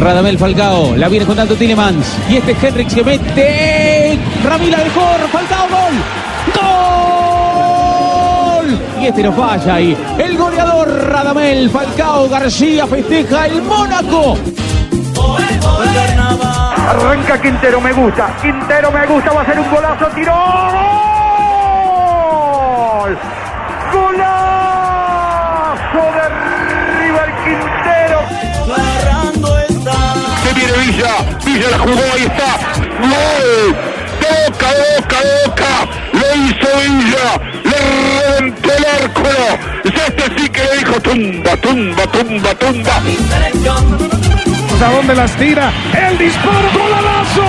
Radamel Falcao, la viene contando Tillemans. Y este Henrix que mete. Ramila dejó, Falcao, gol. ¡Gol! Y este no falla ahí. El goleador Radamel Falcao García festeja el Mónaco. Arranca Quintero, me gusta. Quintero me gusta, va a ser un golazo, tiró. ¡Gol! Se viene Villa, Villa la jugó, ahí está. ¡Gol! Boca, boca, boca. Lo hizo Villa. Le reventó el arco. Este sí que le dijo tumba, tumba, tumba, tumba. Selección. ¿A dónde las tira? El disparo, golalazo.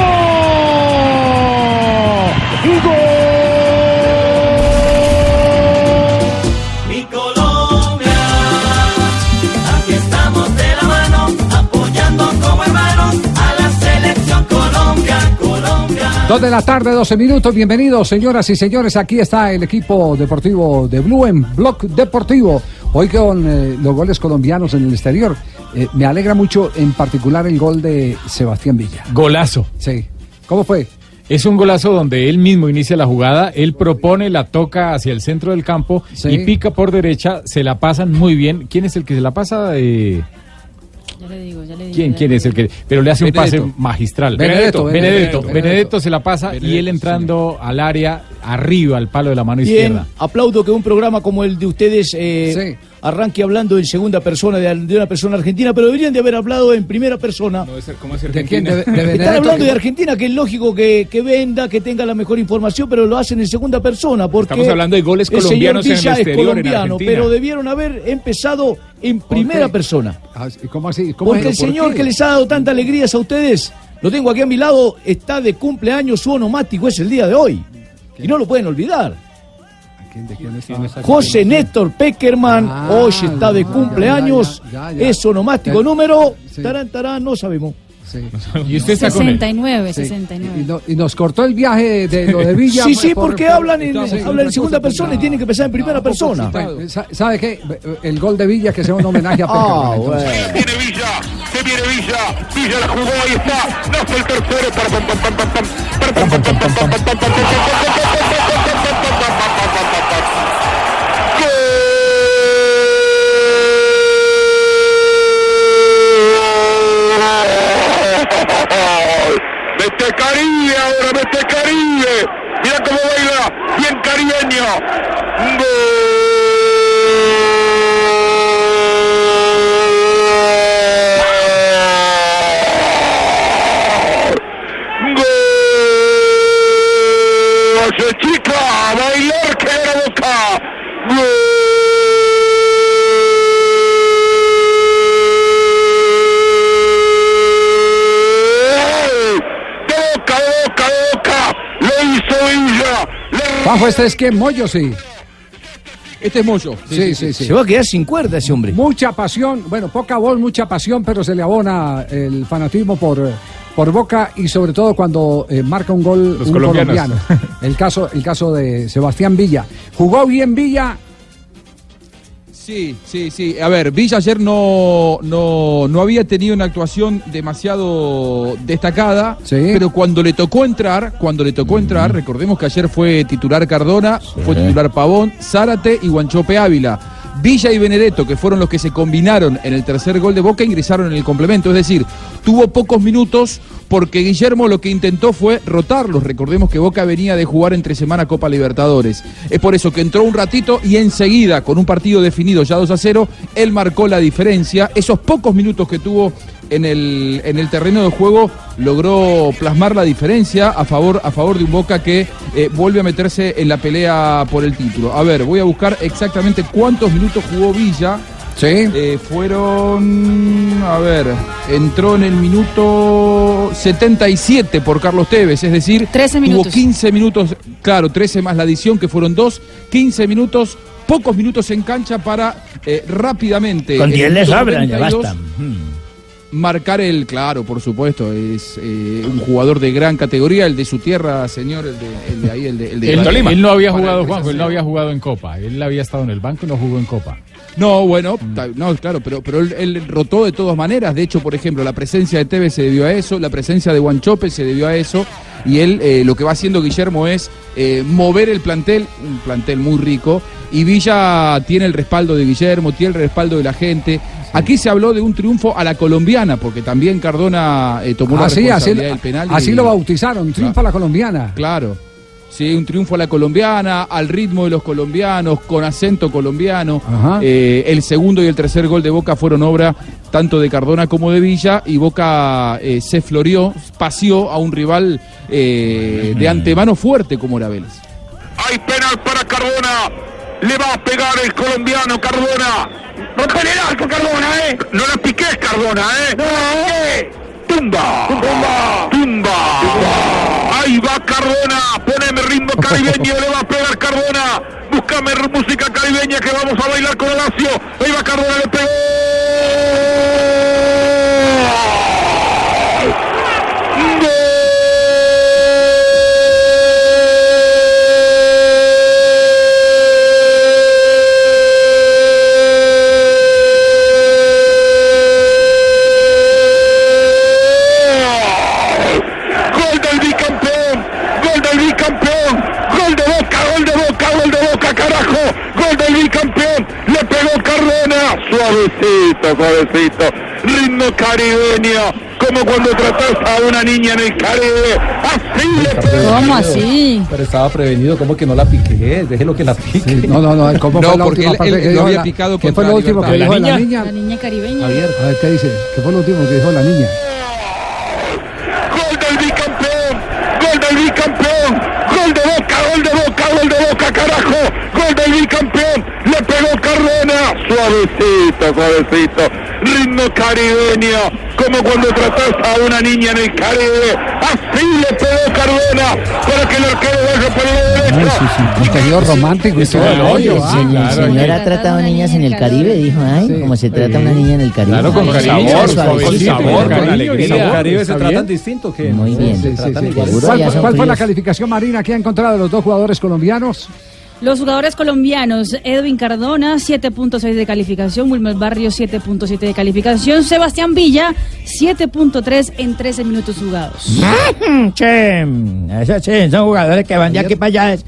Gol. Dos de la tarde, 12 minutos. Bienvenidos, señoras y señores. Aquí está el equipo deportivo de Blue en Block Deportivo. Hoy con eh, los goles colombianos en el exterior. Eh, me alegra mucho, en particular, el gol de Sebastián Villa. Golazo. Sí. ¿Cómo fue? Es un golazo donde él mismo inicia la jugada, él propone, la toca hacia el centro del campo Sí. y pica por derecha, se la pasan muy bien. ¿Quién es el que se la pasa? Eh, Ya le digo, ya le digo. ¿Quién, quién es el que? Pero le hace un pase magistral. Benedetto, Benedetto, Benedetto, Benedetto, Benedetto. se la pasa y él entrando al área arriba, al palo de la mano Bien, izquierda. aplaudo que un programa como el de ustedes eh, Sí. Arranque hablando en segunda persona de, de una persona argentina, pero deberían de haber hablado en primera persona. ¿De quién? ¿De, de Están hablando de Argentina, que es lógico que, que venda, que tenga la mejor información, pero lo hacen en segunda persona. Porque Estamos hablando de goles el señor colombianos en el Villa es en colombiano, Argentina. pero debieron haber empezado en primera persona. Ah, ¿Cómo así? ¿Cómo Porque el es? ¿Por señor qué? que les ha dado tanta alegrías a ustedes, lo tengo aquí a mi lado, está de cumpleaños, su onomático es el día de hoy. Y no lo pueden olvidar. ¿Quién- de quién está? José Néstor Peckerman, Ah, hoy está de ya, cumpleaños, ya, ya, ya. es número, Sí. tarán, tarán, no sabemos. Sí. Y usted está con él. 69, Sí. 69. Y, no- y nos cortó el viaje de, de lo de Villa. Sí, sí, por- porque por- hablan en, Sí, hablan en segunda persona y tienen que empezar en primera persona. ¿Sabe qué? El gol de Villa que sea un homenaje a Ah, Peckerman. bueno. Viene Villa, se viene Villa. Villa la jugó, ahí está. No fue el tercero. Caribe ahora, mete Caribe. Mira cómo baila, bien caribeño. ¡Gol! ¡Gol! ¡Se chica! ¡A bailar que la boca! ¡Gol! ¡De boca, de boca, de boca! ¡Lo hizo Villa! ¡Le Juanjo, este es que Moyo, sí. Este es Moyo. Sí, sí, sí. Se va a quedar sin cuerda ese hombre. Mucha pasión, bueno, poca voz, mucha pasión, pero se le abona el fanatismo por, por Boca y sobre todo cuando eh, marca un gol Los un colombianos. colombiano. El caso, el caso de Sebastián Villa. Jugó bien Villa, Sí, sí, sí. A ver, Villa ayer no, no, no había tenido una actuación demasiado destacada, Sí. pero cuando le tocó entrar, cuando le tocó entrar, recordemos que ayer fue titular Cardona, fue titular Pavón, Zárate y Guanchope Ávila. Villa y Benedetto, que fueron los que se combinaron en el tercer gol de Boca, ingresaron en el complemento. Es decir, tuvo pocos minutos porque Guillermo lo que intentó fue rotarlos. Recordemos que Boca venía de jugar entre semana Copa Libertadores. Es por eso que entró un ratito y enseguida, con un partido definido ya 2 a 0, él marcó la diferencia. Esos pocos minutos que tuvo en el, en el terreno de juego logró plasmar la diferencia a favor, a favor de un Boca que eh, vuelve a meterse en la pelea por el título. A ver, voy a buscar exactamente cuántos minutos jugó Villa. Sí. Eh, fueron, a ver, entró en el minuto 77 por Carlos Tevez, es decir, 13 tuvo minutos. 15 minutos, claro, 13 más la adición que fueron dos, 15 minutos, pocos minutos en cancha para eh, rápidamente. Con en 10 el le minuto sobran, ya 92, basta. Marcar el, claro, por supuesto, es eh, un jugador de gran categoría, el de su tierra, señor, el de, el de ahí, el de, el de Él, Tolima. él no había jugado, Juanjo, él no había jugado en Copa. Él había estado en el banco y no jugó en Copa. No, bueno, no, claro, pero, pero él, él rotó de todas maneras. De hecho, por ejemplo, la presencia de Tevez se debió a eso, la presencia de Guanchope se debió a eso. Y él eh, lo que va haciendo Guillermo es eh, mover el plantel, un plantel muy rico. Y Villa tiene el respaldo de Guillermo, tiene el respaldo de la gente. Aquí se habló de un triunfo a la colombiana, porque también Cardona eh, tomó la Así, así, responsabilidad del penal. así lo bautizaron, triunfa la colombiana. Claro. Sí, un triunfo a la colombiana, al ritmo de los colombianos, con acento colombiano. Eh, el segundo y el tercer gol de Boca fueron obra tanto de Cardona como de Villa y Boca eh, se floreó, paseó a un rival eh, de antemano fuerte como era Vélez. Hay penal para Cardona. Le va a pegar el colombiano Cardona. Rompe el arco Cardona, ¿eh? No la piques Cardona, ¿eh? No, ¿eh? Tumba. Tumba. Tumba. Ahí va Cardona. Poneme ritmo caribeño. le va a pegar Cardona. Búscame música caribeña que vamos a bailar con Horacio. Ahí va Cardona, le pegó. Suavecito, suavecito, ritmo caribeño, como cuando tratas a una niña en el Caribe, así le. ¿Cómo así? Pero estaba prevenido, como que no la piqué? Déjelo que la pique. No, no, no, ¿cómo No, fue la última él- parte él que dijo había la- picado ¿Qué fue lo último que Libertad. dijo ¿La la niña? niña? La niña caribeña. Javier, a ver, ¿qué dice? ¿Qué fue lo último que dijo la niña? Gol del bicampeón, gol del bicampeón, gol de boca, gol de boca, gol de boca, carajo, gol del bicampeón, le pegó Cardona, suavecito, suavecito, ritmo caribeño, como cuando tratas a una niña en el Caribe, así le pegó Cardona, para que el arquero vaya por la derecha. Contenido romántico y todo el rollo. sí, ah. claro. El señor ha tratado niñas en el Caribe, dijo, ay, como se trata una niña en el Caribe. Claro, con Ay, cariño, sabor, con suavecito. sabor, con alegría. en el Caribe se ¿Está tratan bien? distinto que Muy bien. Sí, sí, sí. ¿Cuál, cuál fue la calificación, Marina, que ha encontrado de los dos jugadores colombianos? Los jugadores colombianos, Edwin Cardona, 7.6 de calificación, Wilmer Barrios, 7.7 de calificación, Sebastián Villa, 7.3 en 13 minutos jugados. Che, esos sí, son jugadores que van de aquí para allá. es-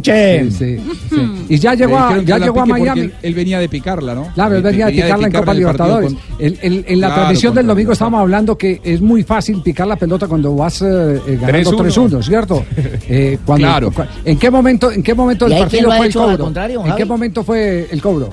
Che. Sí, sí. Y ya llegó Le a, ya llegó a Miami. Él, él venía de picarla, ¿no? Claro, él venía de picarla en Copa Libertadores. con- El- el- en la Claro, transmisión del domingo estábamos hablando que es muy fácil picar la pelota cuando vas eh, eh, ganando 3-1. 3-1, ¿cierto? Eh, cuando- Claro. ¿En qué momento, en qué momento ¿Y del partido fue el cobro? contrario, ¿En qué Javi? momento fue el cobro?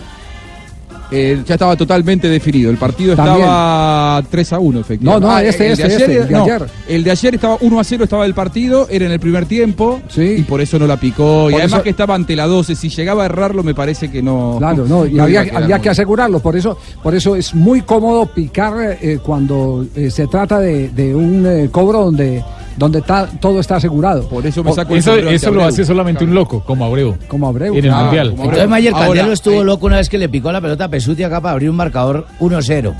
Eh, ya estaba totalmente definido. El partido También. estaba 3 a 1, efectivamente. No, no, Ah, este, el este, de ayer, este, el de no, ayer. el de ayer estaba 1 a 0, estaba el partido, era en el primer tiempo Sí. y por eso no la picó. y Por además eso- que estaba ante la 12, si llegaba a errarlo me parece que no. Claro, no, y iba había, había que asegurarlo, por eso, por eso es muy cómodo picar eh, cuando eh, se trata de, de un eh, cobro donde, donde está, todo está asegurado. Por eso me saco el Eso, eso lo hace solamente un loco, como Abreu. Como Abreu. En el Ah, Mundial. Entonces Mayer Candelo estuvo eh, loco una vez que le picó la pelota a Pesuti acá para abrir un marcador 1-0.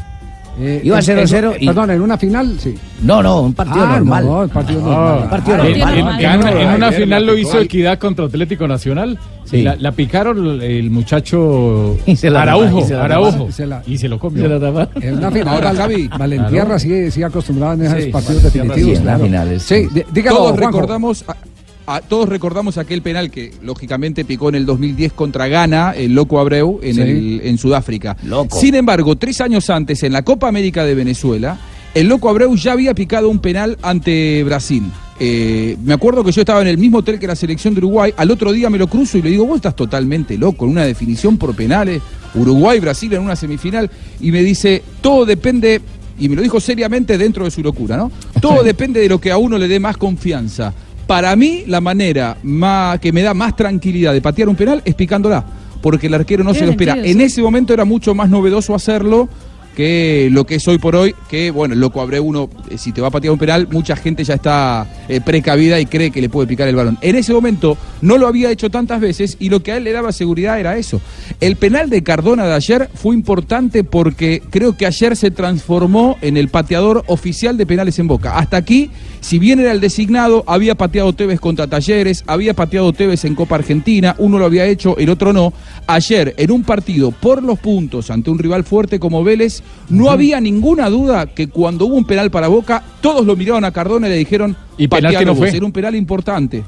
Eh, Iba en- 0-0 en- y- Perdón, en una final, sí. No, no, un partido Ah, normal. no, el partido Ah, normal. Un partido en, normal. en- normal. en una, en una Ayer final lo hizo Equidad contra Atlético Nacional. Sí. La, la picaron el muchacho Y se la Araujo, y se la Araujo, y se la- y se lo comió. Se la. En una final, Ahora, Javi. Valentierra Claro. sí, sí acostumbrado en esos Sí, partidos definitivos. sí, en claro. finales, Sí, sí. dí- dígalo, Todos Juanjo. recordamos. a- a- todos recordamos aquel penal que lógicamente picó en el 2010 contra Ghana, el Loco Abreu, en, Sí. el- en Sudáfrica. Loco. Sin embargo, tres años antes, en la Copa América de Venezuela, el Loco Abreu ya había picado un penal ante Brasil. Eh, me acuerdo que yo estaba en el mismo hotel que la selección de Uruguay. Al otro día me lo cruzo y le digo, vos estás totalmente loco, en una definición por penales. Uruguay-Brasil en una semifinal. Y me dice, todo depende, y me lo dijo seriamente dentro de su locura, ¿no? Todo depende de lo que a uno le dé más confianza. Para mí, la manera más, que me da más tranquilidad de patear un penal es picándola. Porque el arquero no se lo espera. sentido, En sí. ese momento era mucho más novedoso hacerlo que lo que es hoy por hoy, que bueno, loco abre uno, eh, si te va a patear un penal, mucha gente ya está eh, precavida y cree que le puede picar el balón. En ese momento no lo había hecho tantas veces y lo que a él le daba seguridad era eso. El penal de Cardona de ayer fue importante porque creo que ayer se transformó en el pateador oficial de penales en Boca. Hasta aquí, si bien era el designado, había pateado Tevez contra Talleres, había pateado Tevez en Copa Argentina, uno lo había hecho, el otro no. Ayer, en un partido por los puntos ante un rival fuerte como Vélez, no había ninguna duda que cuando hubo un penal para Boca, todos lo miraron a Cardona y le dijeron, ¿Y penal que "Patealo no vos". fue? Era un penal importante.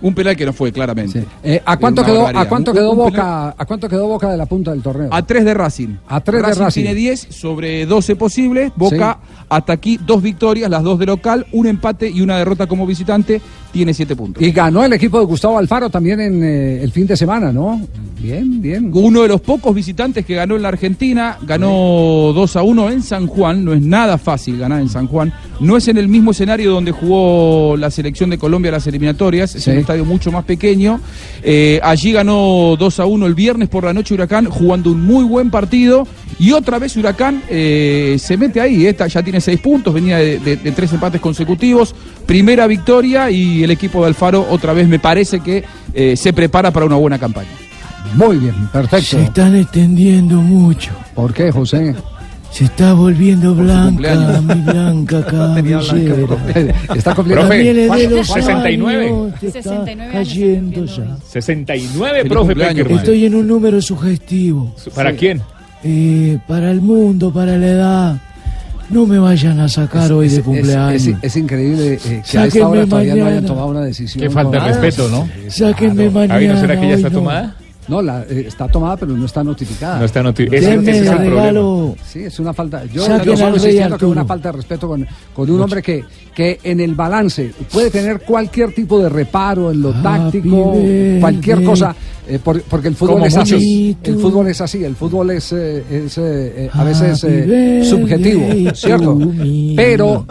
Un penal que no fue, claramente. Eh, ¿A cuánto quedó, barbaridad. a cuánto quedó penal- Boca, a cuánto quedó Boca de la punta del torneo? A 3 de Racing. A tres de Racing. tiene 10 sobre 12 posibles. Boca hasta aquí dos victorias, las dos de local, un empate y una derrota como visitante. Tiene 7 puntos. Y ganó el equipo de Gustavo Alfaro también en eh, el fin de semana, ¿no? Bien, bien. Uno de los pocos visitantes que ganó en la Argentina, ganó 2 a 1 en San Juan, no es nada fácil ganar en San Juan, no es en el mismo escenario donde jugó la selección de Colombia las eliminatorias, es Sí. un estadio mucho más pequeño, Eh, allí ganó 2 a 1 el viernes por la noche Huracán, jugando un muy buen partido, y otra vez Huracán eh, se mete ahí, esta ya tiene 6 puntos, venía de, de- de tres empates consecutivos, primera victoria y el equipo de Alfaro otra vez me parece que eh, se prepara para una buena campaña. Muy bien, perfecto. Se están extendiendo mucho. ¿Por qué, José? Se está volviendo blanca, mi blanca cabellera. Está cumpliendo. Profe, de ¿cuánto? los 69. años que está 69 años cayendo ya. 69, Feliz profe Peckerman. Estoy en un número sugestivo. ¿Para quién? Eh, para el mundo, para la edad. No me vayan a sacar hoy de Es- cumpleaños. Es, es increíble eh, que a esta hora todavía no hayan mañana. tomado una decisión. Qué falta de respeto, ¿no? Sáquenme mañana. Javi, ¿no será que ya hoy está no. tomada? No, la, eh, está tomada, pero no está notificada. No está notificada. Ese, es de el problema. regalo. Sí, es una falta. Yo yo solo rey insistiendo que es una falta de respeto con, con un hombre que, que en el balance puede tener cualquier tipo de reparo en lo Happy táctico, cualquier cosa, eh, por- porque el fútbol Como es así. El fútbol es así, el fútbol es, eh, es, eh, eh, a veces eh, subjetivo, ¿cierto? Pero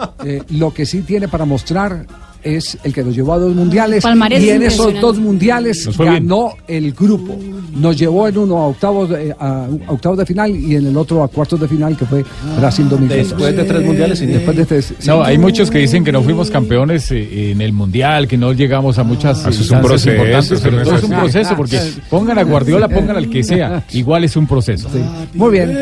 lo que sí tiene para mostrar es el que nos llevó a dos mundiales Palmarés y en esos dos mundiales bien. ganó el grupo. Nos llevó en uno a octavos de, a, a octavos de final y en el otro a cuartos de final que fue Brasil 2006. Después de tres mundiales, sin Después de sí. No, hay muchos que dicen que no fuimos campeones eh, en el mundial, que no llegamos a muchas Eso es un proceso, importantes, eso pero no todo es es un proceso, porque pongan a Guardiola, pongan al que sea, igual es un proceso. Muy bien.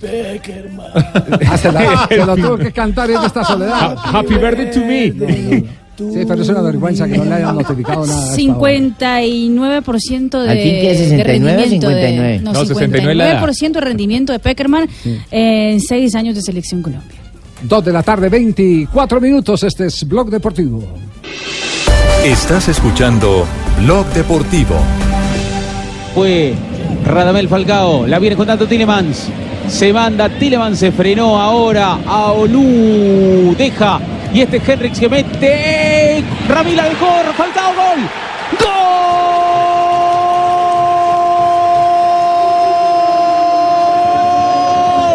Peckerman. Ah, se, la- se lo tuvo que cantar en esta soledad. Ha- Happy birthday to me. Sí, pero es una vergüenza que no le hayan notificado nada. a esta hora. 59% de, ¿Al fin qué, de 69 o rendimiento. 59? De, no, No, 69 la edad. 59% de rendimiento de Peckerman en seis años de selección Colombia. Dos de la tarde, 24 minutos. Este es Blog Deportivo. Estás escuchando Blog Deportivo. Fue Radamel Falcao, la viene contando Tillemans. Se manda, Tillemans se frenó ahora a Olú. Deja. Y este Henrix que mete. Ramila de Cor, Falcao, gol.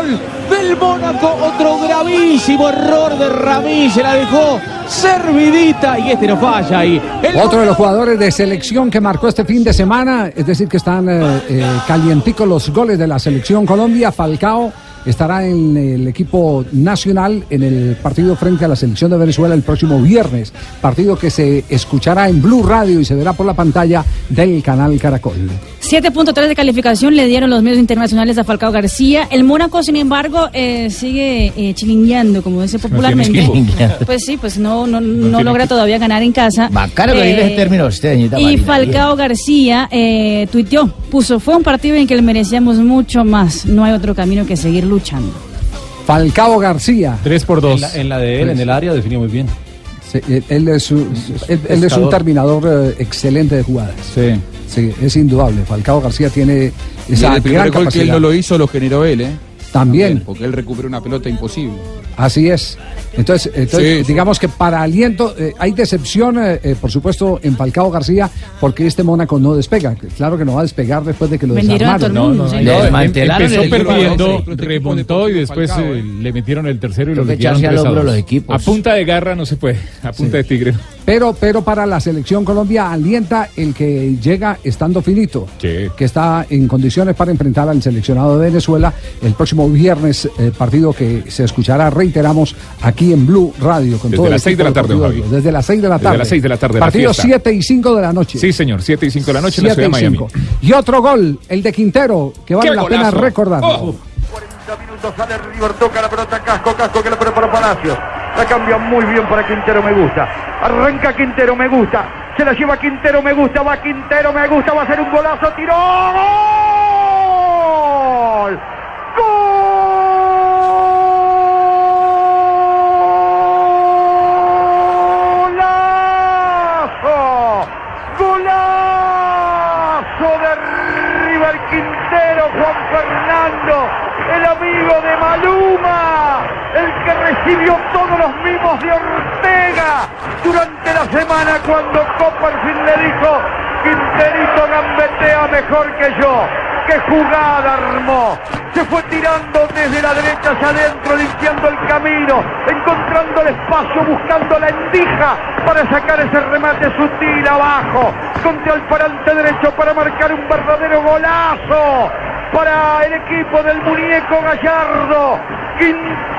¡Gol! Del Mónaco, otro gravísimo error de Ramí, se la dejó servidita y este no falla ahí. El Otro de los jugadores de selección que marcó este fin de semana, es decir, que están eh, eh, calienticos los goles de la selección Colombia, Falcao estará en el equipo nacional en el partido frente a la selección de Venezuela el próximo viernes, partido que se escuchará en Blue Radio y se verá por la pantalla del canal Caracol. 7.3 de calificación le dieron los medios internacionales a Falcao García. El Mónaco, sin embargo, eh, sigue eh, chilingueando, como dice popularmente. Pues sí, pues no, no, no logra todavía ganar en casa. Bacano que Eh, ese término usted, Y Marina. Falcao García eh, tuiteó, puso, fue un partido en que le merecíamos mucho más. No hay otro camino que seguir luchando. Falcao García. 3 por En 2. la, en la de él, en el área, definió muy bien. Sí, él, es un, él- él es un terminador eh, excelente de jugadas. Sí. Sí, es indudable. Falcao García tiene Y esa el primer gran gol que él no lo hizo lo generó él, ¿eh? También. Porque él recuperó una pelota imposible. Así es. Entonces, entonces Sí, sí. digamos que para aliento eh, hay decepción, eh, eh, por supuesto, en Falcao García, porque este Mónaco no despega. Claro que no va a despegar después de que lo desarmaron. sí. No, Desmantelaron empezó el- perdiendo, remontó y después Falcao, eh, le metieron el tercero y lo liquidaron echarse al 3 a hombro 2. los equipos. A punta de garra no se puede, a punta de tigre. Pero, pero para la selección Colombia alienta el que llega estando finito, Sí. que está en condiciones para enfrentar al seleccionado de Venezuela el próximo viernes, eh, partido que se escuchará, reiteramos, aquí en Blue Radio. Con Desde todo las seis de la tarde, Javi. Desde las 6 de la Desde tarde. las seis de la tarde, Partido fiesta. 7 y 5 de la noche. Sí, señor, 7 y 5 de la noche en la 7 ciudad de Miami. 5. Y otro gol, el de Quintero, que vale ¡Qué la pena golazo! recordarlo. Oh. 40 minutos sale River, toca la pelota Casco, Casco que la pone para Palacios. La cambia muy bien para Quintero, me gusta. Arranca Quintero, me gusta. Se la lleva Quintero, me gusta. Va Quintero, me gusta. Va a ser un golazo. Tiró. ¡Golazo! ¡Golazo de River Quintero, Juan Fernando! El amigo de Maluma, el que recibió todos los mimos de Ortega durante la semana cuando Copperfield le dijo, Quinterito gambetea mejor que yo. ¡Qué jugada armó! Se fue tirando desde la derecha hacia adentro, limpiando el camino, encontrando el espacio, buscando la endija para sacar ese remate sutil abajo, contra el parante derecho para marcar un verdadero golazo para el equipo del muñeco Gallardo.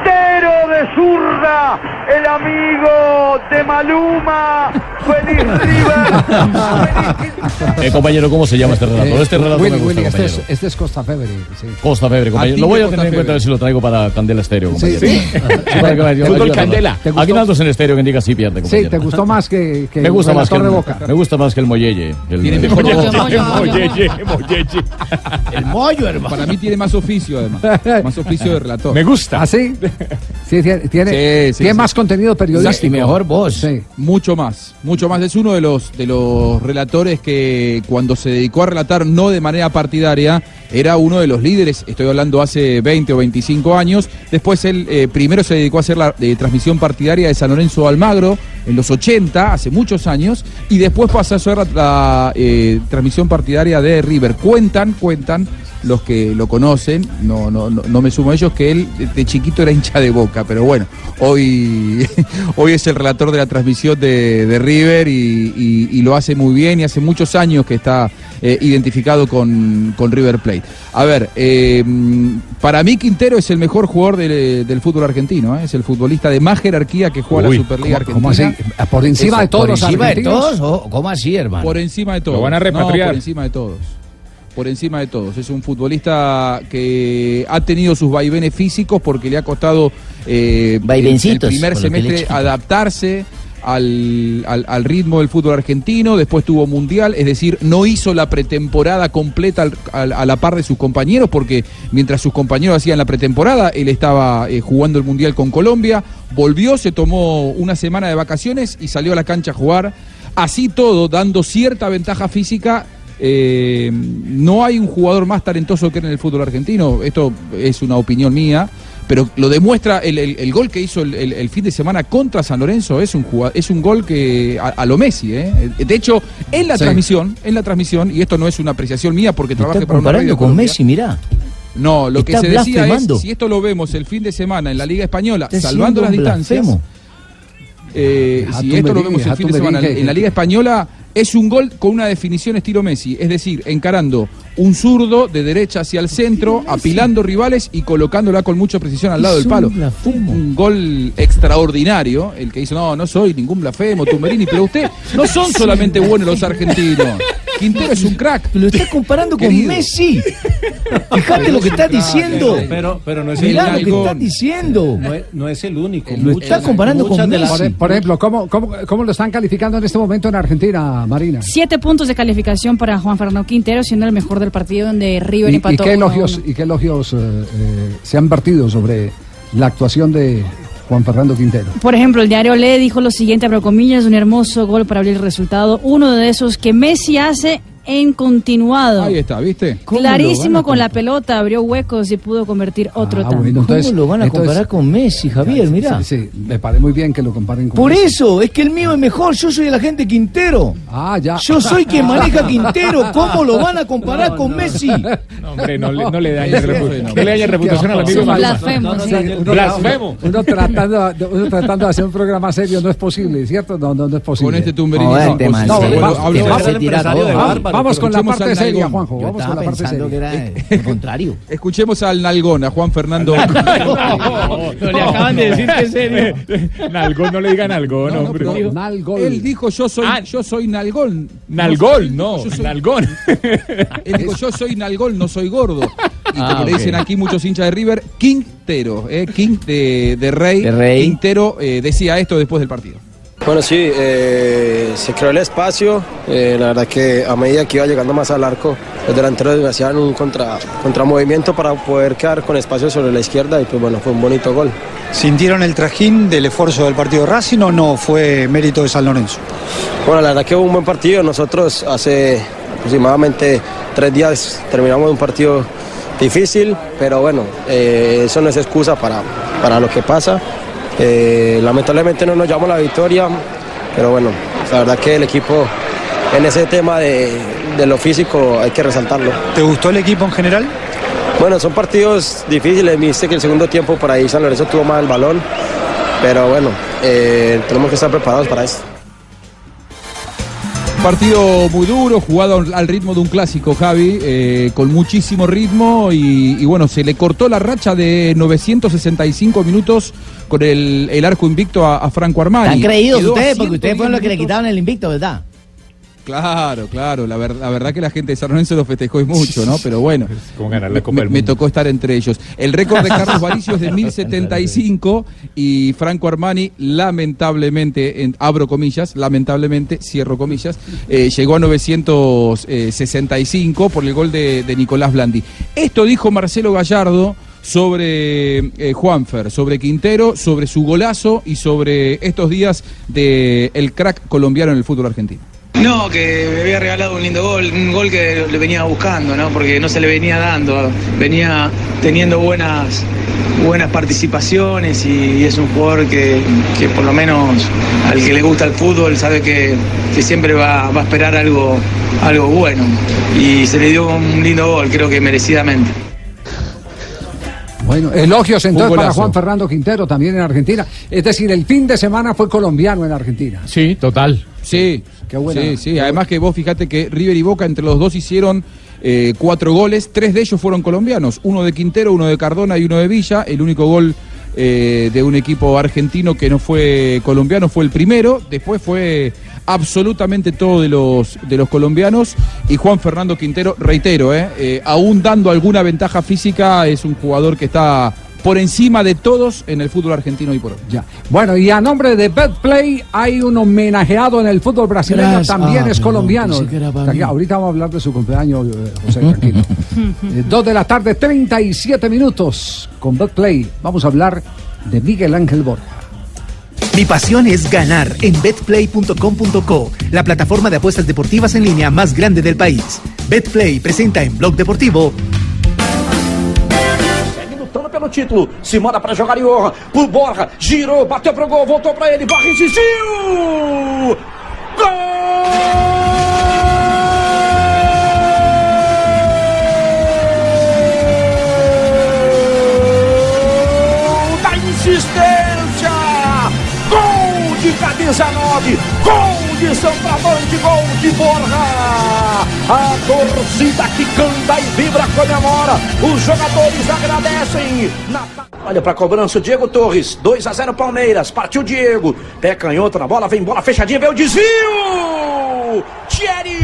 Quintero de zurda, el amigo de Maluma. Feliz River. Eh, compañero, ¿cómo se llama este relator? Eh, Este relator Willy, me gusta, Willy, este, es, este es Costa Febre. sí. Costa Febre, compañero. Lo voy a Costa tener en cuenta a ver si lo traigo para Candela Estéreo, compañero. Sí, sí. para que Fútbol Candela. En estéreo, quien diga sí pierde, Sí, te gustó más que, que me gusta el más que el, relator de Boca. me gusta más que el Molleye. El, el- mejor voz. Molleye, Molleye. el mollo, hermano. Para mí tiene más oficio, además. Más oficio de relator. Me gusta. ¿Ah, sí? Sí, tiene, tiene, Sí, sí, tiene sí. más contenido periodístico. Y mejor voz. Sí. Mucho más, mucho más. Es uno de los, de los relatores que cuando se dedicó a relatar no de manera partidaria, era uno de los líderes, estoy hablando hace 20 o 25 años. Después él eh, primero se dedicó a hacer la eh, transmisión partidaria de San Lorenzo Almagro en los 80, hace muchos años, y después pasó a hacer la, la, eh, transmisión partidaria de River. Cuentan, cuentan los que lo conocen, no, no, no, no me sumo a ellos, que él de, de chiquito era hincha de boca, pero bueno, hoy, hoy es el relator de la transmisión de, de River y, y- y lo hace muy bien y hace muchos años que está eh, identificado con, con River Plate. A ver, eh, para mí Quintero es el mejor jugador del, del fútbol argentino, ¿eh? es el futbolista de más jerarquía que juega Uy, la Superliga ¿cómo- cómo Argentina. así? ¿Por encima de todos ¿Por los encima de argentinos? todos? ¿O ¿Cómo así, hermano? Por encima de todos. Lo van a No, repatriar. por encima de todos. Por encima de todos. Es un futbolista que ha tenido sus vaivenes físicos porque le ha costado eh, el, Vaivencitos, el primer semestre adaptarse al, al- al ritmo del fútbol argentino. Después tuvo mundial, es decir, no hizo la pretemporada completa al- al- a la par de sus compañeros porque mientras sus compañeros hacían la pretemporada, él estaba eh, jugando el mundial con Colombia. Volvió, se tomó una semana de vacaciones y salió a la cancha a jugar. Así todo, dando cierta ventaja física, eh, no hay un jugador más talentoso que él en el fútbol argentino. Esto es una opinión mía, pero lo demuestra el, el- el gol que hizo el, fin de semana contra San Lorenzo. Es un es un gol que a, a lo Messi. ¿eh? De hecho, en la Sí. transmisión, en la transmisión, y esto no es una apreciación mía porque Está trabajé para una radio con. Messi, mirá. No, lo que se decía es, si esto lo vemos el fin de semana en la Liga Española, salvando las distancias, eh, Deja si esto lo vemos el fin de semana en la Liga Española, es un gol con una definición estilo Messi, es decir, encarando un zurdo de derecha hacia el centro, apilando rivales y colocándola con mucha precisión al lado del palo. un gol extraordinario, el que dice, no, no soy ningún blasfemo, Tumberini, pero usted, no son solamente buenos los argentinos. Quintero es un crack. Lo está comparando con Querido. Messi. Fíjate lo que está diciendo. Pero, pero no es el Mirá lo que único. está diciendo. No es, no es el único. Lo está comparando con Por, por ejemplo, ¿cómo, cómo, cómo lo están calificando en este momento en Argentina, Marina? Siete puntos de calificación para Juan Fernando Quintero, siendo el mejor del partido donde River ¿Y, empató y qué elogios, y qué elogios eh, eh, se han vertido sobre la actuación de, Juan Fernando Quintero. Por ejemplo, el diario Le dijo lo siguiente, abro comillas, un hermoso gol para abrir el resultado, uno de esos que Messi hace en continuado. Ahí está, ¿viste? Clarísimo con la pelota, abrió huecos y pudo convertir otro Ah, tanto. bueno, entonces- ¿Cómo lo van a entonces- comparar con Messi, Javier? Mirá. Sí, sí, me parece muy bien que lo comparen con Por Messi. eso, es que el mío es mejor, yo soy el agente Quintero. Ah, ya. Yo soy quien maneja Quintero, ¿cómo lo van a comparar con Messi? No, hombre, no, le- no le dañe no reputación al amigo. Uno- Blasfemo. Uno tratando, de- uno tratando de hacer un programa serio no es posible, ¿cierto? No, no, no es posible. Con este tumberín No, es este Vamos, con la parte seria, Nalgón. Juanjo. Yo Vamos con estaba la parte pensando seria. que era el contrario. Escuchemos al Nalgón, a Juan Fernando. No, le acaban de decir que es serio. Nalgón, no le digan Nalgón, hombre. no, Nalgol. Él dijo yo soy, Ah. yo soy Nalgón. Nalgón, no, Yo soy- Nalgón. Él dijo yo soy Nalgón, no soy gordo. Y Ah, como le dicen aquí muchos hinchas de River, Quintero, eh, King de, de Rey. De Rey. Quintero eh, decía esto después del partido. Bueno, sí, eh, se creó el espacio. eh, la verdad que a medida que iba llegando más al arco, los delanteros hacían un contra, contramovimiento para poder quedar con espacio sobre la izquierda y pues bueno, fue un bonito gol. ¿Sintieron el trajín del esfuerzo del partido de Racing o no fue mérito de San Lorenzo? Bueno, la verdad que hubo un buen partido. Nosotros hace aproximadamente tres días terminamos un partido difícil, pero bueno, eh, eso no es excusa para, para lo que pasa. Eh, lamentablemente no nos llevamos la victoria, pero bueno, la verdad que el equipo en ese tema de, de lo físico hay que resaltarlo. ¿Te gustó el equipo en general? Bueno, son partidos difíciles, viste que el segundo tiempo por ahí San Lorenzo tuvo más el balón, pero bueno, eh, tenemos que estar preparados para eso. Partido muy duro, jugado al ritmo de un clásico, Javi, eh, con muchísimo ritmo y, y bueno, se le cortó la racha de 965 minutos con el, el arco invicto a, a Franco Armani. ¿Están creídos ustedes? Porque ustedes 110 fueron los que le quitaron el invicto, ¿verdad? Claro, claro, la, ver- la verdad que la gente de San Lorenzo lo festejó y mucho, ¿no? Pero bueno, Como ganar la Copa me, del me Mundo. tocó estar entre ellos. El récord de Carlos Varicio es de 1075 y Franco Armani, lamentablemente, en- abro comillas, lamentablemente, cierro comillas, eh, llegó a 965 por el gol de, de Nicolás Blandi. Esto dijo Marcelo Gallardo sobre eh, Juanfer, sobre Quintero, sobre su golazo y sobre estos días del el crack colombiano en el fútbol argentino. No, que me había regalado un lindo gol, un gol que le venía buscando, ¿no? Porque no se le venía dando, venía teniendo buenas buenas participaciones y, es un jugador que, que por lo menos al que le gusta el fútbol sabe que, que siempre va, va a esperar algo, algo bueno. Y se le dio un lindo gol, creo que merecidamente. Bueno, elogios entonces para. Juan Fernando Quintero también en Argentina. Es decir, el fin de semana fue colombiano en Argentina. Sí, total. Sí, Qué buena. sí, sí. Además que vos fíjate que River y Boca entre los dos hicieron eh, cuatro goles, tres de ellos fueron colombianos, uno de Quintero, uno de Cardona y uno de Villa. El único gol eh, de un equipo argentino que no fue colombiano fue el primero, después fue absolutamente todo de los de los colombianos y Juan Fernando Quintero, reitero, eh, eh, aún dando alguna ventaja física, es un jugador que está por encima de todos en el fútbol argentino y por hoy. Ya. Bueno, y a nombre de Betplay hay un homenajeado en el fútbol brasileño, Gracias. también Ah, es colombiano. ahorita vamos a hablar de su cumpleaños, eh, José, tranquilo. Eh, dos de la tarde, 37 minutos con Betplay. Vamos a hablar de Miguel Ángel Borja. Mi pasión es ganar en betplay.com.co, la plataforma de apuestas deportivas en línea más grande del país. Betplay presenta en Blog Deportivo lutando pelo título. Se manda para jogar e honra. Por Borja. Girou, bateu pro gol, voltou pra ele. Borja insistiu. Gol da insistência. Gol de camisa 9. Gol de centroavante. Gol de Borja. A torcida que canta e vibra, comemora. Os jogadores agradecem. Na- Olha pra cobrança, o Diego Torres. 2 a 0 Palmeiras. Partiu Diego. Pé canhoto na bola, vem bola fechadinha, veio o desvio. Thierry.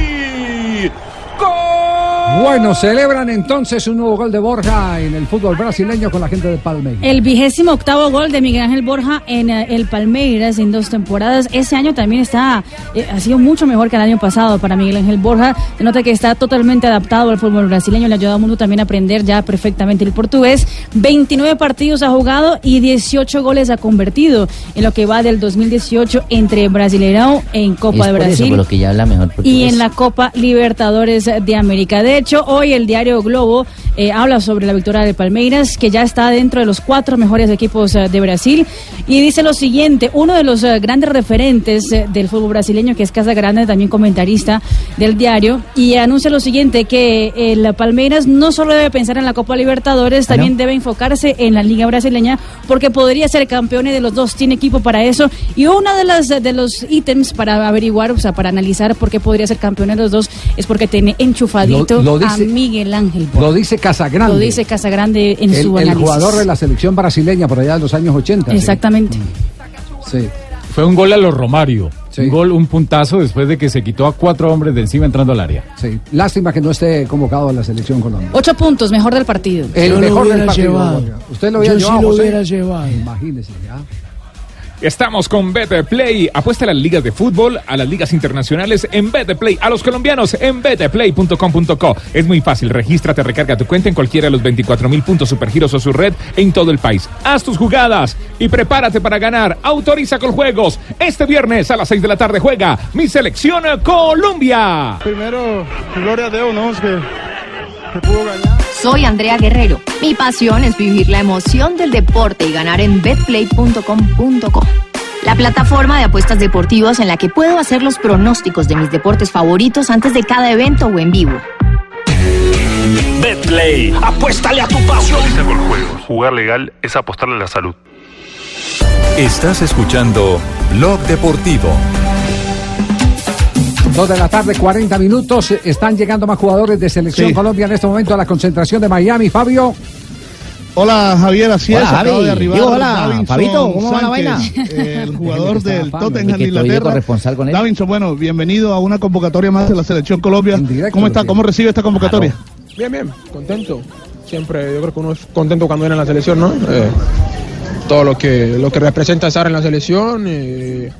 Bueno, celebran entonces un nuevo gol de Borja en el fútbol brasileño con la gente de Palmeiras. El vigésimo octavo gol de Miguel Ángel Borja en eh, el Palmeiras en dos temporadas. Ese año también está, eh, ha sido mucho mejor que el año pasado para Miguel Ángel Borja. Se nota que está totalmente adaptado al fútbol brasileño. Le ha ayudado mucho también a aprender ya perfectamente el portugués. 29 partidos ha jugado y 18 goles ha convertido en lo que va del 2018 entre Brasileirão en Copa Es de por eso Brasil por lo que ya habla mejor y en la Copa Libertadores de América. De hecho, hoy el diario Globo eh, habla sobre la victoria de Palmeiras, que ya está dentro de los cuatro mejores equipos eh, de Brasil, y dice lo siguiente, uno de los eh, grandes referentes del fútbol brasileño, que es Casa Grande, también comentarista del diario, y anuncia lo siguiente, que el Palmeiras no solo debe pensar en la Copa Libertadores, también debe enfocarse en la Liga Brasileña, porque podría ser campeón de los dos, tiene equipo para eso, y uno de, las, de los ítems para averiguar, o sea, para analizar por qué podría ser campeón de los dos, es porque tiene enchufadito Lo- lo dice- a Miguel Ángel. Borja. Lo dice Casagrande. Lo dice Casagrande en el, su el análisis. jugador de la selección brasileña por allá de los años 80. sí. Exactamente. Sí. Fue un gol a los Romario. Un gol, un puntazo después de que se quitó a cuatro hombres de encima entrando al área. Sí. Lástima que no esté convocado a la selección Colombia. Ocho puntos, mejor del partido. El Yo lo mejor del partido. llevado. Usted lo hubiera Yo sí llevado. lo José? hubiera llevado. Imagínese, ya. Estamos con Betplay. Apuesta a las ligas de fútbol, a las ligas internacionales en Betplay. A los colombianos en betplay.com.co. Es muy fácil. Regístrate, recarga tu cuenta en cualquiera de los 24 mil puntos supergiros o su red en todo el país. Haz tus jugadas y prepárate para ganar. Autoriza con juegos. Este viernes a las 6 de la tarde juega mi selección Colombia. Primero, gloria a Dios. Soy Andrea Guerrero. Mi pasión es vivir la emoción del deporte y ganar en betplay.com.co. La plataforma de apuestas deportivas en la que puedo hacer los pronósticos de mis deportes favoritos antes de cada evento o en vivo. Betplay, apuéstale a tu pasión. con juegos. Jugar legal es apostarle a la salud. Estás escuchando Blog Deportivo. Dos de la tarde, 40 minutos. Están llegando más jugadores de Selección Sí. Colombia en este momento a la concentración de Miami. Fabio. Hola Javier, así Hola, es, Javi. de arribar Digo, hola, Davinson Fabito, ¿cómo va la vaina? Sánchez, el jugador del Tottenham de Inglaterra. corresponsal con él. Davinson, bueno, bienvenido a una convocatoria más de la selección Colombia. ¿Cómo está? ¿Cómo recibe esta convocatoria? Bien, bien, contento. Siempre yo creo que uno es contento cuando viene a la selección, ¿no? Eh, todo lo que, lo que representa estar en la selección. eh,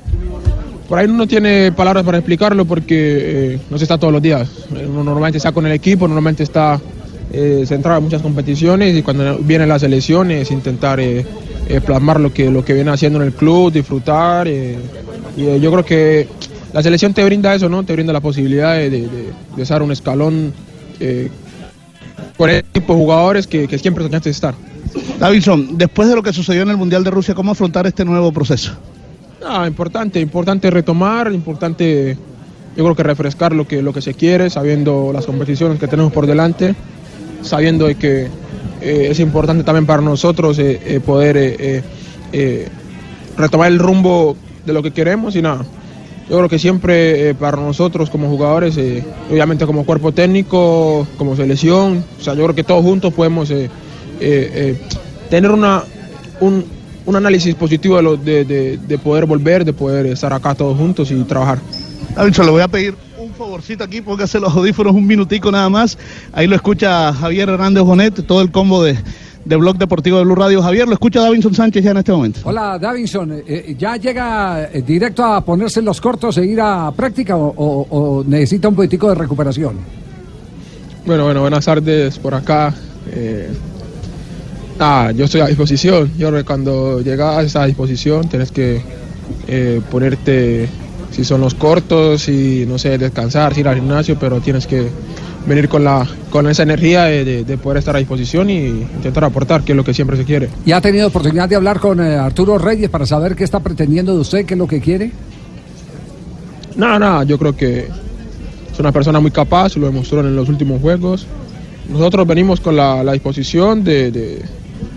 por ahí no tiene palabras para explicarlo porque eh, no se está todos los días. Eh, Uno normalmente está con el equipo, normalmente está eh, centrado en muchas competiciones y cuando viene la selección es intentar plasmar lo que, lo que viene haciendo en el club, disfrutar. y yo creo que la selección te brinda eso, ¿no? Te brinda la posibilidad de, de, de- un escalón con el tipo de jugadores que, que siempre soñaste estar. Davinson, después de lo que sucedió en el Mundial de Rusia, ¿cómo afrontar este nuevo proceso? Ah, importante, importante retomar, importante yo creo que refrescar lo que, lo que se quiere, sabiendo las competiciones que tenemos por delante, sabiendo que eh, es importante también para nosotros eh, eh, poder retomar el rumbo de lo que queremos y nada. Yo creo que siempre para nosotros como jugadores, obviamente como cuerpo técnico, como selección, o sea, yo creo que todos juntos podemos tener una, un, un análisis positivo de, lo- de, de- de poder volver, de poder estar acá todos juntos y trabajar. Davinson, le voy a pedir un favorcito aquí, póngase los audífonos un minutico nada más. Ahí lo escucha Javier Hernández Bonet, todo el combo de, de Blog Deportivo de Blue Radio. Javier, lo escucha Davinson Sánchez ya en este momento. Hola, Davinson. eh, eh, ¿Ya llega eh, directo a ponerse en los cortos e ir a práctica o, o- o necesita un poquitico de recuperación? Bueno, bueno, buenas tardes por acá. Eh, ah, yo estoy a disposición. Yo creo que cuando llegas a disposición tienes que eh, ponerte, si son los cortos, y no sé, descansar, ir al gimnasio, pero tienes que venir con, la, con esa energía de, de- de poder estar a disposición y intentar aportar, que es lo que siempre se quiere. ¿Y ha tenido oportunidad de hablar con eh, Arturo Reyes para saber qué está pretendiendo de usted, qué es lo que quiere? Nada, nada, yo creo que es una persona muy capaz, lo demostró en los últimos juegos. Nosotros venimos con la, la disposición de, de-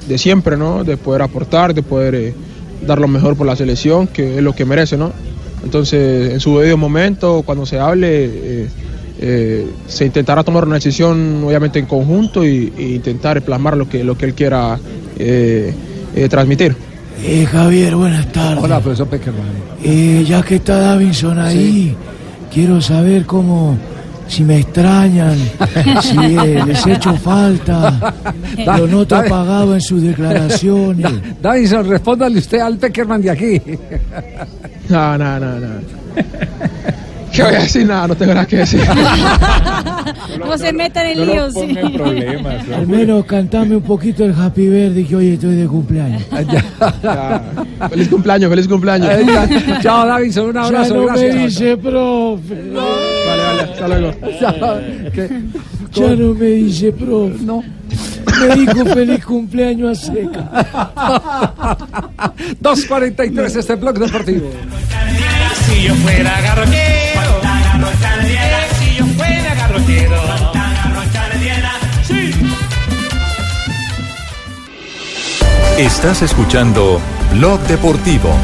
de siempre, ¿no? De poder aportar, de poder eh, dar lo mejor por la selección, que es lo que merece, ¿no? Entonces, en su debido momento, cuando se hable, eh, eh, se intentará tomar una decisión, obviamente en conjunto, y, y intentar plasmar lo que, lo que él quiera eh, eh, transmitir. Eh, Javier, buenas tardes. Hola, profesor Peckerman. Eh, ya que está Davinson ahí, quiero saber cómo, si me extrañan, si eh, les echo falta, lo noto David- apagado en sus declaraciones. Davison, respóndale usted al Peckerman de aquí. No, no, no, no. ¿Qué voy a decir? Nada, no tengo nada que decir. No se metan en líos. sí. Al menos cantame un poquito el Happy Birthday que hoy estoy de cumpleaños. Feliz cumpleaños, feliz cumpleaños. Ya. Chao, Davison, un Ya abrazo. no me dice profe. Hasta luego. Ya no me dice profe. No. Me dijo feliz cumpleaños a seca. 2.43 este blog deportivo. Si yo fuera si yo fuera sí. Estás escuchando Blog Deportivo.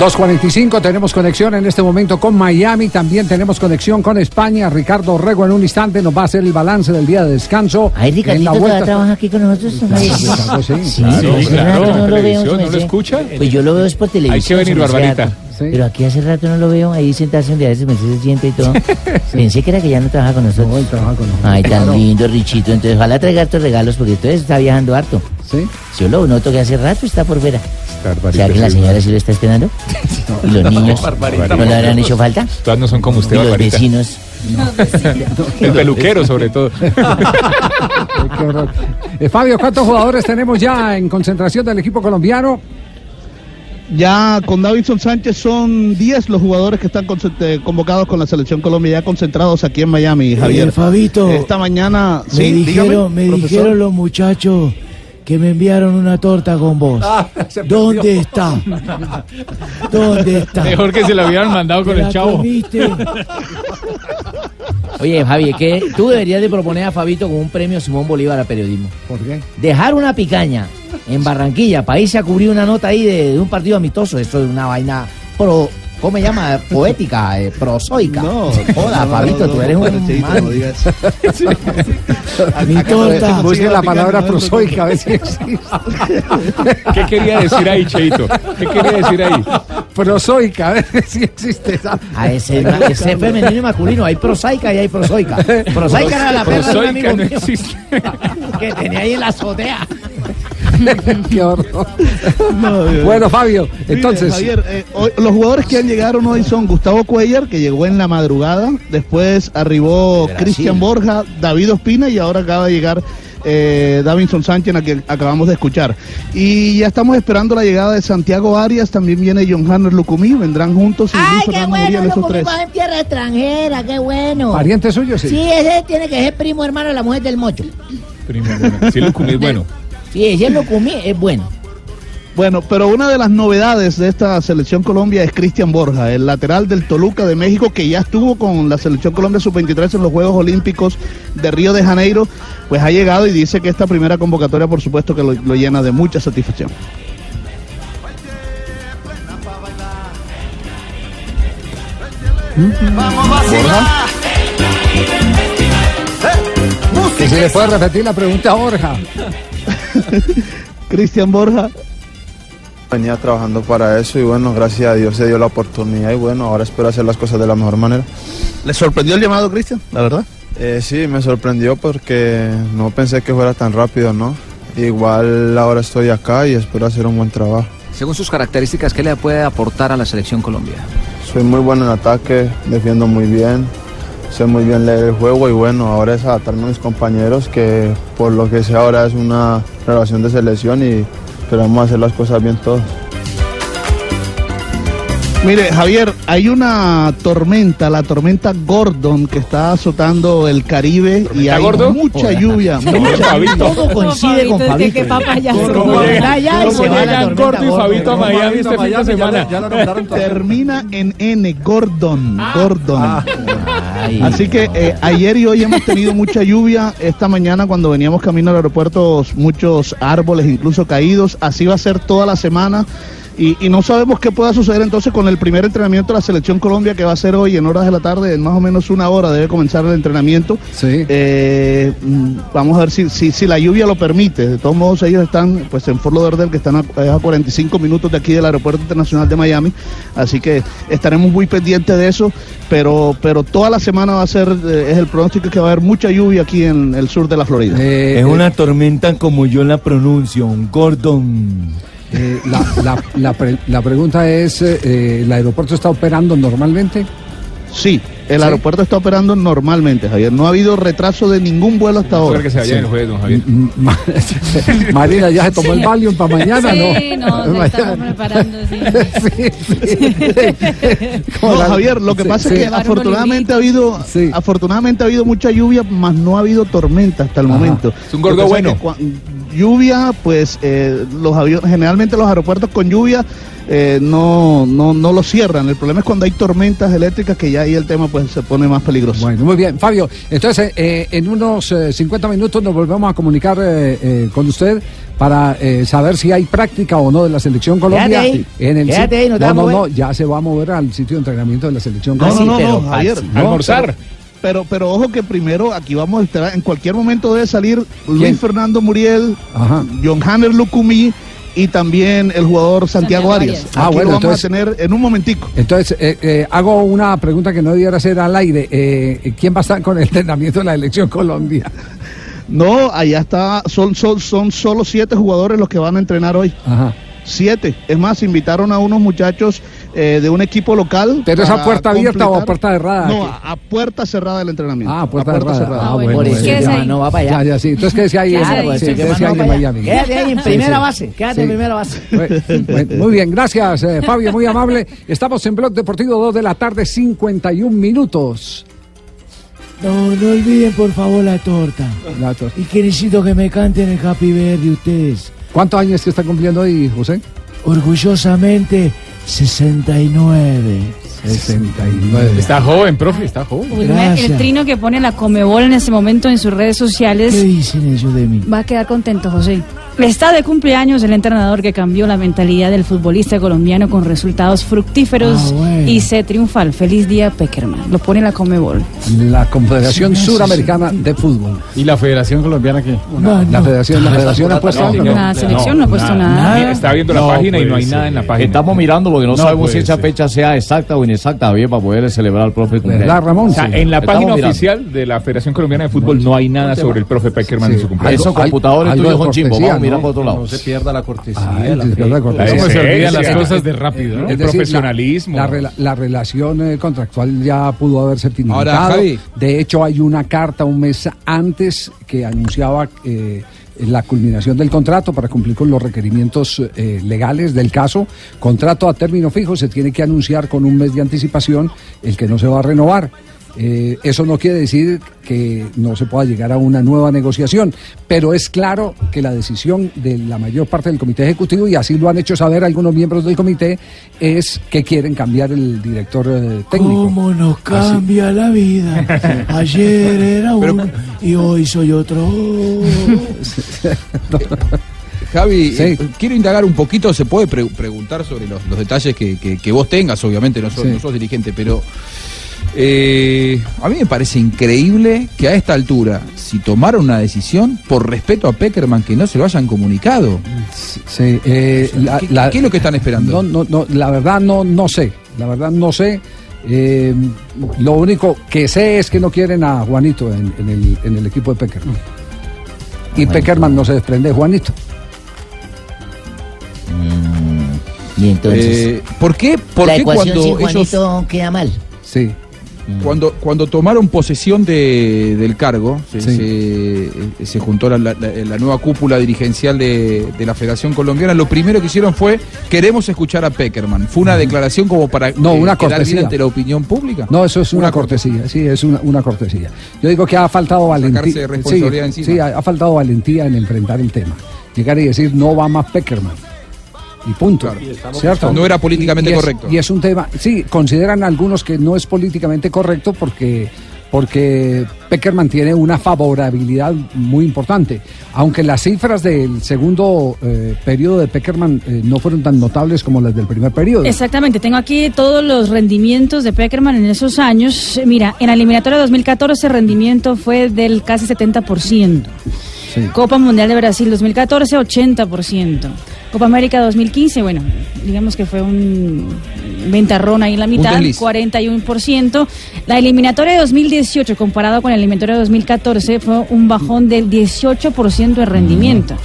2.45, tenemos conexión en este momento con Miami, también tenemos conexión con España. Ricardo Rego en un instante nos va a hacer el balance del día de descanso. Ay, en Ricardito, la ¿todavía vuelta. trabaja aquí con nosotros? Ricardo, sí. Sí, Claro, claro, no lo veo. televisión, se me ¿no lo hace- escucha? Pues yo lo veo es por televisión. Hay que venir, Barbarita. Pero aquí hace rato no lo veo, ahí sentarse donde a veces me se siente y todo. Pensé que era que ya no trabaja con nosotros. No, él trabaja con nosotros. Ay, tan Claro. lindo, Richito. Entonces, ojalá traiga hartos regalos porque entonces está viajando harto. ¿Sí? Yo lo noto que hace rato está por fuera. Barbarita, ¿Será que la señora sí lo está esperando? ¿Y los niños? Barbarita. ¿No le habrán hecho falta? Todas no son como usted, ¿Y los Barbarita. vecinos? El peluquero, sobre todo. Qué horror. Eh, Fabio, ¿cuántos jugadores tenemos ya en concentración del equipo colombiano? Ya con Davidson Sánchez son 10 los jugadores que están eh, convocados con la selección Colombia, ya concentrados aquí en Miami, Javier. Eh, Fabito, Esta mañana, me sí, dijeron, dígame, me profesor. dijeron los muchachos que me enviaron una torta con vos. Ah, ¿Dónde está? ¿Dónde está? Mejor que se lo hubieran mandado con ¿Te el la chavo. comiste? Oye, Javi, que tú deberías de proponer a Fabito con un premio Simón Bolívar a periodismo. ¿Por qué? Dejar una picaña en Barranquilla para irse a cubrir una nota ahí de, de un partido amistoso. Esto es una vaina pro. ¿Cómo se llama? Poética, eh, prosoica. No, Joda, no, Fabito, no, tú eres no, un man. no digas. Mi torta. Busque la palabra prosoica, a ver si existe. ¿Qué quería decir ahí, Cheito? ¿Qué quería decir ahí? Prosoica, a ver si existe. esa. A ese, ese femenino y masculino, hay prosaica y hay prosoica. Prosaica era la perra de un amigo Prosoica no mío existe. que tenía ahí en la azotea. Qué horror. No, Dios. Bueno, Fabio, Mire, entonces. Javier, eh, hoy- los jugadores que han llegado hoy son Gustavo Cuellar, que llegó en la madrugada, después arribó. Cristian Borja, David Ospina y ahora acaba de llegar eh, Davinson Sánchez, a quien acabamos de escuchar. Y ya estamos esperando la llegada de Santiago Arias, también viene John Hanner Lucumí, vendrán juntos y Ay, qué bueno, Muriel, esos tres. en tierra extranjera, qué bueno. ¿Pariente suyo? Sí. Sí, ese tiene que ser primo hermano de la mujer del mocho. Primo, bueno, Sí, lo comí, bueno. Sí, ese lo comí, es bueno. Bueno, pero una de las novedades de esta selección Colombia es Cristian Borja, el lateral del Toluca de México, que ya estuvo con la selección Colombia sub-23 en los Juegos Olímpicos de Río de Janeiro, pues ha llegado y dice que esta primera convocatoria, por supuesto, que lo, lo llena de mucha satisfacción. Borja. Que si le puede repetir la pregunta a Borja. Cristian Borja. Venía trabajando para eso y bueno, gracias a Dios se dio la oportunidad y bueno, ahora espero hacer las cosas de la mejor manera. ¿Le sorprendió el llamado, Cristian? La verdad. Eh, sí, me sorprendió porque no pensé que fuera tan rápido, ¿no? Igual ahora estoy acá y espero hacer un buen trabajo. Según sus características, ¿qué le puede aportar a la selección Colombia? Soy muy bueno en ataque, defiendo muy bien, sé muy bien leer el juego y bueno, ahora es adaptarme a mis compañeros que por lo que sé ahora es una relación de selección y queremos hacer las cosas bien todos. Mire, Javier, hay una tormenta, la tormenta Gordon, que está azotando el Caribe y hay gordo? mucha lluvia. No, mucha. Todo coincide con Fabito, es que papayazo. ¿Cómo llega- llegan Gordo y Gordon. Fabito a Miami este fin de semana? Termina en N, Gordon, Gordon. Ay, Así que eh, ayer y hoy hemos tenido mucha lluvia. Esta mañana cuando veníamos camino al aeropuerto, muchos árboles incluso caídos. Así va a ser toda la semana. Y, y no sabemos qué pueda suceder entonces con el primer entrenamiento de la Selección Colombia que va a ser hoy en horas de la tarde, en más o menos una hora debe comenzar el entrenamiento. Eh, mm, vamos a ver si, si, si la lluvia lo permite. De todos modos, ellos están pues en Fort Lauderdale, que están a, es a 45 minutos de aquí del Aeropuerto Internacional de Miami. Así que estaremos muy pendientes de eso. Pero, pero toda la semana va a ser, eh, es el pronóstico que va a haber mucha lluvia aquí en el sur de la Florida. es una tormenta como yo la pronuncio, un Gordon. Eh, la, la- la pre- la pregunta es, eh, eh, ¿el aeropuerto está operando normalmente? Sí, el ¿Sí? aeropuerto está operando normalmente, Javier. No ha habido retraso de ningún vuelo hasta ahora. que se vaya el jueves, don Javier. Marina, ¿ya se tomó el Valium para mañana? Sí, no, no, estamos preparando, sí. No, Javier, lo que Sí, pasa sí. es que afortunadamente ha habido, afortunadamente ha habido mucha lluvia, más no ha habido tormenta hasta el Ajá. momento. Es un gordo bueno. Lluvia, pues eh, los aviones, generalmente los aeropuertos con lluvia eh, no, no, no lo cierran. El problema es cuando hay tormentas eléctricas que ya ahí el tema pues se pone más peligroso. Bueno, muy bien. Fabio, entonces eh, en unos eh, 50 minutos nos volvemos a comunicar eh, eh, con usted para eh, saber si hay práctica o no de la Selección Colombia. Ahí. En el ahí, no no, no, no, ya se va a mover al sitio de entrenamiento de la Selección No, no, Colombia. no, no, Javier. No, Pero, pero, pero ojo que primero aquí vamos a estar, en cualquier momento debe salir Luis ¿Quién? Fernando Muriel, Ajá. John Hanner Lucumí y también el jugador Santiago, Santiago Arias. Arias. Ah, Aquí bueno, lo vamos entonces- a tener en un momentico. Entonces, eh, eh, hago una pregunta que no debiera hacer al aire. Eh, ¿Quién va a estar con el entrenamiento de la Elección Colombia? No, allá está, son, son, son solo siete jugadores los que van a entrenar hoy. Ajá. Siete. Es más, invitaron a unos muchachos eh, de un equipo local. ¿Pero es a para puerta abierta o a puerta cerrada? No, a, a puerta cerrada el entrenamiento. Ah, puerta, A cerrada. Ah, bueno. Por eso bueno, ya. no, no va para allá. Ya, ya, sí. Entonces, ¿qué decía ahí? Claro, Sí, pues, sí, el que ¿qué más decía no ahí va en. Miami? Quédate ahí en primera sí. base. Quédate Sí. en primera base. Muy bien, gracias eh, Fabio, muy amable. Estamos en Blog Deportivo 2 de la tarde, 51 minutos. No, no olviden por favor la torta. Y que necesito que me canten el Happy Birthday ustedes. ¿Cuántos años que está cumpliendo hoy, José? Orgullosamente, 69. 69. Está joven, profe, está joven. Uy, el trino que pone la Comebol en este momento en sus redes sociales. ¿Qué dicen ellos de mí? Va a quedar contento, José. Está de cumpleaños el entrenador que cambió la mentalidad del futbolista colombiano con resultados fructíferos Ah, bueno. y se triunfal. Feliz día, Peckerman. Lo pone la Comebol. La Confederación Sí, sí, Suramericana de Fútbol. ¿Y la Federación Colombiana qué? La Federación, la Federación ha puesto algo. La selección no ha puesto nada. Está viendo la página y no hay nada en la página. Estamos mirando porque no, No sabemos si esa ser. fecha sea exacta o inexacta, bien, para poder celebrar al profe cumpleaños. ¿Verdad, Ramón? O sea, Sí. en la Estamos página mirando. oficial de la Federación Colombiana de Fútbol no hay nada sobre el profe Peckerman y su cumpleaños. Esos computadores tuyos de son ¿no? por otro lado. No se pierda la cortesía. Ah, se pierde la cortesía. ¿Cómo se olvidan las cosas de rápido, no? El decir, profesionalismo. La, la rela- la relación eh, contractual ya pudo haberse. Ahora, Javi. De hecho, hay una carta un mes antes que anunciaba eh, la culminación del contrato para cumplir con los requerimientos eh, legales del caso. Contrato a término fijo se tiene que anunciar con un mes de anticipación el que no se va a renovar. Eh, eso no quiere decir que no se pueda llegar a una nueva negociación, pero es claro que la decisión de la mayor parte del comité ejecutivo, y así lo han hecho saber algunos miembros del comité, es que quieren cambiar el director eh, técnico. ¿Cómo nos cambia la vida? Ayer era uno y hoy soy otro. Javi, eh, quiero indagar un poquito, se puede pre- preguntar sobre los, los detalles que, que- que vos tengas, obviamente no sos, Sí. no sos dirigente, pero eh, a mí me parece increíble que a esta altura, si tomaron una decisión, por respeto a Peckerman, que no se lo hayan comunicado. Sí, eh, la- ¿Qué, la- qué es lo que están esperando? No, no, no, la verdad no, no sé. La verdad no sé. Eh, lo único que sé es que no quieren a Juanito en, en el, en el equipo de Peckerman. Y Peckerman no se desprende de Juanito. Y entonces. Eh, ¿Por qué, por la qué ecuación cuando sin ellos Juanito queda mal. Sí. Cuando, cuando tomaron posesión de- del cargo, se, se- se juntó la, la- nueva cúpula dirigencial de, de la Federación Colombiana, lo primero que hicieron fue, queremos escuchar a Peckerman. ¿Fue una declaración como para No, eh, una cortesía. ante la opinión pública? No, eso es una, cortesía, sí, es una, una cortesía. Yo digo que ha faltado valentía. Sí, encima. sí, ha, ha faltado valentía en enfrentar el tema. Llegar y decir, no va más Peckerman. Y punto. ¿Cierto? No era políticamente Y es- correcto. Y es un tema, sí, consideran algunos que no es políticamente correcto porque porque Peckerman tiene una favorabilidad muy importante. Aunque las cifras del segundo eh, periodo de Peckerman eh, no fueron tan notables como las del primer periodo. Exactamente, tengo aquí todos los rendimientos de Peckerman en esos años. Mira, en la eliminatoria de 2014 el rendimiento fue del casi 70%. Copa Mundial de Brasil 2014, 80%. Copa América 2015, bueno, digamos que fue un ventarrón ahí en la mitad, desliz. 41%. La eliminatoria de 2018 comparado con la eliminatoria de 2014 fue un bajón del 18% de rendimiento.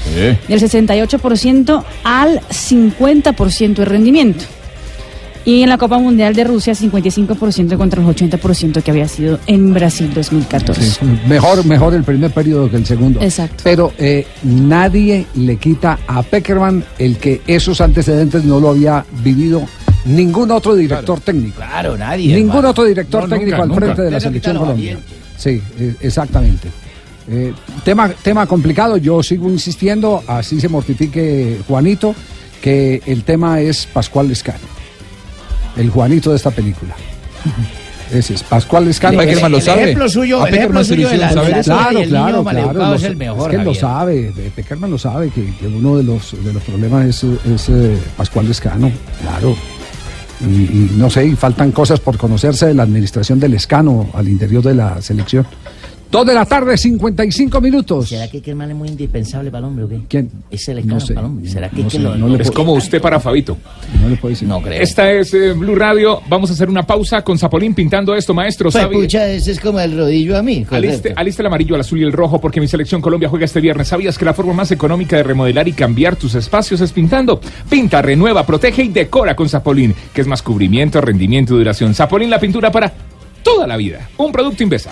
Del 68% al 50% de rendimiento. Y en la Copa Mundial de Rusia, 55% contra los 80% que había sido en Brasil 2014. Sí, mejor, mejor el primer periodo que el segundo. Exacto. Pero eh, nadie le quita a Peckerman el que esos antecedentes no lo había vivido ningún otro director técnico. Claro, nadie. Ningún hermano. otro director No, técnico nunca, al nunca. frente de la selección colombiana. Sí, eh, exactamente. Eh, tema, tema complicado, yo sigo insistiendo, así se mortifique Juanito, que el tema es Pascual Lescano, el Juanito de esta película. Ese es Pascual Lescano. El- el- el ejemplo suyo, el ejemplo suyo de la, de la Claro, claro, niño claro. lo es el mejor. que lo Javier. sabe, eh, Peckerman lo sabe, que, que uno de los, de los problemas es, es, eh, Pascual Lescano, claro. Y, y no sé, y faltan cosas por conocerse de la administración del Escano al interior de la selección. Dos de la tarde, 55 minutos. ¿Será que Kerman es muy indispensable para el hombre o qué? ¿Quién? Es el No sé. para el hombre. ¿Será que, No que sé, lo, no le Es como usted para Fabito. No le puedo decir. No creo. Esta es eh, Blue Radio. Vamos a hacer una pausa con Zapolín pintando esto, maestro. Pues pucha, ese es como el rodillo a mí. Aliste, aliste el amarillo, el azul y el rojo porque mi selección Colombia juega este viernes. ¿Sabías que la forma más económica de remodelar y cambiar tus espacios es pintando? Pinta, renueva, protege y decora con Zapolín, que es más cubrimiento, rendimiento y duración. Zapolín, la pintura para toda la vida. Un producto Invesa.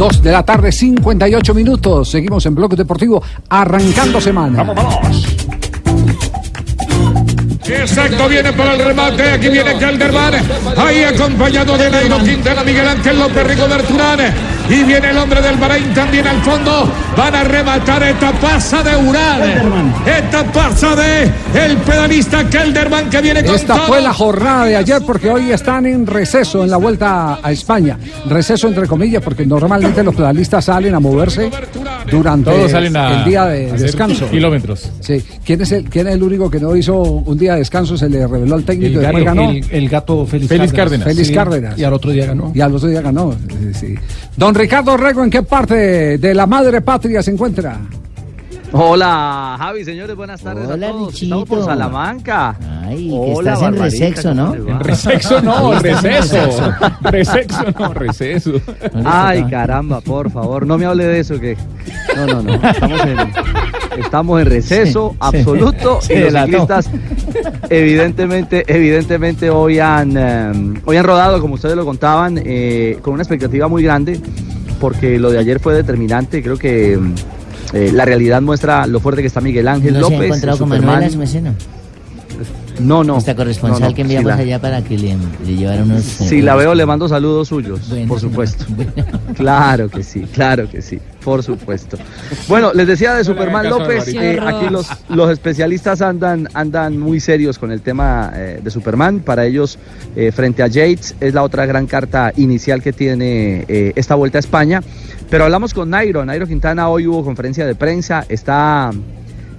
Dos de la tarde, 58 minutos. Seguimos en Bloque Deportivo, arrancando semana. Exacto, viene para el remate. Aquí viene Calderman. Ahí acompañado de Nairo Quintana, Miguel Ángel López Rigoberto Urán. Y viene el hombre del Bahrein también al fondo. Van a rematar esta pasa de Urán. Esta pasa de el pedalista Calderman que viene con Esta todo. fue la jornada de ayer porque hoy están en receso en la vuelta a España. Receso entre comillas porque normalmente los pedalistas salen a moverse durante Todos salen a el día de descanso. kilómetros. Sí. ¿Quién es, el, ¿Quién es el único que no hizo un día de descanso? Se le reveló al técnico y El después gato, ganó. el- el gato Félix Félix Cárdenas. Félix Sí, Cárdenas. y al otro día ganó. Y al otro día ganó. sí, sí. Don Ricardo Rego, ¿en qué parte de la madre patria se encuentra? Hola, Javi, señores, buenas tardes Hola, a todos. Estamos por Salamanca. Ay, que estás en resexo, ¿no? En resexo no, receso. Receso no, receso. Ay, caramba, por favor, no me hable de eso que. No, no, no. Estamos en, estamos en receso Sí, sí. absoluto Se y los ciclistas, evidentemente, evidentemente hoy han, eh, hoy han rodado, como ustedes lo contaban, eh, con una expectativa muy grande, porque lo de ayer fue determinante. Creo que eh, la realidad muestra lo fuerte que está Miguel Ángel ¿No se ha López. encontrado con. No, no. Esta corresponsal no, no, que enviamos sí la- allá para que le, le llevara unos... Si la veo, le mando saludos suyos, Bueno, por supuesto. Claro que sí, claro que sí, por supuesto. Bueno, les decía de Superman López, eh, aquí los, los especialistas andan, andan muy serios con el tema eh, de Superman. Para ellos, eh, frente a Yates, es la otra gran carta inicial que tiene eh, esta vuelta a España. Pero hablamos con Nairo, Nairo Quintana hoy hubo conferencia de prensa, está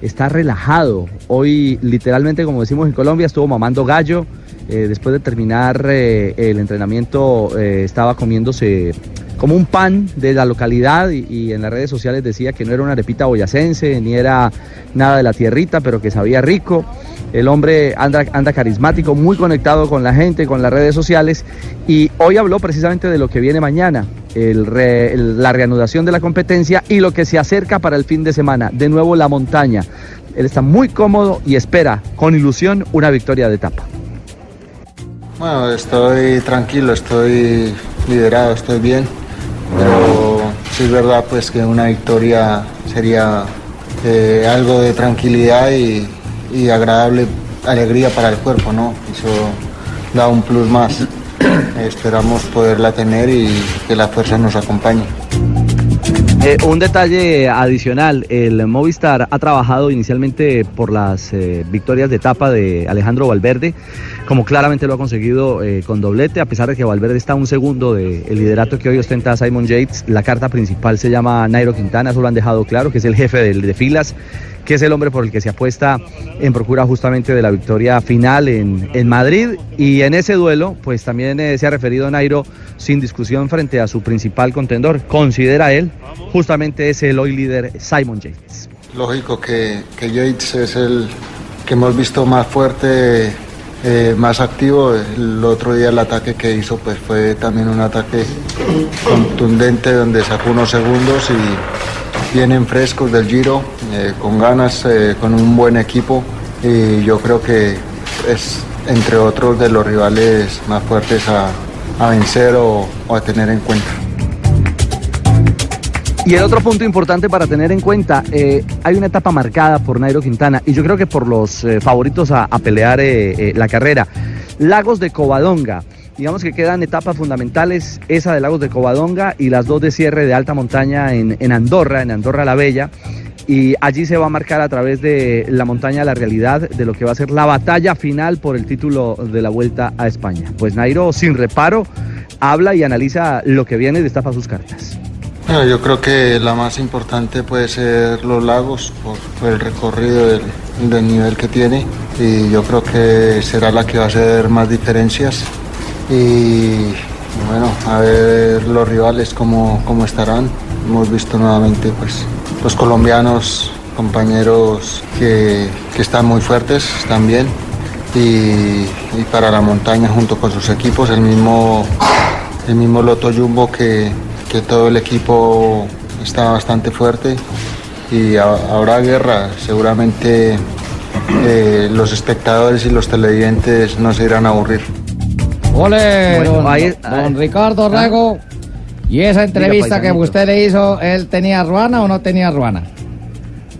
está relajado. Hoy, literalmente, como decimos en Colombia, estuvo mamando gallo. Eh, después de terminar eh, el entrenamiento, eh, estaba comiéndose como un pan de la localidad y, y en las redes sociales decía que no era una arepita boyacense, ni era nada de la tierrita, pero que sabía rico. El hombre anda, anda carismático, muy conectado con la gente, con las redes sociales. Y hoy habló precisamente de lo que viene mañana, la reanudación de la competencia y lo que se acerca para el fin de semana. De nuevo la montaña. Él está muy cómodo y espera con ilusión una victoria de etapa. Bueno, estoy tranquilo, estoy liderado, estoy bien, pero sí es verdad pues que una victoria sería eh, algo de tranquilidad y, y agradable alegría para el cuerpo, ¿no? Eso da un plus más. Esperamos poderla tener y que la fuerza nos acompañe. Eh, un detalle adicional, el Movistar ha trabajado inicialmente por las eh, victorias de etapa de Alejandro Valverde, como claramente lo ha conseguido eh, con doblete, a pesar de que Valverde está un segundo del liderato que hoy ostenta Simon Yates, la carta principal se llama Nairo Quintana, eso lo han dejado claro, que es el jefe de, de filas, que es el hombre por el que se apuesta en procura justamente de la victoria final en, en Madrid. Y en ese duelo, pues también eh, se ha referido Nairo sin discusión frente a su principal contendor. Considera él justamente es el hoy líder Simon Yates. Lógico que, que Yates es el que hemos visto más fuerte, eh, más activo. El otro día el ataque que hizo pues fue también un ataque contundente donde sacó unos segundos y vienen frescos del Giro, eh, con ganas, eh, con un buen equipo y yo creo que es entre otros de los rivales más fuertes a, a vencer o, a tener en cuenta. Y el otro punto importante para tener en cuenta, eh, hay una etapa marcada por Nairo Quintana y yo creo que por los favoritos a, pelear la carrera. Lagos de Covadonga. Digamos que quedan etapas fundamentales, esa de Lagos de Covadonga y las dos de cierre de alta montaña en, en Andorra, en Andorra la Bella. Y allí se va a marcar a través de la montaña la realidad de lo que va a ser la batalla final por el título de la Vuelta a España. Pues Nairo, sin reparo, habla y analiza lo que viene y destapa sus cartas. Bueno, yo creo que la más importante puede ser los lagos por, el recorrido del, del nivel que tiene y yo creo que será la que va a hacer más diferencias y bueno, a ver los rivales cómo, cómo estarán. Hemos visto nuevamente pues los colombianos, compañeros que, que están muy fuertes, están bien y, y para la montaña junto con sus equipos, el mismo, el mismo Loto Jumbo que, que todo el equipo está bastante fuerte y a- habrá guerra. Seguramente eh, los espectadores y los televidentes no se irán a aburrir. Ole, Bueno, don, ahí- don Ricardo Rego. ¿Y esa entrevista que usted le hizo, él tenía ruana o no tenía ruana?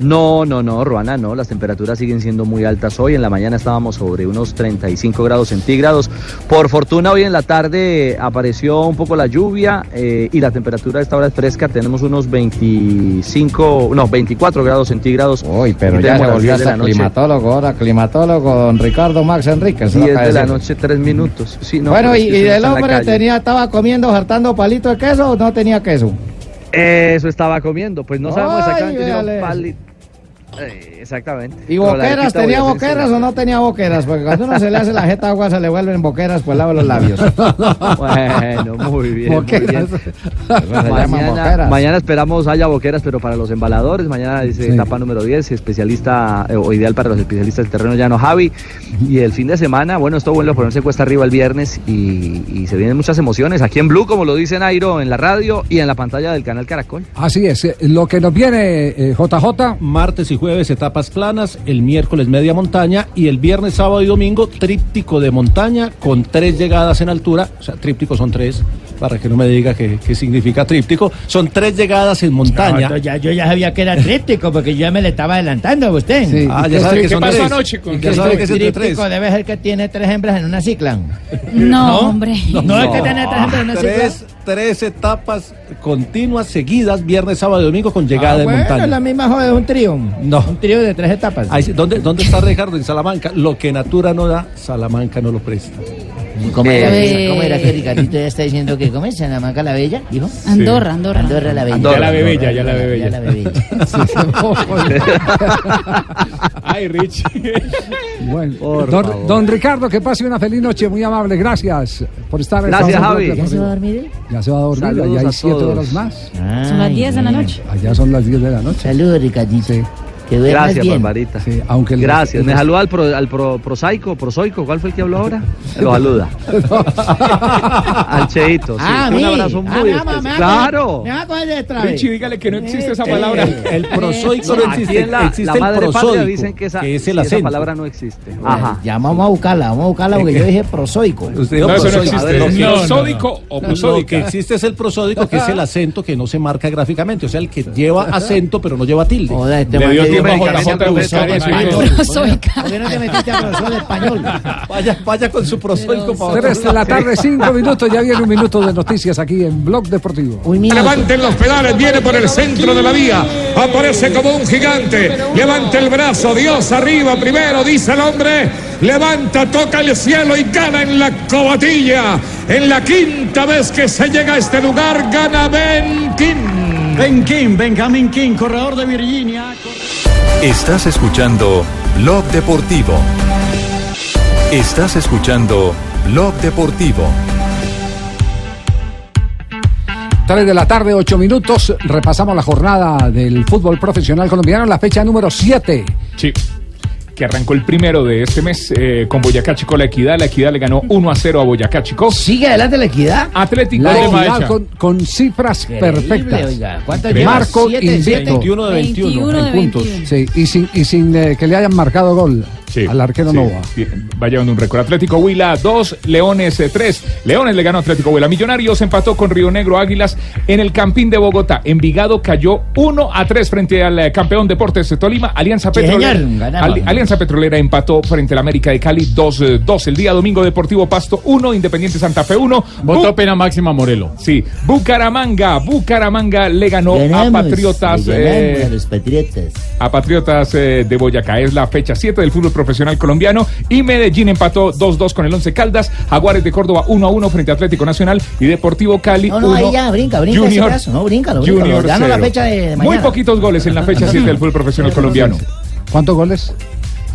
No, no, no, Ruana, no. Las temperaturas siguen siendo muy altas hoy. En la mañana estábamos sobre unos 35 grados centígrados. Por fortuna, hoy en la tarde apareció un poco la lluvia eh, y la temperatura a esta hora es fresca. Tenemos unos 25, no, 24 grados centígrados. Uy, pero ya se volvió 10 de hasta climatólogo ahora, climatólogo, don Ricardo Max Enríquez. 10 lo acaba de la noche, 3 minutos. Sí, no, bueno, y, y el hombre tenía, estaba comiendo, hartando palito de queso o no tenía queso? Eso estaba comiendo. Pues no sabemos exactamente si Eh, exactamente. ¿Y boqueras? ¿Tenía boqueras o no tenía boqueras? Porque cuando uno se le hace la jeta agua se le vuelven boqueras, pues lava los labios. Bueno, muy bien. Boqueras. Muy Mañana, boqueras. mañana esperamos haya boqueras, pero para los embaladores. Mañana dice Sí. etapa número 10, especialista eh, o ideal para los especialistas del terreno llano Javi. Y el fin de semana, bueno, esto vuelve a ponerse cuesta arriba el viernes y, y se vienen muchas emociones aquí en Blue, como lo dice Nairo, en la radio y en la pantalla del canal Caracol. Así es, lo que nos viene eh, JJ. Martes y jueves etapas planas, el miércoles media montaña y el viernes, sábado y domingo tríptico de montaña con tres llegadas en altura. O sea, tríptico son tres, para que no me diga qué, significa tríptico. Son tres llegadas en montaña. No, ya, yo ya sabía que era tríptico porque yo ya me le estaba adelantando a usted. Sí. Ah, ya sabe que son tres. ¿Y ¿Y qué qué sabe que es entre tríptico tres? debe ser que tiene tres hembras en una cicla. No, hombre. No, es que tiene tres hembras en una Tres, cicla. tres etapas continuas, seguidas, viernes, sábado y domingo con llegada Ah, de bueno, montaña. la misma joda es un trío. No. Un trío de tres etapas. Ahí ¿dónde, ¿Dónde está Ricardo? En Salamanca. Lo que Natura no da, Salamanca no lo presta. ¿Cómo era que- ¿Cómo era que Ricardito ya está diciendo que cómo es Salamanca la Bella, dijo? Andorra, Andorra. Andorra la Bella. Andorra. Ya la Andorra, ya, la bebé, Ya la bebé. Ay, Rich. Bueno, Por don, favor. don Ricardo, que pase una feliz noche, muy amable, gracias por estar en Gracias, Javi. ¿Ya se va a dormir? Ya se va a dormir, Saludos allá hay siete todos. horas más. Son las 10 de la noche. Allá son las 10 de la noche. Saludos, Ricardito. Sí. Que Gracias, bien. Barbarita. aunque el- Gracias. el- Me saluda al, pro, al pro- prosaico, prosaico. ¿Cuál fue el que habló ahora? Lo saluda. al Cheito. sí. Ah, Un mí. abrazo Ah, muy Claro. Me va a coger detrás. Richie, dígale que no existe esa Eh, palabra. El prosóico no existe, la, existe la el madre patria prosódico, dicen que esa, que es el sí, esa palabra no existe. Ajá. Ya vamos a buscarla, vamos a buscarla porque yo dije prosóico. Usted dijo No, eso no prosódico. existe. Ver, lo que- ¿Prosódico o Lo prosódica? que existe es el prosódico, que es el acento que no se marca gráficamente, o sea, el que lleva acento pero no lleva tilde. Joda, este Español. Vaya, vaya con su prosódico para Tres de la tarde, cinco minutos. Ya viene un minuto de noticias aquí en Blog Deportivo. Levanten los pedales, viene por el centro de la vía, aparece como un gigante, levanta el brazo, Dios arriba primero, dice el hombre, levanta, toca el cielo y gana en la cobatilla. En la quinta vez que se llega a este lugar, gana Ben King. Ben King, Benjamin King, corredor de Virginia. Estás escuchando Blog Deportivo. Estás escuchando Blog Deportivo. 3 de la tarde, 8 minutos. Repasamos la jornada del fútbol profesional colombiano, la fecha número 7. Sí. Que arrancó el primero de este mes eh, con Boyacá Chico La Equidad. La Equidad le ganó 1 a 0 a Boyacá Chico. ¿Sigue adelante la equidad? Atlético La de equidad Maecha. con, con cifras Increíble, perfectas. oiga. Marco invicto. siete. 21 de 21, 21 de puntos. 21. Sí, y sin, y sin eh, que le hayan marcado gol Sí, al arquero sí, Nova. bien, Va llevando un récord. Atlético Huila 2, Leones 3. Leones le ganó Atlético Huila. Millonarios empató con Río Negro Águilas en el Campín de Bogotá. Envigado cayó 1 a 3 frente al eh, campeón Deportes Tolima. Alianza Petrolera. Alianza Petrolera empató frente al América de Cali 2-2. El día domingo Deportivo Pasto 1, Independiente Santa Fe 1. Votó pena máxima Morelo. Sí, Bucaramanga, Bucaramanga le ganó a Patriotas. eh, a los patriotas. a Patriotas eh, de Boyacá. Es la fecha 7 del fútbol profesional colombiano y Medellín empató 2-2 con el Once Caldas, Jaguares de Córdoba 1-1 frente a Atlético Nacional y Deportivo Cali No, no, 1, ahí ya, brinca, brinca ese Junior, caso, no, bríncalo, bríncalo. Junior la fecha de- Muy poquitos goles en la fecha 7 del fútbol profesional colombiano. ¿Cuántos goles?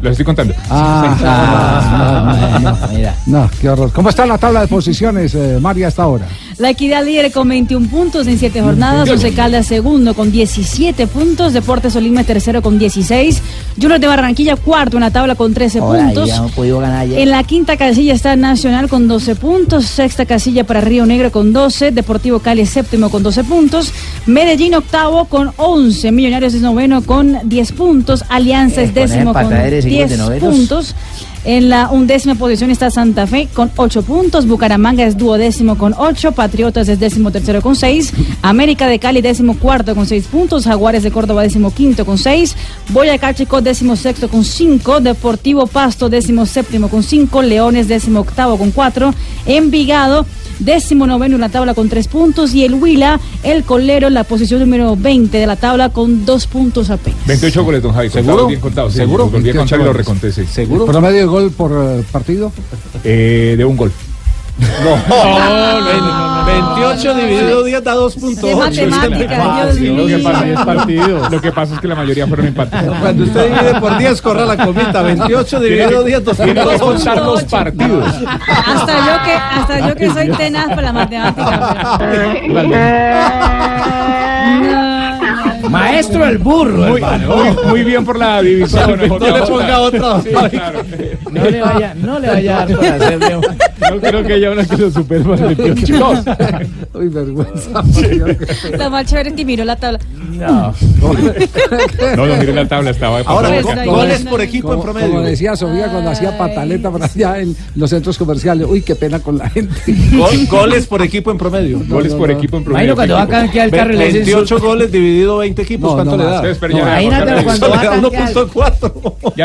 Los estoy contando. Ah, no, mira. no, qué horror. ¿Cómo está la tabla de posiciones, eh, María, hasta ahora? La Equidad líder con 21 puntos en 7 jornadas. Once Caldas segundo con 17 puntos. Deportes Olima tercero con 16. Junior de Barranquilla cuarto en la tabla con 13 Ahora, ahí puntos. ya hemos podido ganar ayer. En la quinta casilla está Nacional con 12 puntos, sexta casilla para Río Negro con 12, Deportivo Cali séptimo con 12 puntos, Medellín octavo con 11, Millonarios es noveno con 10 puntos, Alianza Eh, es décimo con empatadero, ese equipo 10 de novenos. puntos. En la undécima posición está Santa Fe con 8 puntos, Bucaramanga es duodécimo con 8, Patriotas es décimo tercero con 6, América de Cali décimo cuarto con 6 puntos, Jaguares de Córdoba décimo quinto con 6, Boyacá Chico décimo sexto con 5, Deportivo Pasto décimo séptimo con 5, Leones décimo octavo con 4, Envigado décimo noveno en la tabla con 3 puntos y el Huila, el colero en la posición número 20 de la tabla con 2 puntos apenas. 28 goles, don Javi. ¿Seguro? Bien contados. sí, ¿Seguro? volví a 28 contar y lo reconté, sí. ¿Seguro? ¿Promedio de gol por eh, partido? Eh, de un gol. No, no, 28 dividido 10 da 2.8. De matemática, Dios mío. Lo que pasa es que la mayoría fueron empates. Cuando usted divide por 10, corra la comita. 28 dividido 10, Tiene que contar 2.8. los partidos. Hasta yo que, hasta yo que soy tenaz para la matemática. Maestro el burro, Muy, muy, muy bien por la división. No le ponga otra. Sí, claro. No le vaya, no le vaya a dar por hacerle un- No creo que haya una que lo supere por 28. Dos. Uy, vergüenza. Lo más chévere es que miró la tabla. No. No, no, mire la tabla, estaba. Ahora, goles por equipo en promedio. como decía Sofía cuando hacía pataleta por allá en los centros comerciales. Uy, qué pena con la gente. Gol- goles por equipo en promedio. Goles por equipo en promedio. Cuando va a canjear el carro y le dicen 28 goles dividido 20 equipos, No, ¿cuánto le más. da? Espera, ya,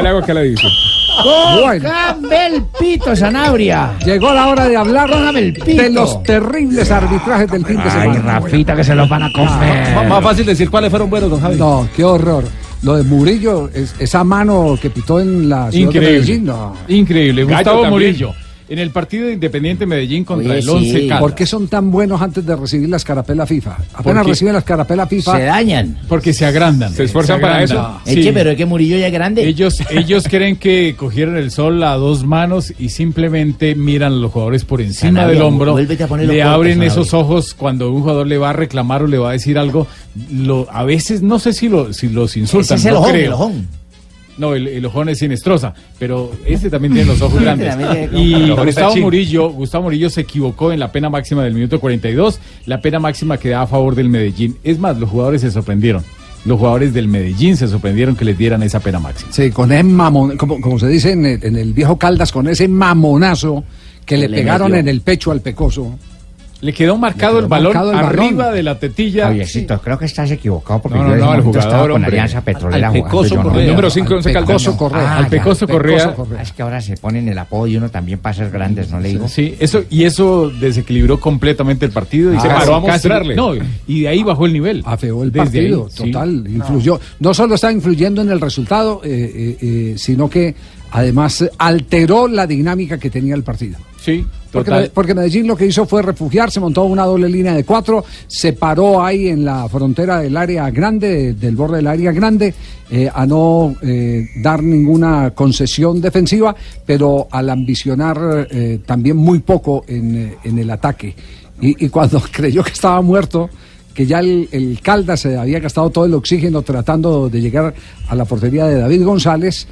le hago acá la división. Va a Le da canjear. 1.4. Ya le hago acá la división. Cójame el pito, Sanabria. Llegó la hora de hablar Cójame el pito. de los terribles arbitrajes del fin de Ay, semana. Rafita, que se los van a comer. Más fácil decir cuáles fueron buenos, don Javi. No, qué horror. Lo de Murillo, es- esa mano que pitó en la ciudad de Increíble. Medellín, no. Increíble. Gustavo. Murillo. En el partido de Independiente Medellín contra Oye, el 11 sí. ¿Por qué son tan buenos antes de recibir la escarapela FIFA? Apenas reciben la escarapela FIFA. Se dañan. Porque se agrandan. Se esfuerzan para agrandan. eso. Eche, pero es que Murillo ya es grande. Ellos, ellos creen que cogieron el sol a dos manos y simplemente miran a los jugadores por encima del hombro. Le cortes, abren esos ojos cuando un jugador le va a reclamar o le va a decir algo. Lo, a veces no sé si, lo, si los insultan. Ese es el no ojón, creo. el ojón. No, el, el ojón es sinestrosa, pero este también tiene los ojos grandes. Y Gustavo. Murillo, Gustavo Murillo se equivocó en la pena máxima del minuto 42, la pena máxima que da a favor del Medellín. Es más, los jugadores se sorprendieron. Los jugadores del Medellín se sorprendieron que les dieran esa pena máxima. Sí, con ese mamón, como, como se dice en el, en el viejo Caldas, con ese mamonazo que le, Le pegaron metió. en el pecho al pecoso. Le quedó marcado quedó el balón el arriba de la tetilla. Javiercito, creo que estás equivocado porque No, no, no, al momento jugador, estaba con. Alianza Petrolera Al jugando. Pecoso no- Correa. Número cinco, Al once Caldas, Pecoso. Correa. Ah, Al. Pecoso Correa. Ah, Es que ahora se ponen el apodo y uno también para ser grandes, ¿no le digo? Sí, eso, y eso desequilibró completamente el partido. Y Ah, se paró a mostrarle. No, y de ahí bajó el nivel. Afeó el partido, ahí, sí. total, influyó. No solo está influyendo en el resultado, eh, eh, eh, sino que además alteró la dinámica que tenía el partido. Sí, Porque, porque Medellín lo que hizo fue refugiarse, montó una doble línea de cuatro, se paró ahí en la frontera del área grande, de- del borde del área grande, eh, a no eh, dar ninguna concesión defensiva, pero al ambicionar eh, también muy poco en, en el ataque. Y, y cuando creyó que estaba muerto, que ya el, el Caldas se había gastado todo el oxígeno tratando de llegar a la portería de David González,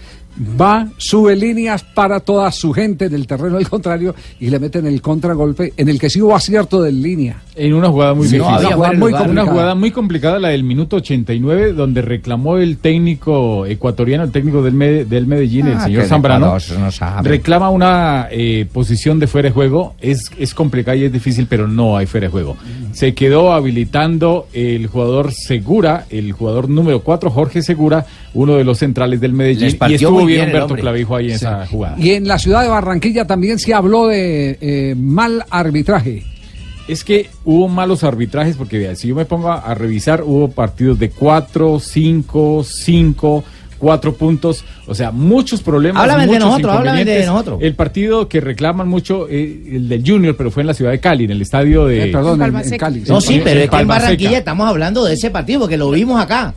va, sube líneas para toda su gente del terreno del contrario y le meten el contragolpe en el que sí hubo acierto de línea. En una jugada muy Sí, difícil. una, jugada muy una jugada muy complicada, la del minuto 89, donde reclamó el técnico ecuatoriano, el técnico del, Mede- del Medellín, el Ah, señor Zambrano. No sabe. reclama una eh, posición de fuera de juego. Es, es complicada y es difícil, pero no hay fuera de juego. Se quedó habilitando el jugador Segura, el jugador número 4, Jorge Segura, uno de los centrales del Medellín. Les Y partió estuvo bien Humberto. Clavijo ahí en Sí. esa jugada. Y en la ciudad de Barranquilla también se habló de eh, mal arbitraje. Es que hubo malos arbitrajes porque vea, si yo me pongo a, a revisar, hubo partidos de 4, 5, 5, 4 puntos, o sea, muchos problemas. Háblame de nosotros, háblame de nosotros. El partido que reclaman mucho, eh, el del Junior, pero fue en la ciudad de Cali, en el estadio de... Eh, perdón, en- Palma en Seca. Cali. No, sí, pero es que en Barranquilla estamos hablando de ese partido porque lo vimos acá.